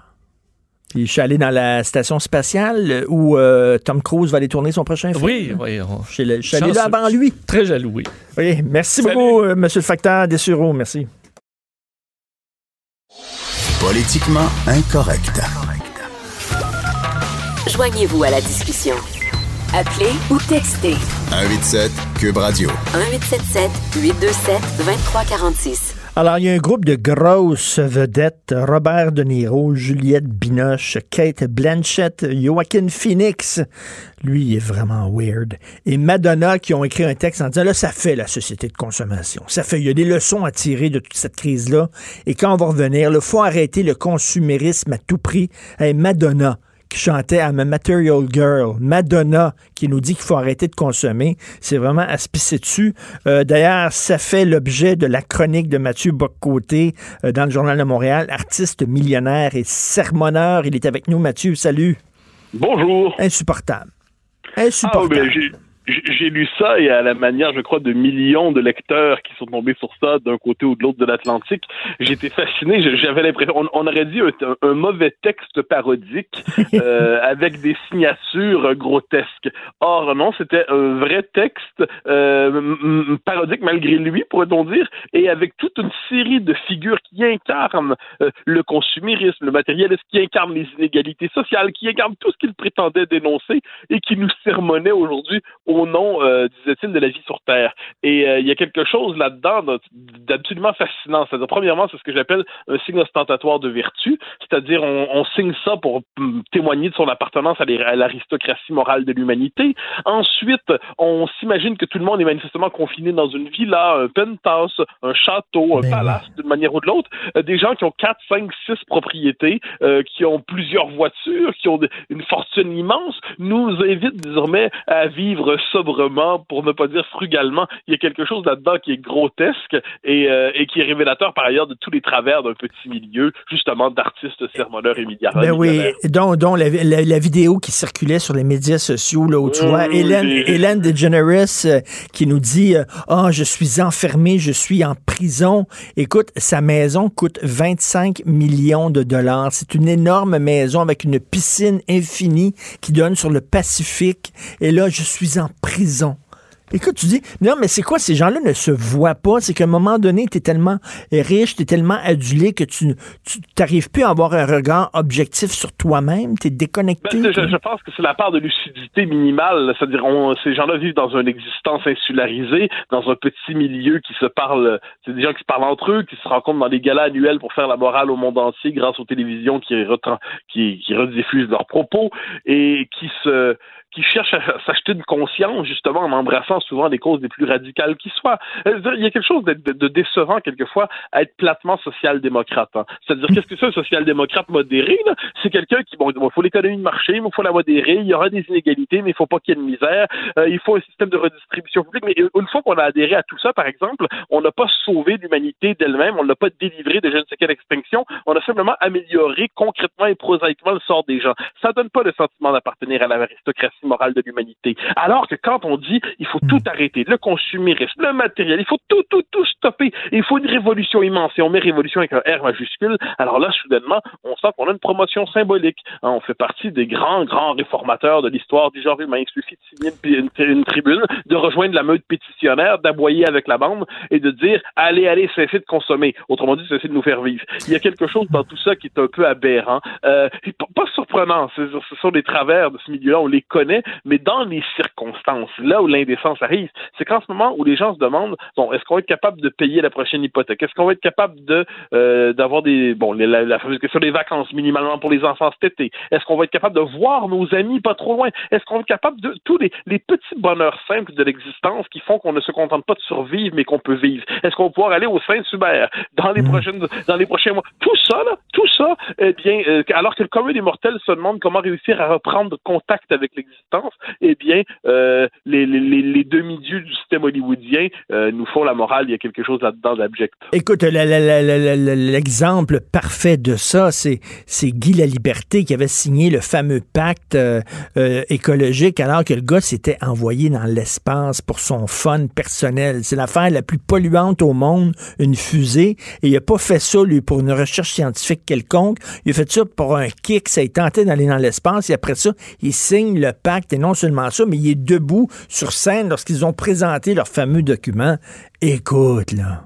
Puis je suis allé dans la station spatiale euh, où euh, Tom Cruise va aller tourner son prochain film. Oui, oui. on- Je suis allé- je suis allé là avant lui. Très jaloux, oui. Oui, merci Salut. beaucoup, euh, Monsieur le facteur Dessureau. Merci. Politiquement incorrect. Joignez-vous à la discussion. Appelez ou textez 187 Cube Radio. 1877 827 2346. Alors, il y a un groupe de grosses vedettes, Robert De Niro, Juliette Binoche, Kate Blanchett, Joaquin Phoenix. Lui, il est vraiment weird. Et Madonna qui ont écrit un texte en disant, là, ça fait la société de consommation. Ça fait, il y a des leçons à tirer de toute cette crise-là. Et quand on va revenir, il faut arrêter le consumérisme à tout prix. Hey, Madonna qui chantait I'm a Material Girl, Madonna qui nous dit qu'il faut arrêter de consommer. C'est vraiment à se pisser dessus. Euh, D'ailleurs, ça fait l'objet de la chronique de Mathieu Boccoté euh, dans le Journal de Montréal, artiste millionnaire et sermonneur. Il est avec nous, Mathieu. Salut. Bonjour. Insupportable. Ah, Insupportable. ben, j'ai- lu ça et à la manière, je crois, de millions de lecteurs qui sont tombés sur ça d'un côté ou de l'autre de l'Atlantique, j'étais fasciné. J'avais l'impression, on, on aurait dit un, un mauvais texte parodique <laughs> euh, avec des signatures grotesques. Or non, c'était un vrai texte euh, parodique malgré lui, pourrait-on dire, et avec toute une série de figures qui incarnent euh, le consumérisme, le matérialisme, qui incarnent les inégalités sociales, qui incarnent tout ce qu'il prétendait dénoncer et qui nous sermonnait aujourd'hui au nom, euh, disait-il, de la vie sur Terre. Et euh, il y a quelque chose là-dedans d'absolument fascinant. C'est-à-dire, premièrement, c'est ce que j'appelle un signe ostentatoire de vertu, c'est-à-dire on, on signe ça pour mm, témoigner de son appartenance à l'aristocratie morale de l'humanité. Ensuite, on s'imagine que tout le monde est manifestement confiné dans une villa, un penthouse, un château, un Ben palace, d'une manière ou de l'autre. Euh, des gens qui ont 4, 5, 6 propriétés, euh, qui ont plusieurs voitures, qui ont une fortune immense, nous invitent désormais à vivre sobrement, pour ne pas dire frugalement. Il y a quelque chose là-dedans qui est grotesque et, euh, et qui est révélateur par ailleurs de tous les travers d'un petit milieu, justement d'artistes sermonneurs et milliardaires. Ben oui, dont, dont la, la- la vidéo qui circulait sur les médias sociaux, là, où tu vois oui, Hélène. Hélène DeGeneres euh, qui nous dit euh, Ah, je suis enfermée, je suis en prison. Écoute, sa maison coûte 25 millions de dollars. C'est une énorme maison avec une piscine infinie qui donne sur le Pacifique. Et là, je suis en prison. Écoute, tu dis, non, mais c'est quoi, ces gens-là ne se voient pas? C'est qu'à un moment donné, tu es tellement riche, tu es tellement adulé que tu n'arrives plus à avoir un regard objectif sur toi-même. Tu es déconnecté. Ben, je, pense que c'est la part de lucidité minimale. C'est-à-dire, ces gens-là vivent dans une existence insularisée, dans un petit milieu qui se parle. C'est des gens qui se parlent entre eux, qui se rencontrent dans des galas annuels pour faire la morale au monde entier grâce aux télévisions qui, qui, qui rediffusent leurs propos et qui se qui cherchent à <laughs> s'acheter une conscience, justement, en embrassant souvent des causes les plus radicales qui soient. Euh, il y a quelque chose de, décevant, quelquefois, à être platement social-démocrate. Hein. C'est-à-dire, qu'est-ce que c'est un social-démocrate modéré? C'est quelqu'un qui, bon, il faut l'économie de marché, il faut la modérer, il y aura des inégalités, mais il faut pas qu'il y ait de misère, euh, il faut un système de redistribution publique. Mais une fois qu'on a adhéré à tout ça, par exemple, on n'a pas sauvé l'humanité d'elle-même, on n'a pas délivré de je ne sais quelle extinction, on a simplement amélioré concrètement et prosaïquement le sort des gens. Ça donne pas le sentiment d'appartenir à l'aristocratie morale de l'humanité. Alors que quand on dit il faut tout arrêter, le consumérisme, le matériel, il faut tout, tout, tout stopper, il faut une révolution immense, et on met révolution avec un R majuscule, alors là, soudainement, on sent qu'on a une promotion symbolique. Hein, on fait partie des grands, grands réformateurs de l'histoire du genre humain. Il suffit de signer une, tribune, de rejoindre la meute pétitionnaire, d'aboyer avec la bande et de dire allez, allez, cessez de consommer. Autrement dit, cessez de nous faire vivre. Il y a quelque chose dans tout ça qui est un peu aberrant. Euh, pas surprenant, ce sont des travers de ce milieu-là, on les connaît mais dans les circonstances, là où l'indécence arrive, c'est qu'en ce moment où les gens se demandent, bon, est-ce qu'on va être capable de payer la prochaine hypothèque? Est-ce qu'on va être capable de euh, d'avoir des, bon, la, la, question des vacances minimalement pour les enfants cet été? Est-ce qu'on va être capable de voir nos amis pas trop loin? Est-ce qu'on va être capable de tous les, les petits bonheurs simples de l'existence qui font qu'on ne se contente pas de survivre, mais qu'on peut vivre? Est-ce qu'on va pouvoir aller au Saint-Hubert dans les mmh. prochaines, dans les prochains mois? Tout ça, là, tout ça, eh bien, euh, alors que le commun des mortels se demande comment réussir à reprendre contact avec l'existence, eh bien, euh, les, les, demi-dieux du système hollywoodien euh, nous font la morale. Il y a quelque chose là-dedans d'abject. Écoute, l'exemple parfait de ça, c'est Guy la Liberté qui avait signé le fameux pacte euh, écologique alors que le gars s'était envoyé dans l'espace pour son fun personnel. C'est l'affaire la plus polluante au monde, une fusée. Et il n'a pas fait ça, lui, pour une recherche scientifique quelconque. Il a fait ça pour un kick. Ça a tenté d'aller dans l'espace. Et après ça, il signe le pacte. Et non seulement ça, mais il est debout sur scène lorsqu'ils ont présenté leur fameux document. Écoute, là.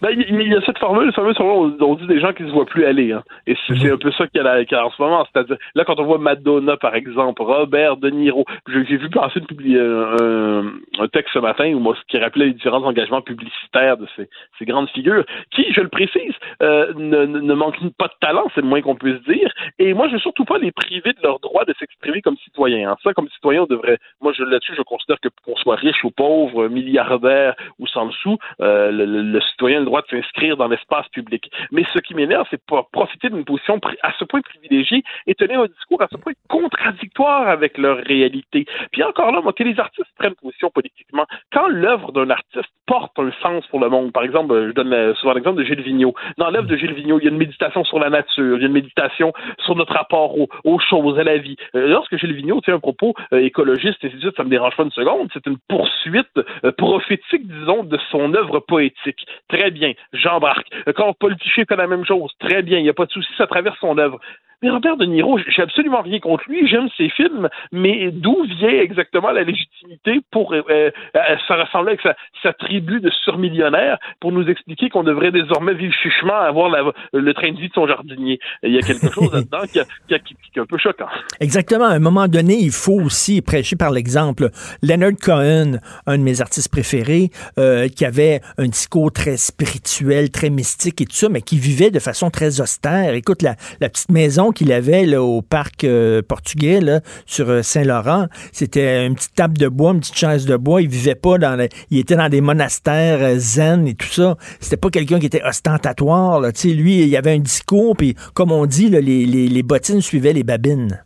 Ben, il y a cette formule, fameuse formule, on, dit des gens qui se voient plus aller. Hein. Et c'est mhm. un peu ça qu'il y, a en ce moment. C'est-à-dire, là, quand on voit Madonna, par exemple, Robert De Niro, j'ai vu passer de publier un, un, texte ce matin où moi, qui rappelait les différents engagements publicitaires de ces, ces grandes figures, qui, je le précise, euh, ne, ne manquent pas de talent, c'est le moins qu'on puisse dire. Et moi, je veux surtout pas les priver de leur droit de s'exprimer comme citoyen. Hein. Ça, comme citoyen, on devrait. Moi, là-dessus, je considère que qu'on soit riche ou pauvre, milliardaire ou sans le sou, euh, le, le, citoyen le droit de s'inscrire dans l'espace public. Mais ce qui m'énerve, c'est profiter d'une position à ce point privilégiée et tenir un discours à ce point contradictoire avec leur réalité. Puis encore là, moi, que les artistes prennent position politiquement, quand l'œuvre d'un artiste porte un sens pour le monde, par exemple, je donne souvent l'exemple de Gilles Vigneault. Dans l'œuvre de Gilles Vigneault, il y a une méditation sur la nature, il y a une méditation sur notre rapport aux, choses, à la vie. Euh, lorsque Gilles Vigneault tient un propos euh, écologiste, et ça me dérange pas une seconde, c'est une poursuite euh, prophétique, disons, de son œuvre poétique. Très bien, j'embarque. Quand Paul Tichet fait la même chose, très bien, il n'y a pas de souci, ça traverse son œuvre. Mais Robert De Niro, j'ai absolument rien contre lui, j'aime ses films, mais d'où vient exactement la légitimité pour euh, euh, se rassembler avec sa, tribu de surmillionnaires pour nous expliquer qu'on devrait désormais vivre chichement avoir le train de vie de son jardinier? Il y a quelque chose là-dedans qui, est un peu choquant. Exactement. À un moment donné, il faut aussi prêcher par l'exemple. Leonard Cohen, un de mes artistes préférés, euh, qui avait un discours très spirituel, très mystique et tout ça, mais qui vivait de façon très austère. Écoute, la, la petite maison qu'il avait au parc euh, portugais sur euh, Saint-Laurent. C'était une petite table de bois, une petite chaise de bois. Il vivait pas dans il était dans des monastères euh, zen et tout ça. C'était pas quelqu'un qui était ostentatoire. Lui, il avait un discours, puis comme on dit, les, les, les bottines suivaient les babines.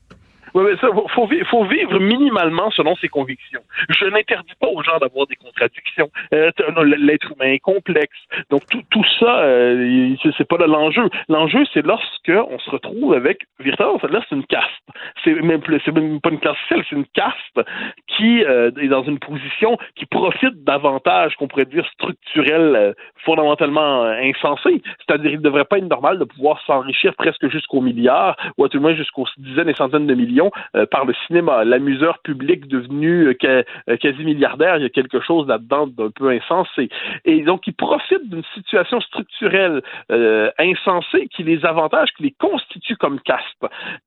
Oui, faut, vivre minimalement selon ses convictions. Je n'interdis pas aux gens d'avoir des contradictions. Euh, L'être humain est complexe. Donc tout, ça, euh, c'est pas l'enjeu. L'enjeu, c'est lorsque on se retrouve avec véritablement, là, c'est une caste. C'est même même pas une classe sociale, c'est une caste qui euh, est dans une position qui profite davantage, qu'on pourrait dire structurelle, euh, fondamentalement insensée. C'est-à-dire, il ne devrait pas être normal de pouvoir s'enrichir presque jusqu'au milliard, ou à tout le moins jusqu'aux dizaines et centaines de millions euh, par le cinéma. L'amuseur public devenu euh, quasi milliardaire, il y a quelque chose là-dedans d'un peu insensé. Et donc, ils profitent d'une situation structurelle insensée qui les avantage, qui les constitue comme caste.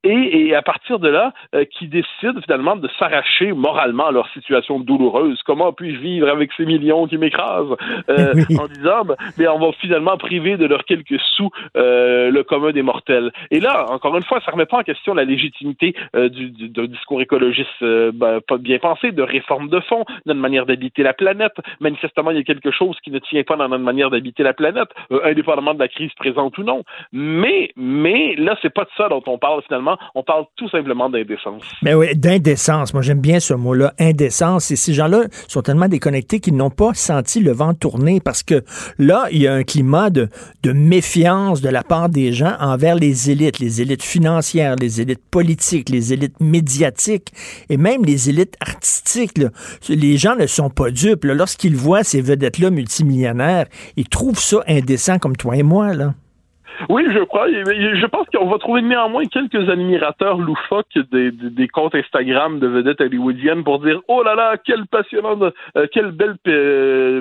Et, et à partir de là, qui décident finalement de s'arracher moralement à leur situation douloureuse. Comment puis-je vivre avec ces millions qui m'écrasent? <laughs> En disant, ben, mais on va finalement priver de leurs quelques sous le commun des mortels. Et là, encore une fois, ça remet pas en question la légitimité euh, du, du, discours écologiste euh, ben, pas bien pensé, de réforme de fond, notre manière d'habiter la planète. Manifestement, il y a quelque chose qui ne tient pas dans notre manière d'habiter la planète, euh, indépendamment de la crise présente ou non. Mais, mais là, c'est pas de ça dont on parle finalement. On parle tout simplement d'indécence. Mais oui, d'indécence. Moi, j'aime bien ce mot-là, indécence. Et ces gens-là sont tellement déconnectés qu'ils n'ont pas senti le vent tourner parce que là, il y a un climat de, de méfiance de la part des gens envers les élites, les élites financières, les élites politiques, les élites médiatiques et même les élites artistiques. Les gens ne sont pas dupes. Lorsqu'ils voient ces vedettes-là multimillionnaires, ils trouvent ça indécent comme toi et moi. Là. Oui, je crois. Je pense qu'on va trouver néanmoins quelques admirateurs loufoques des, des, comptes Instagram de vedettes hollywoodiennes pour dire Oh là là, quelle passionnante, euh, quelle belle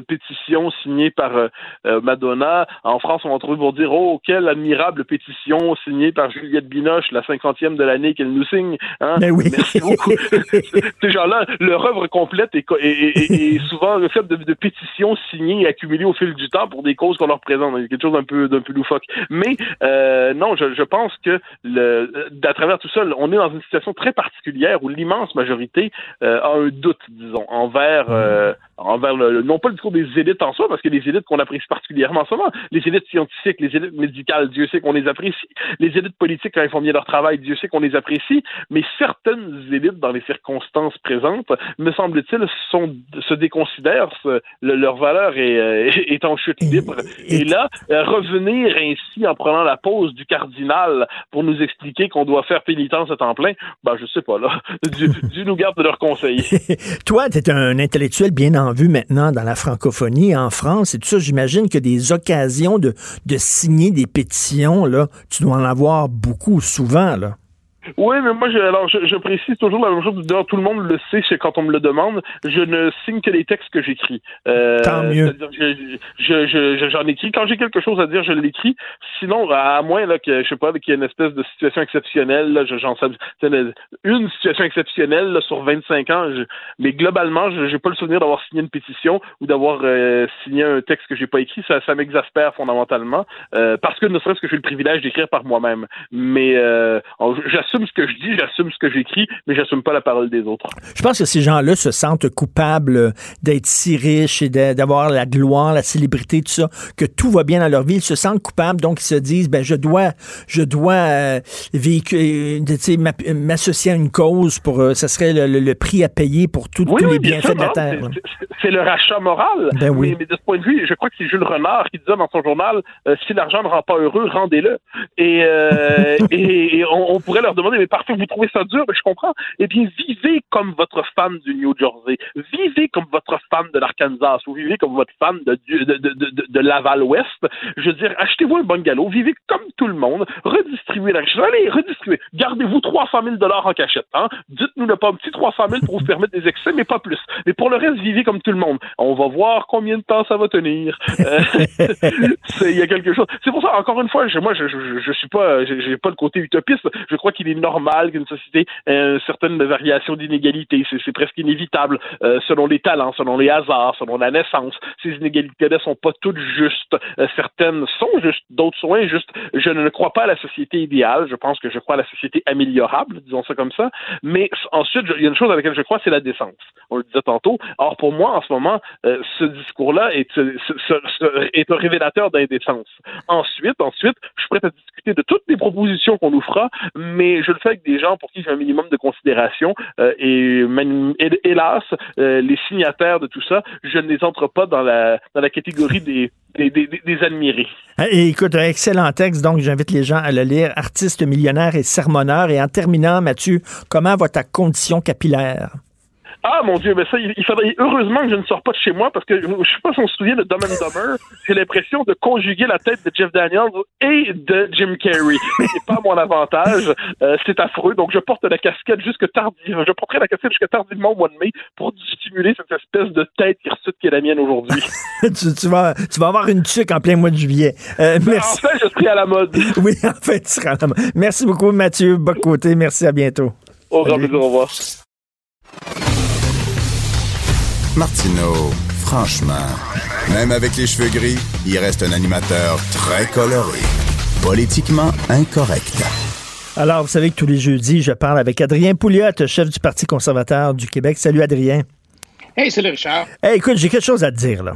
pétition signée par euh, euh, Madonna. En France, on va trouver pour dire Oh, quelle admirable pétition signée par Juliette Binoche, la cinquantième de l'année qu'elle nous signe. Hein? Mais oui. Merci beaucoup. <laughs> <laughs> Ces gens-là, leur œuvre complète est, est, souvent le fait de, de, pétitions signées et accumulées au fil du temps pour des causes qu'on leur présente. Il y a quelque chose d'un peu, d'un peu loufoque. Mais euh, non, je, je, pense que le, à travers tout ça, on est dans une situation très particulière où l'immense majorité euh, a un doute, disons, envers euh, envers le, non pas le discours des élites en soi, parce que les élites qu'on apprécie particulièrement souvent, les élites scientifiques, les élites médicales, Dieu sait qu'on les apprécie, les élites politiques quand ils font bien leur travail, Dieu sait qu'on les apprécie, mais certaines élites dans les circonstances présentes, me semble-t-il, sont se déconsidèrent, leur valeur est, euh, est, en chute libre. Et, là, euh, revenir ainsi en prenant la pose du cardinal pour nous expliquer qu'on doit faire pénitence à temps plein, ben je sais pas là, Dieu, Dieu nous garde de leur conseiller. <laughs> Toi, tu es un intellectuel bien en vu maintenant dans la francophonie, en France et tout ça. J'imagine que des occasions de, de signer des pétitions, là, tu dois en avoir beaucoup, souvent, là. Oui, mais moi, je, alors, je, précise toujours la même chose. D'ailleurs, tout le monde le sait, c'est quand on me le demande. Je ne signe que les textes que j'écris. Euh, Tant mieux. Je, je, j'en écris. Quand j'ai quelque chose à dire, je l'écris. Sinon, à moins là que je sais pas qu'il y ait une espèce de situation exceptionnelle, là, j'en sais une situation exceptionnelle là, sur 25 ans. mais globalement, je n'ai pas le souvenir d'avoir signé une pétition ou d'avoir euh, signé un texte que j'ai pas écrit. Ça, ça m'exaspère fondamentalement euh, parce que ne serait-ce que j'ai le privilège d'écrire par moi-même. Mais euh, j'assume ce que je dis, j'assume ce que j'écris, mais j'assume pas la parole des autres. Je pense que ces gens-là se sentent coupables d'être si riches et d'avoir la gloire, la célébrité, tout ça, que tout va bien dans leur vie. Ils se sentent coupables, donc ils se disent, ben je dois, je dois euh, m'associer à une cause pour, euh, ça serait le, prix à payer pour tous les bienfaits de la terre. C'est le rachat moral. Ben oui. mais, de ce point de vue, je crois que c'est Jules Renard qui disait dans son journal, euh, si l'argent ne rend pas heureux, rendez-le. Et, <laughs> et, on, on pourrait leur demander mais parfois vous trouvez ça dur, mais je comprends. Eh bien, vivez comme votre fan du New Jersey, vivez comme votre fan de l'Arkansas, ou vivez comme votre fan de, de, de, de, Laval-Ouest. Je veux dire, achetez-vous un bungalow, vivez comme tout le monde, redistribuez la richesse. Allez, redistribuez. Gardez-vous 300 000 dollars en cachette. Hein? Dites-nous le pas un petit 300 000 pour vous permettre des excès, mais pas plus. Mais pour le reste, vivez comme tout le monde. On va voir combien de temps ça va tenir. Euh, <laughs> il y a quelque chose. C'est pour ça, encore une fois, moi, je, je, je suis pas, j'ai pas le côté utopiste. Je crois qu'il est normal qu'une société ait une certaine variation d'inégalité. C'est presque inévitable euh, selon les talents, selon les hasards, selon la naissance. Ces inégalités-là sont pas toutes justes. Euh, certaines sont justes, d'autres sont injustes. Je ne crois pas à la société idéale. Je pense que je crois à la société améliorable, disons ça comme ça. Mais ensuite, il y a une chose à laquelle je crois, c'est la décence. On le disait tantôt. Or, pour moi, en ce moment, euh, ce discours-là est, est un révélateur d'indécence. Ensuite, ensuite, je suis prêt à discuter de toutes les propositions qu'on nous fera, mais je le fais avec des gens pour qui j'ai un minimum de considération. Euh, et, hélas, euh, les signataires de tout ça, je ne les entre pas dans la, dans la catégorie des, des, admirés. Et écoute, un excellent texte, donc j'invite les gens à le lire. Artiste, millionnaire et sermonneur. Et en terminant, Mathieu, comment va ta condition capillaire? Ah mon Dieu, mais ça, il, faudrait heureusement que je ne sors pas de chez moi parce que je ne sais pas si on se souvient de Dumb and Dumber. <laughs> J'ai l'impression de conjuguer la tête de Jeff Daniels et de Jim Carrey. C'est pas mon avantage. Euh, c'est affreux. Donc je porte la casquette jusque tardivement. Je porterai la casquette jusque tardivement au mois de mai pour stimuler cette espèce de tête hirsute qui est la mienne aujourd'hui. <laughs> tu, vas, tu vas avoir une tuque en plein mois de juillet. Euh, merci. En fait, je serai à la mode. <laughs> oui, en fait, tu seras à la mode. Merci beaucoup, Mathieu Bocoté. Merci, à bientôt. Au revoir. Martineau, franchement, même avec les cheveux gris, il reste un animateur très coloré, politiquement incorrect. Alors, vous savez que tous les jeudis, je parle avec Adrien Pouliot, chef du Parti conservateur du Québec. Salut, Adrien. Hey, salut, Richard. Hey, écoute, j'ai quelque chose à te dire, là.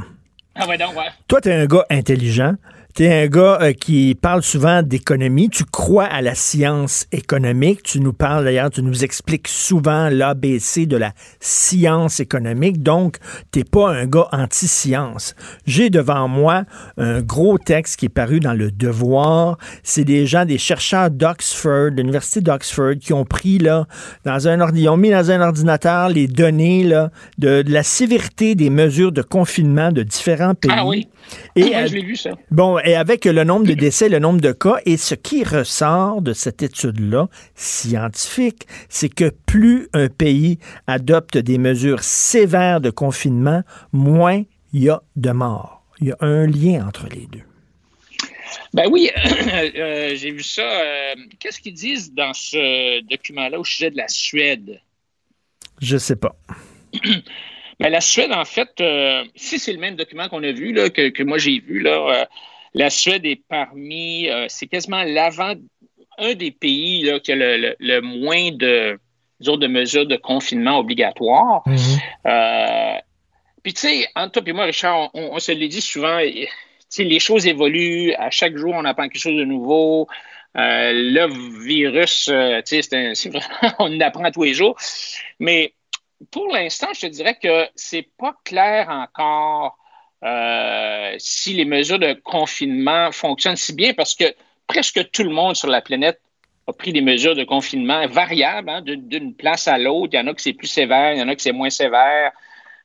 Ah ouais, donc, ouais. Toi, t'es un gars intelligent. Tu es un gars euh, qui parle souvent d'économie. Tu crois à la science économique. Tu nous parles d'ailleurs, tu nous expliques souvent l'ABC de la science économique. Donc, t'es pas un gars anti-science. J'ai devant moi un gros texte qui est paru dans le Devoir. C'est des gens, des chercheurs d'Oxford, de l'université d'Oxford, qui ont pris là dans un ils ont mis dans un ordinateur les données là de, la sévérité des mesures de confinement de différents pays. Ah oui. Et ah, je l'ai vu ça. Bon, et avec le nombre de décès, le nombre de cas, et ce qui ressort de cette étude-là, scientifique, c'est que plus un pays adopte des mesures sévères de confinement, moins il y a de morts. Il y a un lien entre les deux. Ben oui, <clears throat> euh, j'ai vu ça. Euh, qu'est-ce qu'ils disent dans ce document-là au sujet de la Suède? Je sais pas. <clears throat> Ben, la Suède, en fait, euh, si c'est le même document qu'on a vu, là, que, moi j'ai vu, là, euh, la Suède est parmi, euh, c'est quasiment l'avant, un des pays là, qui a le, moins de, de mesures de confinement obligatoires. Mhm. Puis, tu sais, entre toi et moi, Richard, on, se le dit souvent, les choses évoluent, à chaque jour, on apprend quelque chose de nouveau. le virus, tu sais, <laughs> on apprend tous les jours. Mais pour l'instant, je te dirais que c'est pas clair encore euh, si les mesures de confinement fonctionnent si bien parce que presque tout le monde sur la planète a pris des mesures de confinement variables hein, d'une place à l'autre. Il y en a qui c'est plus sévère, il y en a qui c'est moins sévère.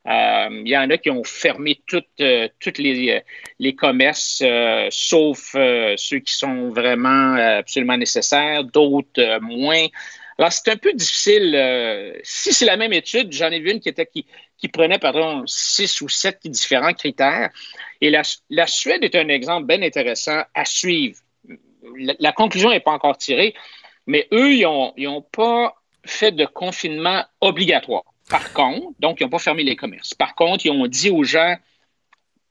Euh, il y en a qui ont fermé toutes, euh, les, les commerces, sauf ceux qui sont vraiment absolument nécessaires, d'autres moins. Alors, c'est un peu difficile. Euh, si c'est la même étude, j'en ai vu une qui, prenait, pardon, six ou sept différents critères. Et la, Suède est un exemple bien intéressant à suivre. La, conclusion n'est pas encore tirée, mais eux, ils n'ont ont pas fait de confinement obligatoire. Par contre, donc, ils n'ont pas fermé les commerces. Par contre, ils ont dit aux gens,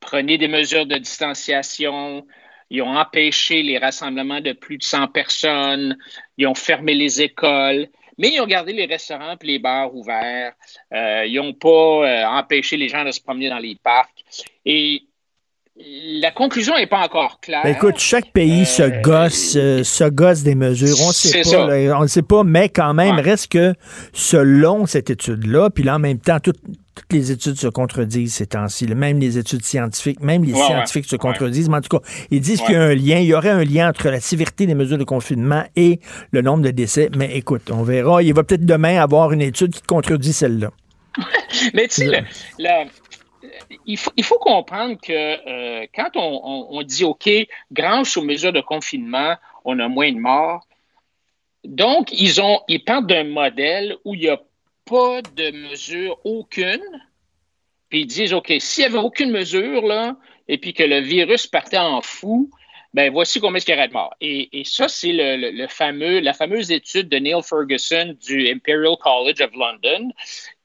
prenez des mesures de distanciation, ils ont empêché les rassemblements de plus de 100 personnes. Ils ont fermé les écoles. Mais ils ont gardé les restaurants et les bars ouverts. Euh, ils n'ont pas euh, empêché les gens de se promener dans les parcs. Et la conclusion n'est pas encore claire. Ben, écoute, chaque pays se euh, gosse, se gosse des mesures. On sait pas, on ne sait pas, mais quand même, reste que selon cette étude-là, puis là en même temps, tout, toutes les études se contredisent ces temps-ci. Même les études scientifiques, même les scientifiques se contredisent. Mais en tout cas, ils disent qu'il y a un lien. Il y aurait un lien entre la sévérité des mesures de confinement et le nombre de décès. Mais écoute, on verra. Il va peut-être demain avoir une étude qui contredit celle-là. <laughs> Mais tu sais, il, faut, comprendre que euh, quand on, dit OK, grâce aux mesures de confinement, on a moins de morts. Donc, ils ont, ils partent d'un modèle où il y a pas de mesure aucune, puis ils disent, OK, s'il n'y avait aucune mesure, là, et puis que le virus partait en fou, ben voici combien il y aurait de morts. Et, ça, c'est le, fameux, la fameuse étude de Neil Ferguson du Imperial College of London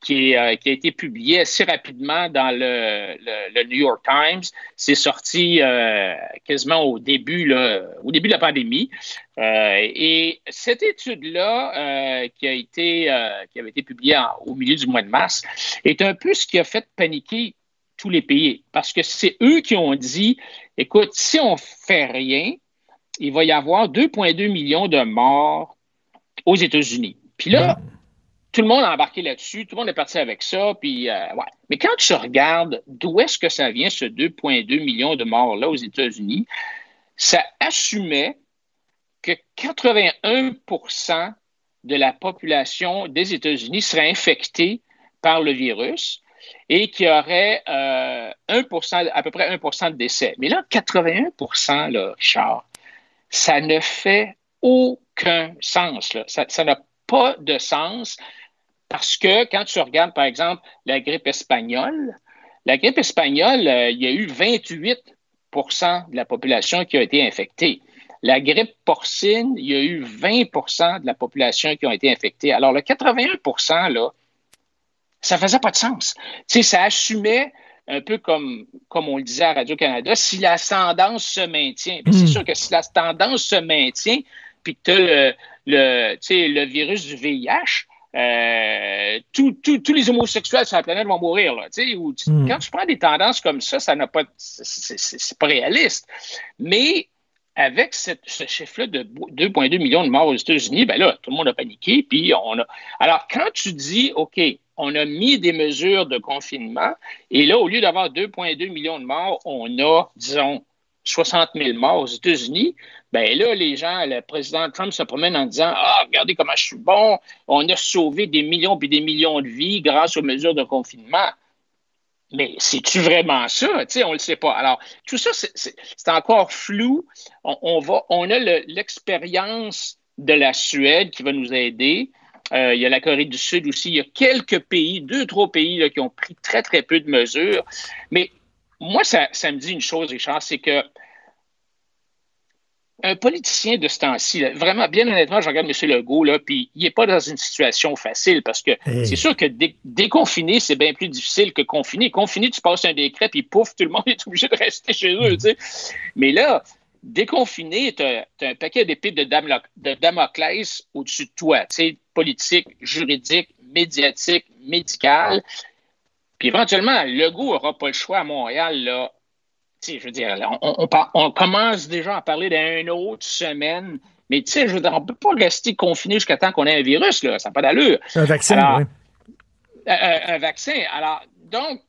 qui, euh, qui a été publiée assez rapidement dans le, New York Times. C'est sorti euh, quasiment au début, au début de la pandémie. Euh, et cette étude-là, qui, qui avait été publiée au milieu du mois de mars, est un peu ce qui a fait paniquer tous les pays. Parce que c'est eux qui ont dit, écoute, si on fait rien, il va y avoir 2,2 millions de morts aux États-Unis. Puis là, tout le monde a embarqué là-dessus, tout le monde est parti avec ça, puis euh, ouais. Mais quand tu regardes d'où est-ce que ça vient, ce 2,2 millions de morts-là aux États-Unis, ça assumait que 81% de la population des États-Unis serait infectée par le virus et qu'il y aurait euh, 1%, à peu près 1% de décès. Mais là, 81 là, Richard, ça ne fait aucun sens. Ça n'a pas de sens parce que quand tu regardes, par exemple, la grippe espagnole, la grippe espagnole, euh, il y a eu 28% de la population qui a été infectée. La grippe porcine, il y a eu 20% de la population qui ont été infectés. Alors, le 81 là, ça faisait pas de sens. Tu sais, ça assumait un peu comme, comme on le disait à Radio-Canada, si la tendance se maintient. C'est hmm. sûr que si la tendance se maintient, puis que tu as le, le virus du VIH, euh, tous les homosexuels sur la planète vont mourir. Là, hmm. Quand tu prends des tendances comme ça, ça n'a pas, c'est pas réaliste. Mais avec ce chiffre-là de 2,2 millions de morts aux États-Unis, ben là, tout le monde a paniqué. Puis on a. Alors, quand tu dis, OK, on a mis des mesures de confinement, et là, au lieu d'avoir 2,2 millions de morts, on a, disons, 60 000 morts aux États-Unis, ben là, les gens, le président Trump se promène en disant Ah, regardez comment je suis bon, on a sauvé des millions puis des millions de vies grâce aux mesures de confinement. Mais c'est-tu vraiment ça? on ne le sait pas. Alors, tout ça, c'est encore flou. On, va, on a l'expérience de la Suède qui va nous aider. Euh, il y a la Corée du Sud aussi. Il y a quelques pays, deux, trois pays là, qui ont pris très, très peu de mesures. Mais moi, ça, ça me dit une chose, Richard, c'est que un politicien de ce temps-ci, vraiment, bien honnêtement, je regarde M. Legault, là, puis il n'est pas dans une situation facile parce que c'est sûr que déconfiner, c'est bien plus difficile que confiner. Confiner, tu passes un décret, puis pouf, tout le monde <laughs> est obligé de rester chez eux. Tu sais. Mais là, déconfiner, tu as, un paquet d'épées de, de Damoclès au-dessus de toi, tu sais, politique, juridique, médiatique, médical. Puis éventuellement, Legault n'aura pas le choix à Montréal, là, je veux dire, on, commence déjà à parler d'une autre semaine, mais tu sais, je veux dire, on ne peut pas rester confiné jusqu'à temps qu'on ait un virus, là, ça n'a pas d'allure. Un vaccin, oui. Euh, euh, un, vaccin. Alors, donc,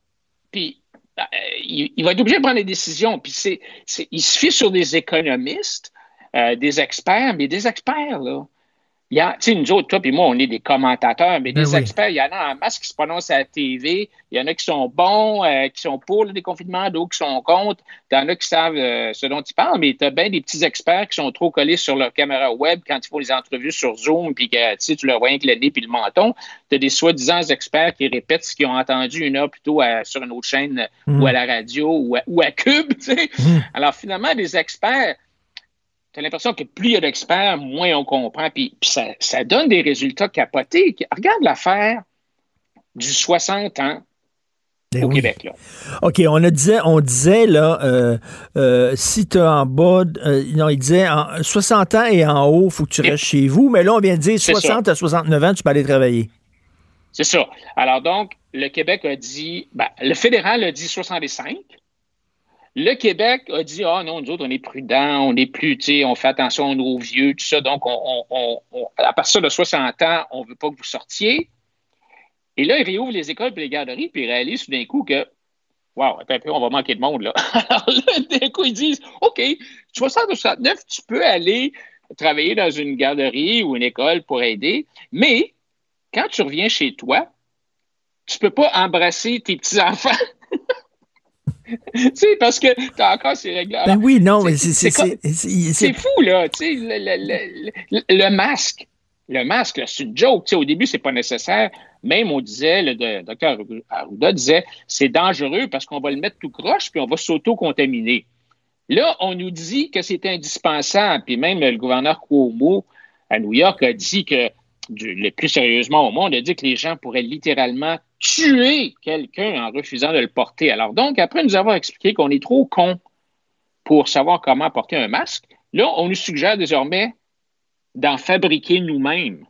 puis, euh, il, va être obligé de prendre des décisions. Puis, c'est, il se fie sur des économistes, des experts, mais des experts, là, il y a, tu sais, nous autres, toi et moi, on est des commentateurs, mais ben des experts, il y en a en masse qui se prononcent à la TV. Il y en a qui sont bons, euh, qui sont pour le déconfinement, d'autres qui sont contre. Il y en a qui savent euh, ce dont ils parlent, mais tu as bien des petits experts qui sont trop collés sur leur caméra web quand ils font les entrevues sur Zoom, puis que tu leur vois avec le nez puis le menton. Tu as des soi-disant experts qui répètent ce qu'ils ont entendu une heure plus tôt sur une autre chaîne mm. ou à la radio ou à, ou à Cube. <laughs> Tu sais. Mm. Alors, finalement, des experts tu as l'impression que plus il y a d'experts, moins on comprend. Puis, ça, donne des résultats capotés. Regarde l'affaire du 60 ans ben au Québec. Là. OK, on, a disait, on disait, là, euh, euh, si tu es en bas, euh, non, il disait en 60 ans et en haut, il faut que tu restes chez vous. Mais là, on vient de dire 60 à 69 ans, tu peux aller travailler. C'est ça. Alors donc, le Québec a dit, ben, le fédéral a dit 65. Le Québec a dit Ah non, nous autres, on est prudents, on est plus, tu sais, on fait attention nos vieux, tout ça. Donc, on, à partir de 60 ans, on ne veut pas que vous sortiez. Et là, ils réouvrent les écoles et les garderies, puis ils réalisent tout d'un coup que Wow, on va manquer de monde, là. <laughs> Alors là, d'un coup, ils disent OK, 60 ou 69, tu peux aller travailler dans une garderie ou une école pour aider, mais quand tu reviens chez toi, tu ne peux pas embrasser tes petits-enfants. <laughs> tu sais, parce que t'as encore ces règles-là. Ben oui, non, mais c'est. C'est fou, là. Tu sais, le, masque. Le masque, c'est une joke. Tu sais, au début, c'est pas nécessaire. Même, on disait, le docteur Arruda disait, c'est dangereux parce qu'on va le mettre tout croche puis on va s'auto-contaminer. Là, on nous dit que c'est indispensable. Puis même le gouverneur Cuomo à New York a dit que, le plus sérieusement au monde, a dit que les gens pourraient littéralement tuer quelqu'un en refusant de le porter. Alors donc, après nous avoir expliqué qu'on est trop con pour savoir comment porter un masque, là, on nous suggère désormais d'en fabriquer nous-mêmes.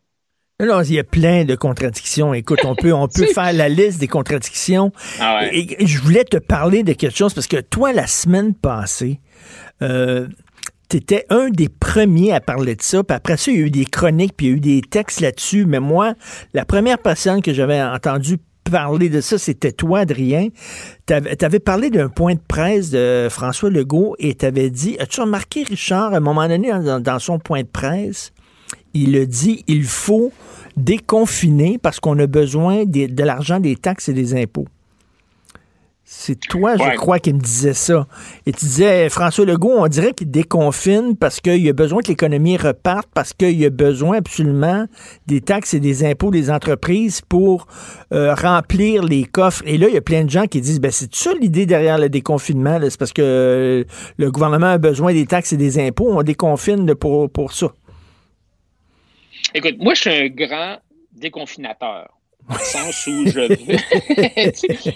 Non, il y a plein de contradictions. Écoute, on peut, on peut <laughs> faire la liste des contradictions. Ah et, je voulais te parler de quelque chose parce que toi, la semaine passée, euh, tu étais un des premiers à parler de ça. Puis après ça, il y a eu des chroniques, puis il y a eu des textes là-dessus. Mais moi, la première personne que j'avais entendue parler de ça, c'était toi, Adrien. Tu avais, parlé d'un point de presse de François Legault et tu avais dit, as-tu remarqué, Richard, à un moment donné, dans, son point de presse, il a dit, il faut déconfiner parce qu'on a besoin de l'argent des taxes et des impôts. C'est toi, je crois, qui me disais ça. Et tu disais, François Legault, on dirait qu'il déconfine parce qu'il a besoin que l'économie reparte, parce qu'il a besoin absolument des taxes et des impôts des entreprises pour euh, remplir les coffres. Et là, il y a plein de gens qui disent, ben, c'est ça l'idée derrière le déconfinement, c'est parce que euh, le gouvernement a besoin des taxes et des impôts, on déconfine là, pour, pour ça. Écoute, moi, je suis un grand déconfinateur. Dans le sens où je veux,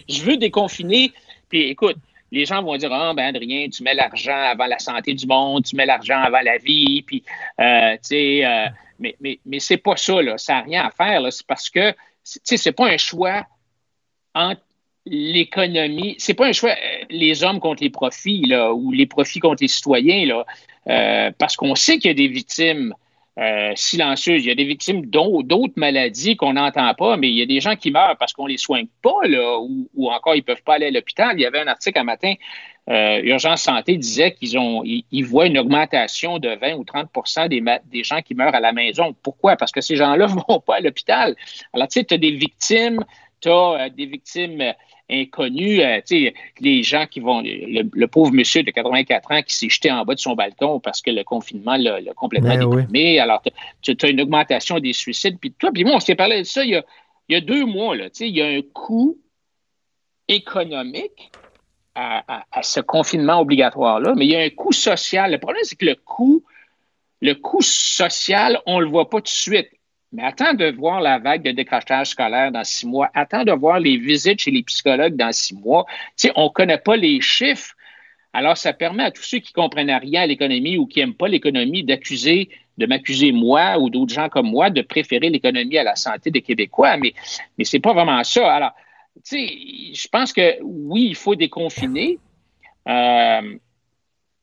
je veux déconfiner. Puis écoute, les gens vont dire Ah, ben Adrien, tu mets l'argent avant la santé du monde, tu mets l'argent avant la vie. Puis, euh, tu sais, euh, mais, mais, mais c'est pas ça, là. Ça n'a rien à faire, là. C'est parce que, tu sais, c'est pas un choix entre l'économie. C'est pas un choix, euh, les hommes contre les profits, là, ou les profits contre les citoyens, là. Euh, parce qu'on sait qu'il y a des victimes euh. Il y a des victimes d'au- d'autres maladies qu'on n'entend pas, mais il y a des gens qui meurent parce qu'on les soigne pas, ou, encore ils peuvent pas aller à l'hôpital. Il y avait un article un matin, euh, Urgence Santé disait qu'ils ont, ils, voient une augmentation de 20 ou 30 des, des gens qui meurent à la maison. Pourquoi? Parce que ces gens-là ne <laughs> vont pas à l'hôpital. Alors, tu sais, tu as des victimes, tu as des victimes inconnues, euh, tu sais, les gens qui vont, le, le pauvre monsieur de 84 ans qui s'est jeté en bas de son balcon parce que le confinement l'a complètement Ben oui. déprimé. Alors, tu as une augmentation des suicides. Puis toi, puis moi, on s'est parlé de ça il y a, il y a deux mois. Là, tu sais, il y a un coût économique à, à- à ce confinement obligatoire-là, mais il y a un coût social. Le problème, c'est que le coût, le coût social, on ne le voit pas tout de suite. Mais attends de voir la vague de décrochage scolaire dans six mois. Attends de voir les visites chez les psychologues dans six mois. On ne connaît pas les chiffres. Alors, ça permet à tous ceux qui comprennent rien à l'économie ou qui n'aiment pas l'économie d'accuser, de m'accuser moi ou d'autres gens comme moi de préférer l'économie à la santé des Québécois. Mais, mais c'est pas vraiment ça. Alors, tu sais, je pense que oui, il faut déconfiner. Euh,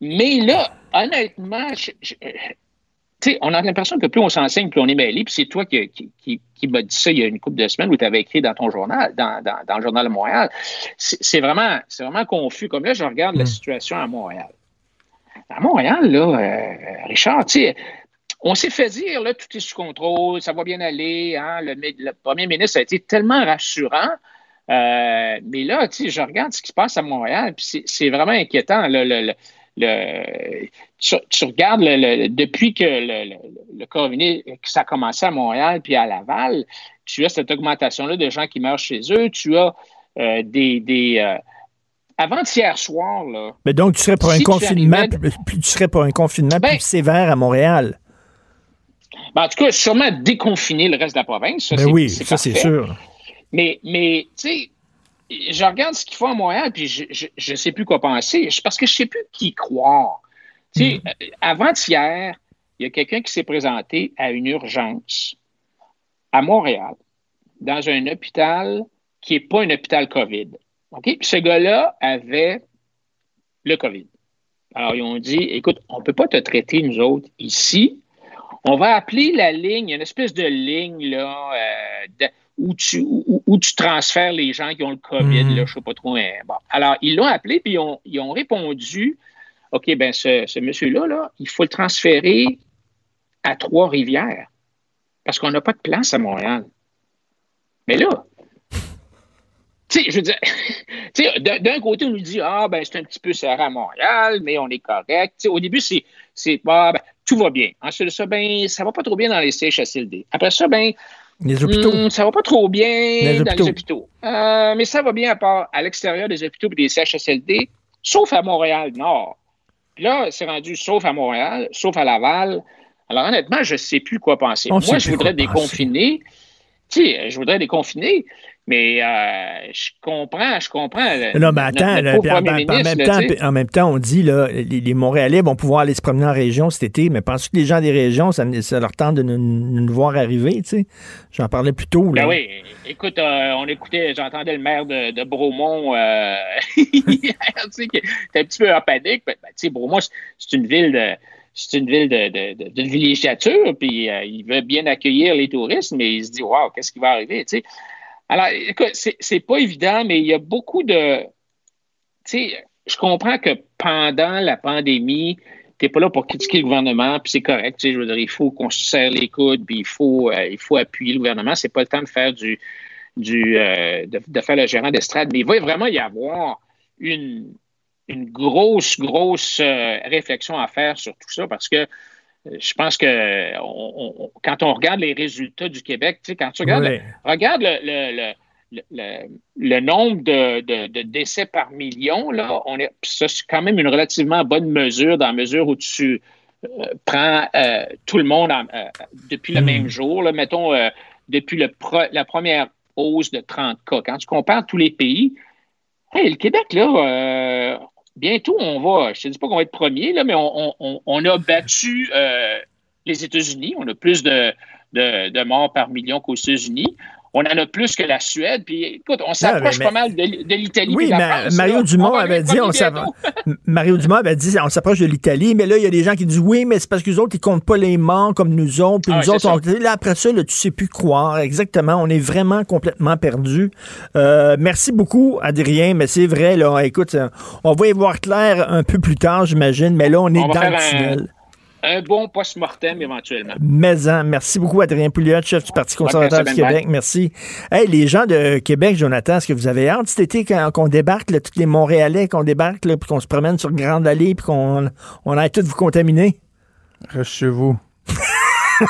mais là, honnêtement, je- sais, on a l'impression que plus on s'enseigne, plus on est mêlé. Puis c'est toi qui, qui, qui, qui m'as dit ça il y a une couple de semaines où tu avais écrit dans ton journal, dans, dans, dans le Journal de Montréal. C'est vraiment, confus. Comme là, je regarde la situation à Montréal. À Montréal, là, euh, Richard, tu sais, on s'est fait dire, là, tout est sous contrôle, ça va bien aller. Hein, le, mi- le premier ministre a été tellement rassurant. Euh, mais là, tu sais, je regarde ce qui se passe à Montréal, puis c'est- c'est vraiment inquiétant. là, le, le- le- tu, tu regardes le- le- depuis que le, coronavirus, que ça a commencé à Montréal puis à Laval, tu as cette augmentation-là de gens qui meurent chez eux. Tu as euh, des. des euh, avant-hier soir, là. Mais donc, tu serais pour un tu confinement, arrivais- plus, tu serais pour un confinement Ben- plus sévère à Montréal? Ben, en tout cas, sûrement déconfiner le reste de la province. Ça, Ben oui, ça c'est sûr. Mais, mais tu sais, je regarde ce qu'ils font à Montréal, puis je ne sais plus quoi penser. Parce que je ne sais plus qui croire. Mm. euh, avant-hier, il y a quelqu'un qui s'est présenté à une urgence à Montréal, dans un hôpital qui n'est pas un hôpital COVID. Puis ce gars-là avait le COVID. Alors, ils ont dit écoute, on ne peut pas te traiter, nous autres, ici. On va appeler la ligne, il y a une espèce de ligne là, euh, de- où, tu, où, où tu transfères les gens qui ont le COVID, Mhm. là, je ne sais pas trop. mais bon. Alors, ils l'ont appelé, puis ils ont, ils ont répondu OK, ben ce, ce monsieur-là, là, il faut le transférer à Trois-Rivières parce qu'on n'a pas de place à Montréal. Mais là, tu sais, je veux dire, <laughs> d'un côté, on nous dit, ah, ben, c'est un petit peu serré à Montréal, mais on est correct. Au début, c'est, c'est, ah, ben, tout va bien. Ensuite de ça, ben, ça va pas trop bien dans les CHSLD. Après ça, ben, Les hôpitaux. hmm, ça va pas trop bien Les dans hôpitaux. les hôpitaux. Euh, mais ça va bien à part à l'extérieur des hôpitaux et des CHSLD, sauf à Montréal-Nord. Puis là, c'est rendu sauf à Montréal, sauf à Laval. Alors, honnêtement, je ne sais plus quoi penser. On Moi, je voudrais penser. Déconfiner. Tu sais, je voudrais déconfiner, mais euh, je comprends, je comprends. Non, mais attends, notre là, en, même là, temps, en même temps, on dit, là, les, les Montréalais vont pouvoir aller se promener en région cet été, mais penses-tu que les gens des régions, ça, ça leur tente de nous, nous voir arriver, tu sais? J'en parlais plus tôt, là. Ben oui, écoute, euh, on écoutait, j'entendais le maire de, de Bromont euh, <laughs> hier, tu sais, qui était un petit peu en panique. Ben, tu sais, Bromont, c'est- c'est une ville de c'est une ville de, de, villégiature, puis euh, il veut bien accueillir les touristes, mais il se dit, waouh, qu'est-ce qui va arriver. Alors, écoute, c'est pas évident, mais il y a beaucoup de, tu sais, je comprends que pendant la pandémie, t'es pas là pour critiquer le gouvernement, puis c'est correct. Je veux dire, il faut qu'on se serre les coudes, puis il faut, euh, il faut appuyer le gouvernement. C'est pas le temps de faire du, du, euh, de, de faire le gérant d'estrade. Mais il va vraiment y avoir une, une grosse, grosse euh, réflexion à faire sur tout ça parce que euh, je pense que on- on- quand on regarde les résultats du Québec, tu sais, quand tu regardes, le, regarde le, le- le- nombre de, de- de décès par million, là, on est, ça, c'est quand même une relativement bonne mesure dans la mesure où tu euh, prends tout le monde en- depuis le Hmm. même jour, là, mettons depuis le pro- la première hausse de 30 cas. Quand tu compares tous les pays, hey, le Québec, là, euh, bientôt, on va, je ne te dis pas qu'on va être premier, mais on, a battu euh, les États-Unis. On a plus de morts par million qu'aux États-Unis. On en a plus que la Suède. Puis, écoute, on s'approche pas mal de, de l'Italie. Oui, puis de la mais France, Mario. Dumont On va avait dit, on bientôt. s'appro- <laughs> Mario Dumont avait dit, on s'approche de l'Italie, mais là, il y a des gens qui disent, oui, mais c'est parce que les autres, ils comptent pas les morts comme nous autres, puis Ah, nous autres, on, là, après ça, là, tu sais plus croire. Exactement, on est vraiment complètement perdus. Euh, merci beaucoup, Adrien, mais c'est vrai, là, écoute, euh, on va y voir clair un peu plus tard, j'imagine, mais là, on est On dans le un- tunnel. Un bon post-mortem éventuellement. Maison. Merci beaucoup, Adrien Pouliot, chef du Parti conservateur du Québec. Merci. Hey, les gens de Québec, Jonathan, est-ce que vous avez hâte cet été quand- qu'on débarque, là, tous les Montréalais, qu'on débarque, là, puis qu'on se promène sur Grande Allée, puis qu'on on aille tous vous contaminer? Reste chez vous. <laughs>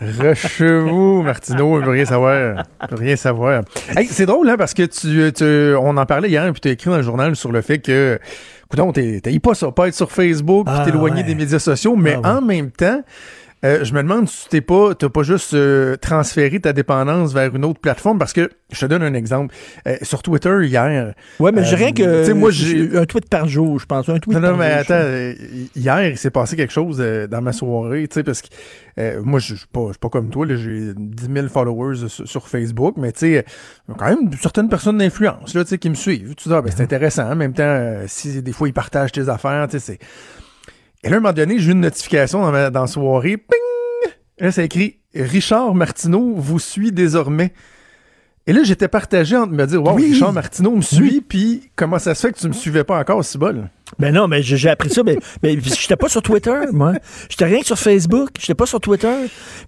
Vous, Martineau, il veut rien savoir. Il veut rien savoir. Hey, c'est drôle, hein, parce que tu, tu- on en parlait hier, puis tu as écrit dans le journal sur le fait que, t'es t'as pas ça, pas être sur Facebook, puis Ah, t'éloigner ouais. des médias sociaux, mais Ah, ouais. en même temps, euh, je me demande si tu t'es pas, t'as pas juste euh, transféré ta dépendance vers une autre plateforme, parce que, je te donne un exemple. Euh, sur Twitter, hier. Ouais, mais euh, je dirais que. Tu sais, moi, j'ai. Un tweet par jour, je pense. Un tweet Non, non, par mais jour, attends, euh, hier, il s'est passé quelque chose euh, dans ma soirée, tu sais, parce que euh, moi, je suis pas, pas comme toi, là, j'ai 10 000 followers sur, sur Facebook, mais tu sais, euh, quand même certaines personnes d'influence, là, tu sais, qui me suivent. Tu dis, ah, ben, c'est intéressant. En même temps, euh, si des fois, ils partagent tes affaires, tu sais, c'est... Et là, à un moment donné, j'ai eu une notification dans ma dans la soirée, ping! Et là, c'est écrit « Richard Martineau vous suit désormais ». Et là, j'étais partagé entre me dire, wow, Oui. Richard Martineau me suit, puis comment ça se fait que tu me suivais pas encore, si bol? Ben non, mais j'ai appris ça, mais, <laughs> mais j'étais pas sur Twitter, moi. J'étais rien que sur Facebook, j'étais pas sur Twitter.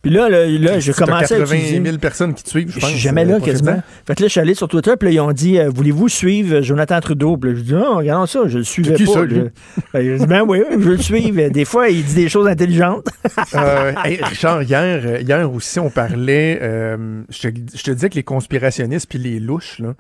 Puis là, là, là j'ai commencé à 80 utiliser... 000 personnes qui te suivent, je Je pense. suis jamais euh, là quasiment. récent. Fait que là, je suis allé sur Twitter, puis là, ils ont dit euh, Voulez-vous suivre Jonathan Trudeau? Puis là, je dis Non, regardons ça, je le suivais qui pas. Je- Ben, il dit, Ben oui, je le suivre. Des fois, il dit des choses intelligentes. Euh, hey, Richard, hier, euh, hier aussi, on parlait. euh, je, te, je te disais que les conspirationnistes puis les louches là,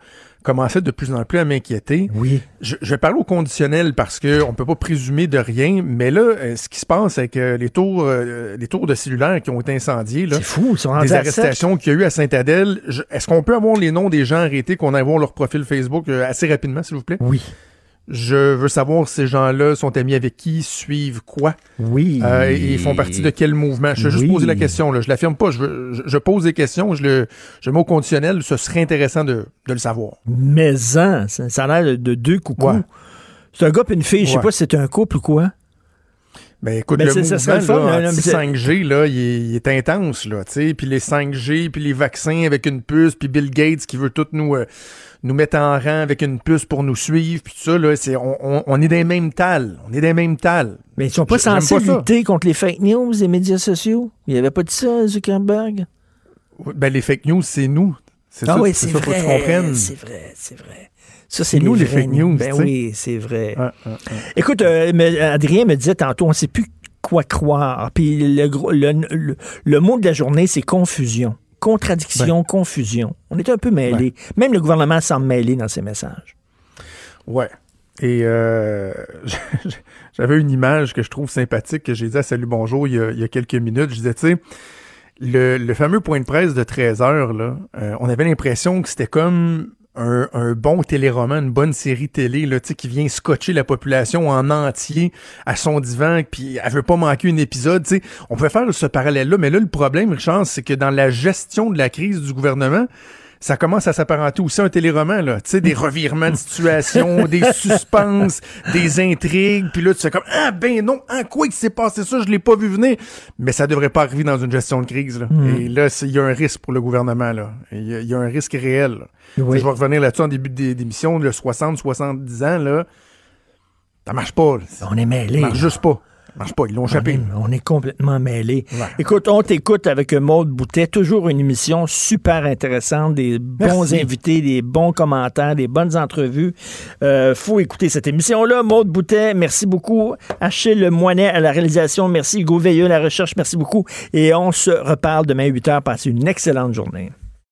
commençaient de plus en plus à m'inquiéter. Oui. Je, parler au conditionnel parce qu'on ne peut pas présumer de rien, mais là, euh, ce qui se passe, c'est que les tours, euh, les tours de cellulaires qui ont été incendiés, là, C'est fou, ils sont des arrestations qu'il y a eu à Saint-Adèle, est-ce qu'on peut avoir les noms des gens arrêtés, qu'on aille voir leur profil Facebook euh, assez rapidement, s'il vous plaît? Oui. Je veux savoir ces gens-là sont amis avec qui, suivent quoi. Oui. Euh, et ils font partie de quel mouvement? Je vais juste Oui. poser la question. Là. Je l'affirme pas. Je, veux- je, je pose des questions. Je le je mets au conditionnel. Ce serait intéressant de, de le savoir. Mais ça, ça a l'air de, de deux coucous. Ouais. C'est un gars et une fille, je sais Ouais. pas si c'est un couple ou quoi. Ben écoute, le mouvement ça serait le fun, là, là, mais- anti-5G, là, il est, il est intense. Là, tu sais. puis les 5G, puis les vaccins avec une puce, puis Bill Gates qui veut tout nous, euh, nous mettre en rang avec une puce pour nous suivre, puis tout ça, là, c'est, on, on, on est des mêmes tales. On est des mêmes tales. Mais ils sont pas censés lutter contre les fake news, les médias sociaux? Il avait pas dit ça, Zuckerberg? Ben, les fake news, c'est nous. C'est Ah ça, oui, c'est ça, faut que tu vrai. comprennes. C'est vrai, c'est vrai. Ça, c'est nous, les fake news, Ben oui, c'est vrai. Écoute, euh, mais Adrien me disait tantôt, on ne sait plus quoi croire. Puis le, le, le- le mot de la journée, c'est confusion. Contradiction, confusion. On est un peu mêlés. Même le gouvernement semble mêlé dans ses messages. Ouais. Et euh, <laughs> j'avais une image que je trouve sympathique que j'ai dit à Salut Bonjour il y a, il y a quelques minutes. Je disais, tu sais, le, le fameux point de presse de 13 heures, là, euh, on avait l'impression que c'était comme un, un bon téléroman, une bonne série télé là, qui vient scotcher la population en entier à son divan, puis elle veut pas manquer un épisode. tu sais. On peut faire ce parallèle-là, mais là, le problème, Richard, c'est que dans la gestion de la crise du gouvernement, ça commence à s'apparenter aussi à un téléroman, là. Tu sais, des revirements de situation, <laughs> des suspens, des intrigues, puis là, tu fais comme, ah ben non, en quoi il s'est passé ça, je l'ai pas vu venir. Mais ça devrait pas arriver dans une gestion de crise, là. Mm. Et là, il y a un risque pour le gouvernement, là. Il y, a- il y a un risque réel. Oui. Je vais revenir là-dessus en début d'é- d'émission, le 60-70 ans, là. Ça marche pas. On est mêlés. Ça marche juste pas. Marche pas. Ils l'ont On échappé. est, on est complètement mêlés. Ouais. Écoute, on t'écoute avec Maude Boutet. Toujours une émission super intéressante, des bons invités, des bons commentaires, des bonnes entrevues. Euh, faut écouter cette émission-là. Maude Boutet, merci beaucoup. Achille Moinet à la réalisation. Merci Hugo Veilleux à la recherche. Merci beaucoup. Et on se reparle demain 8 h. Passez une excellente journée.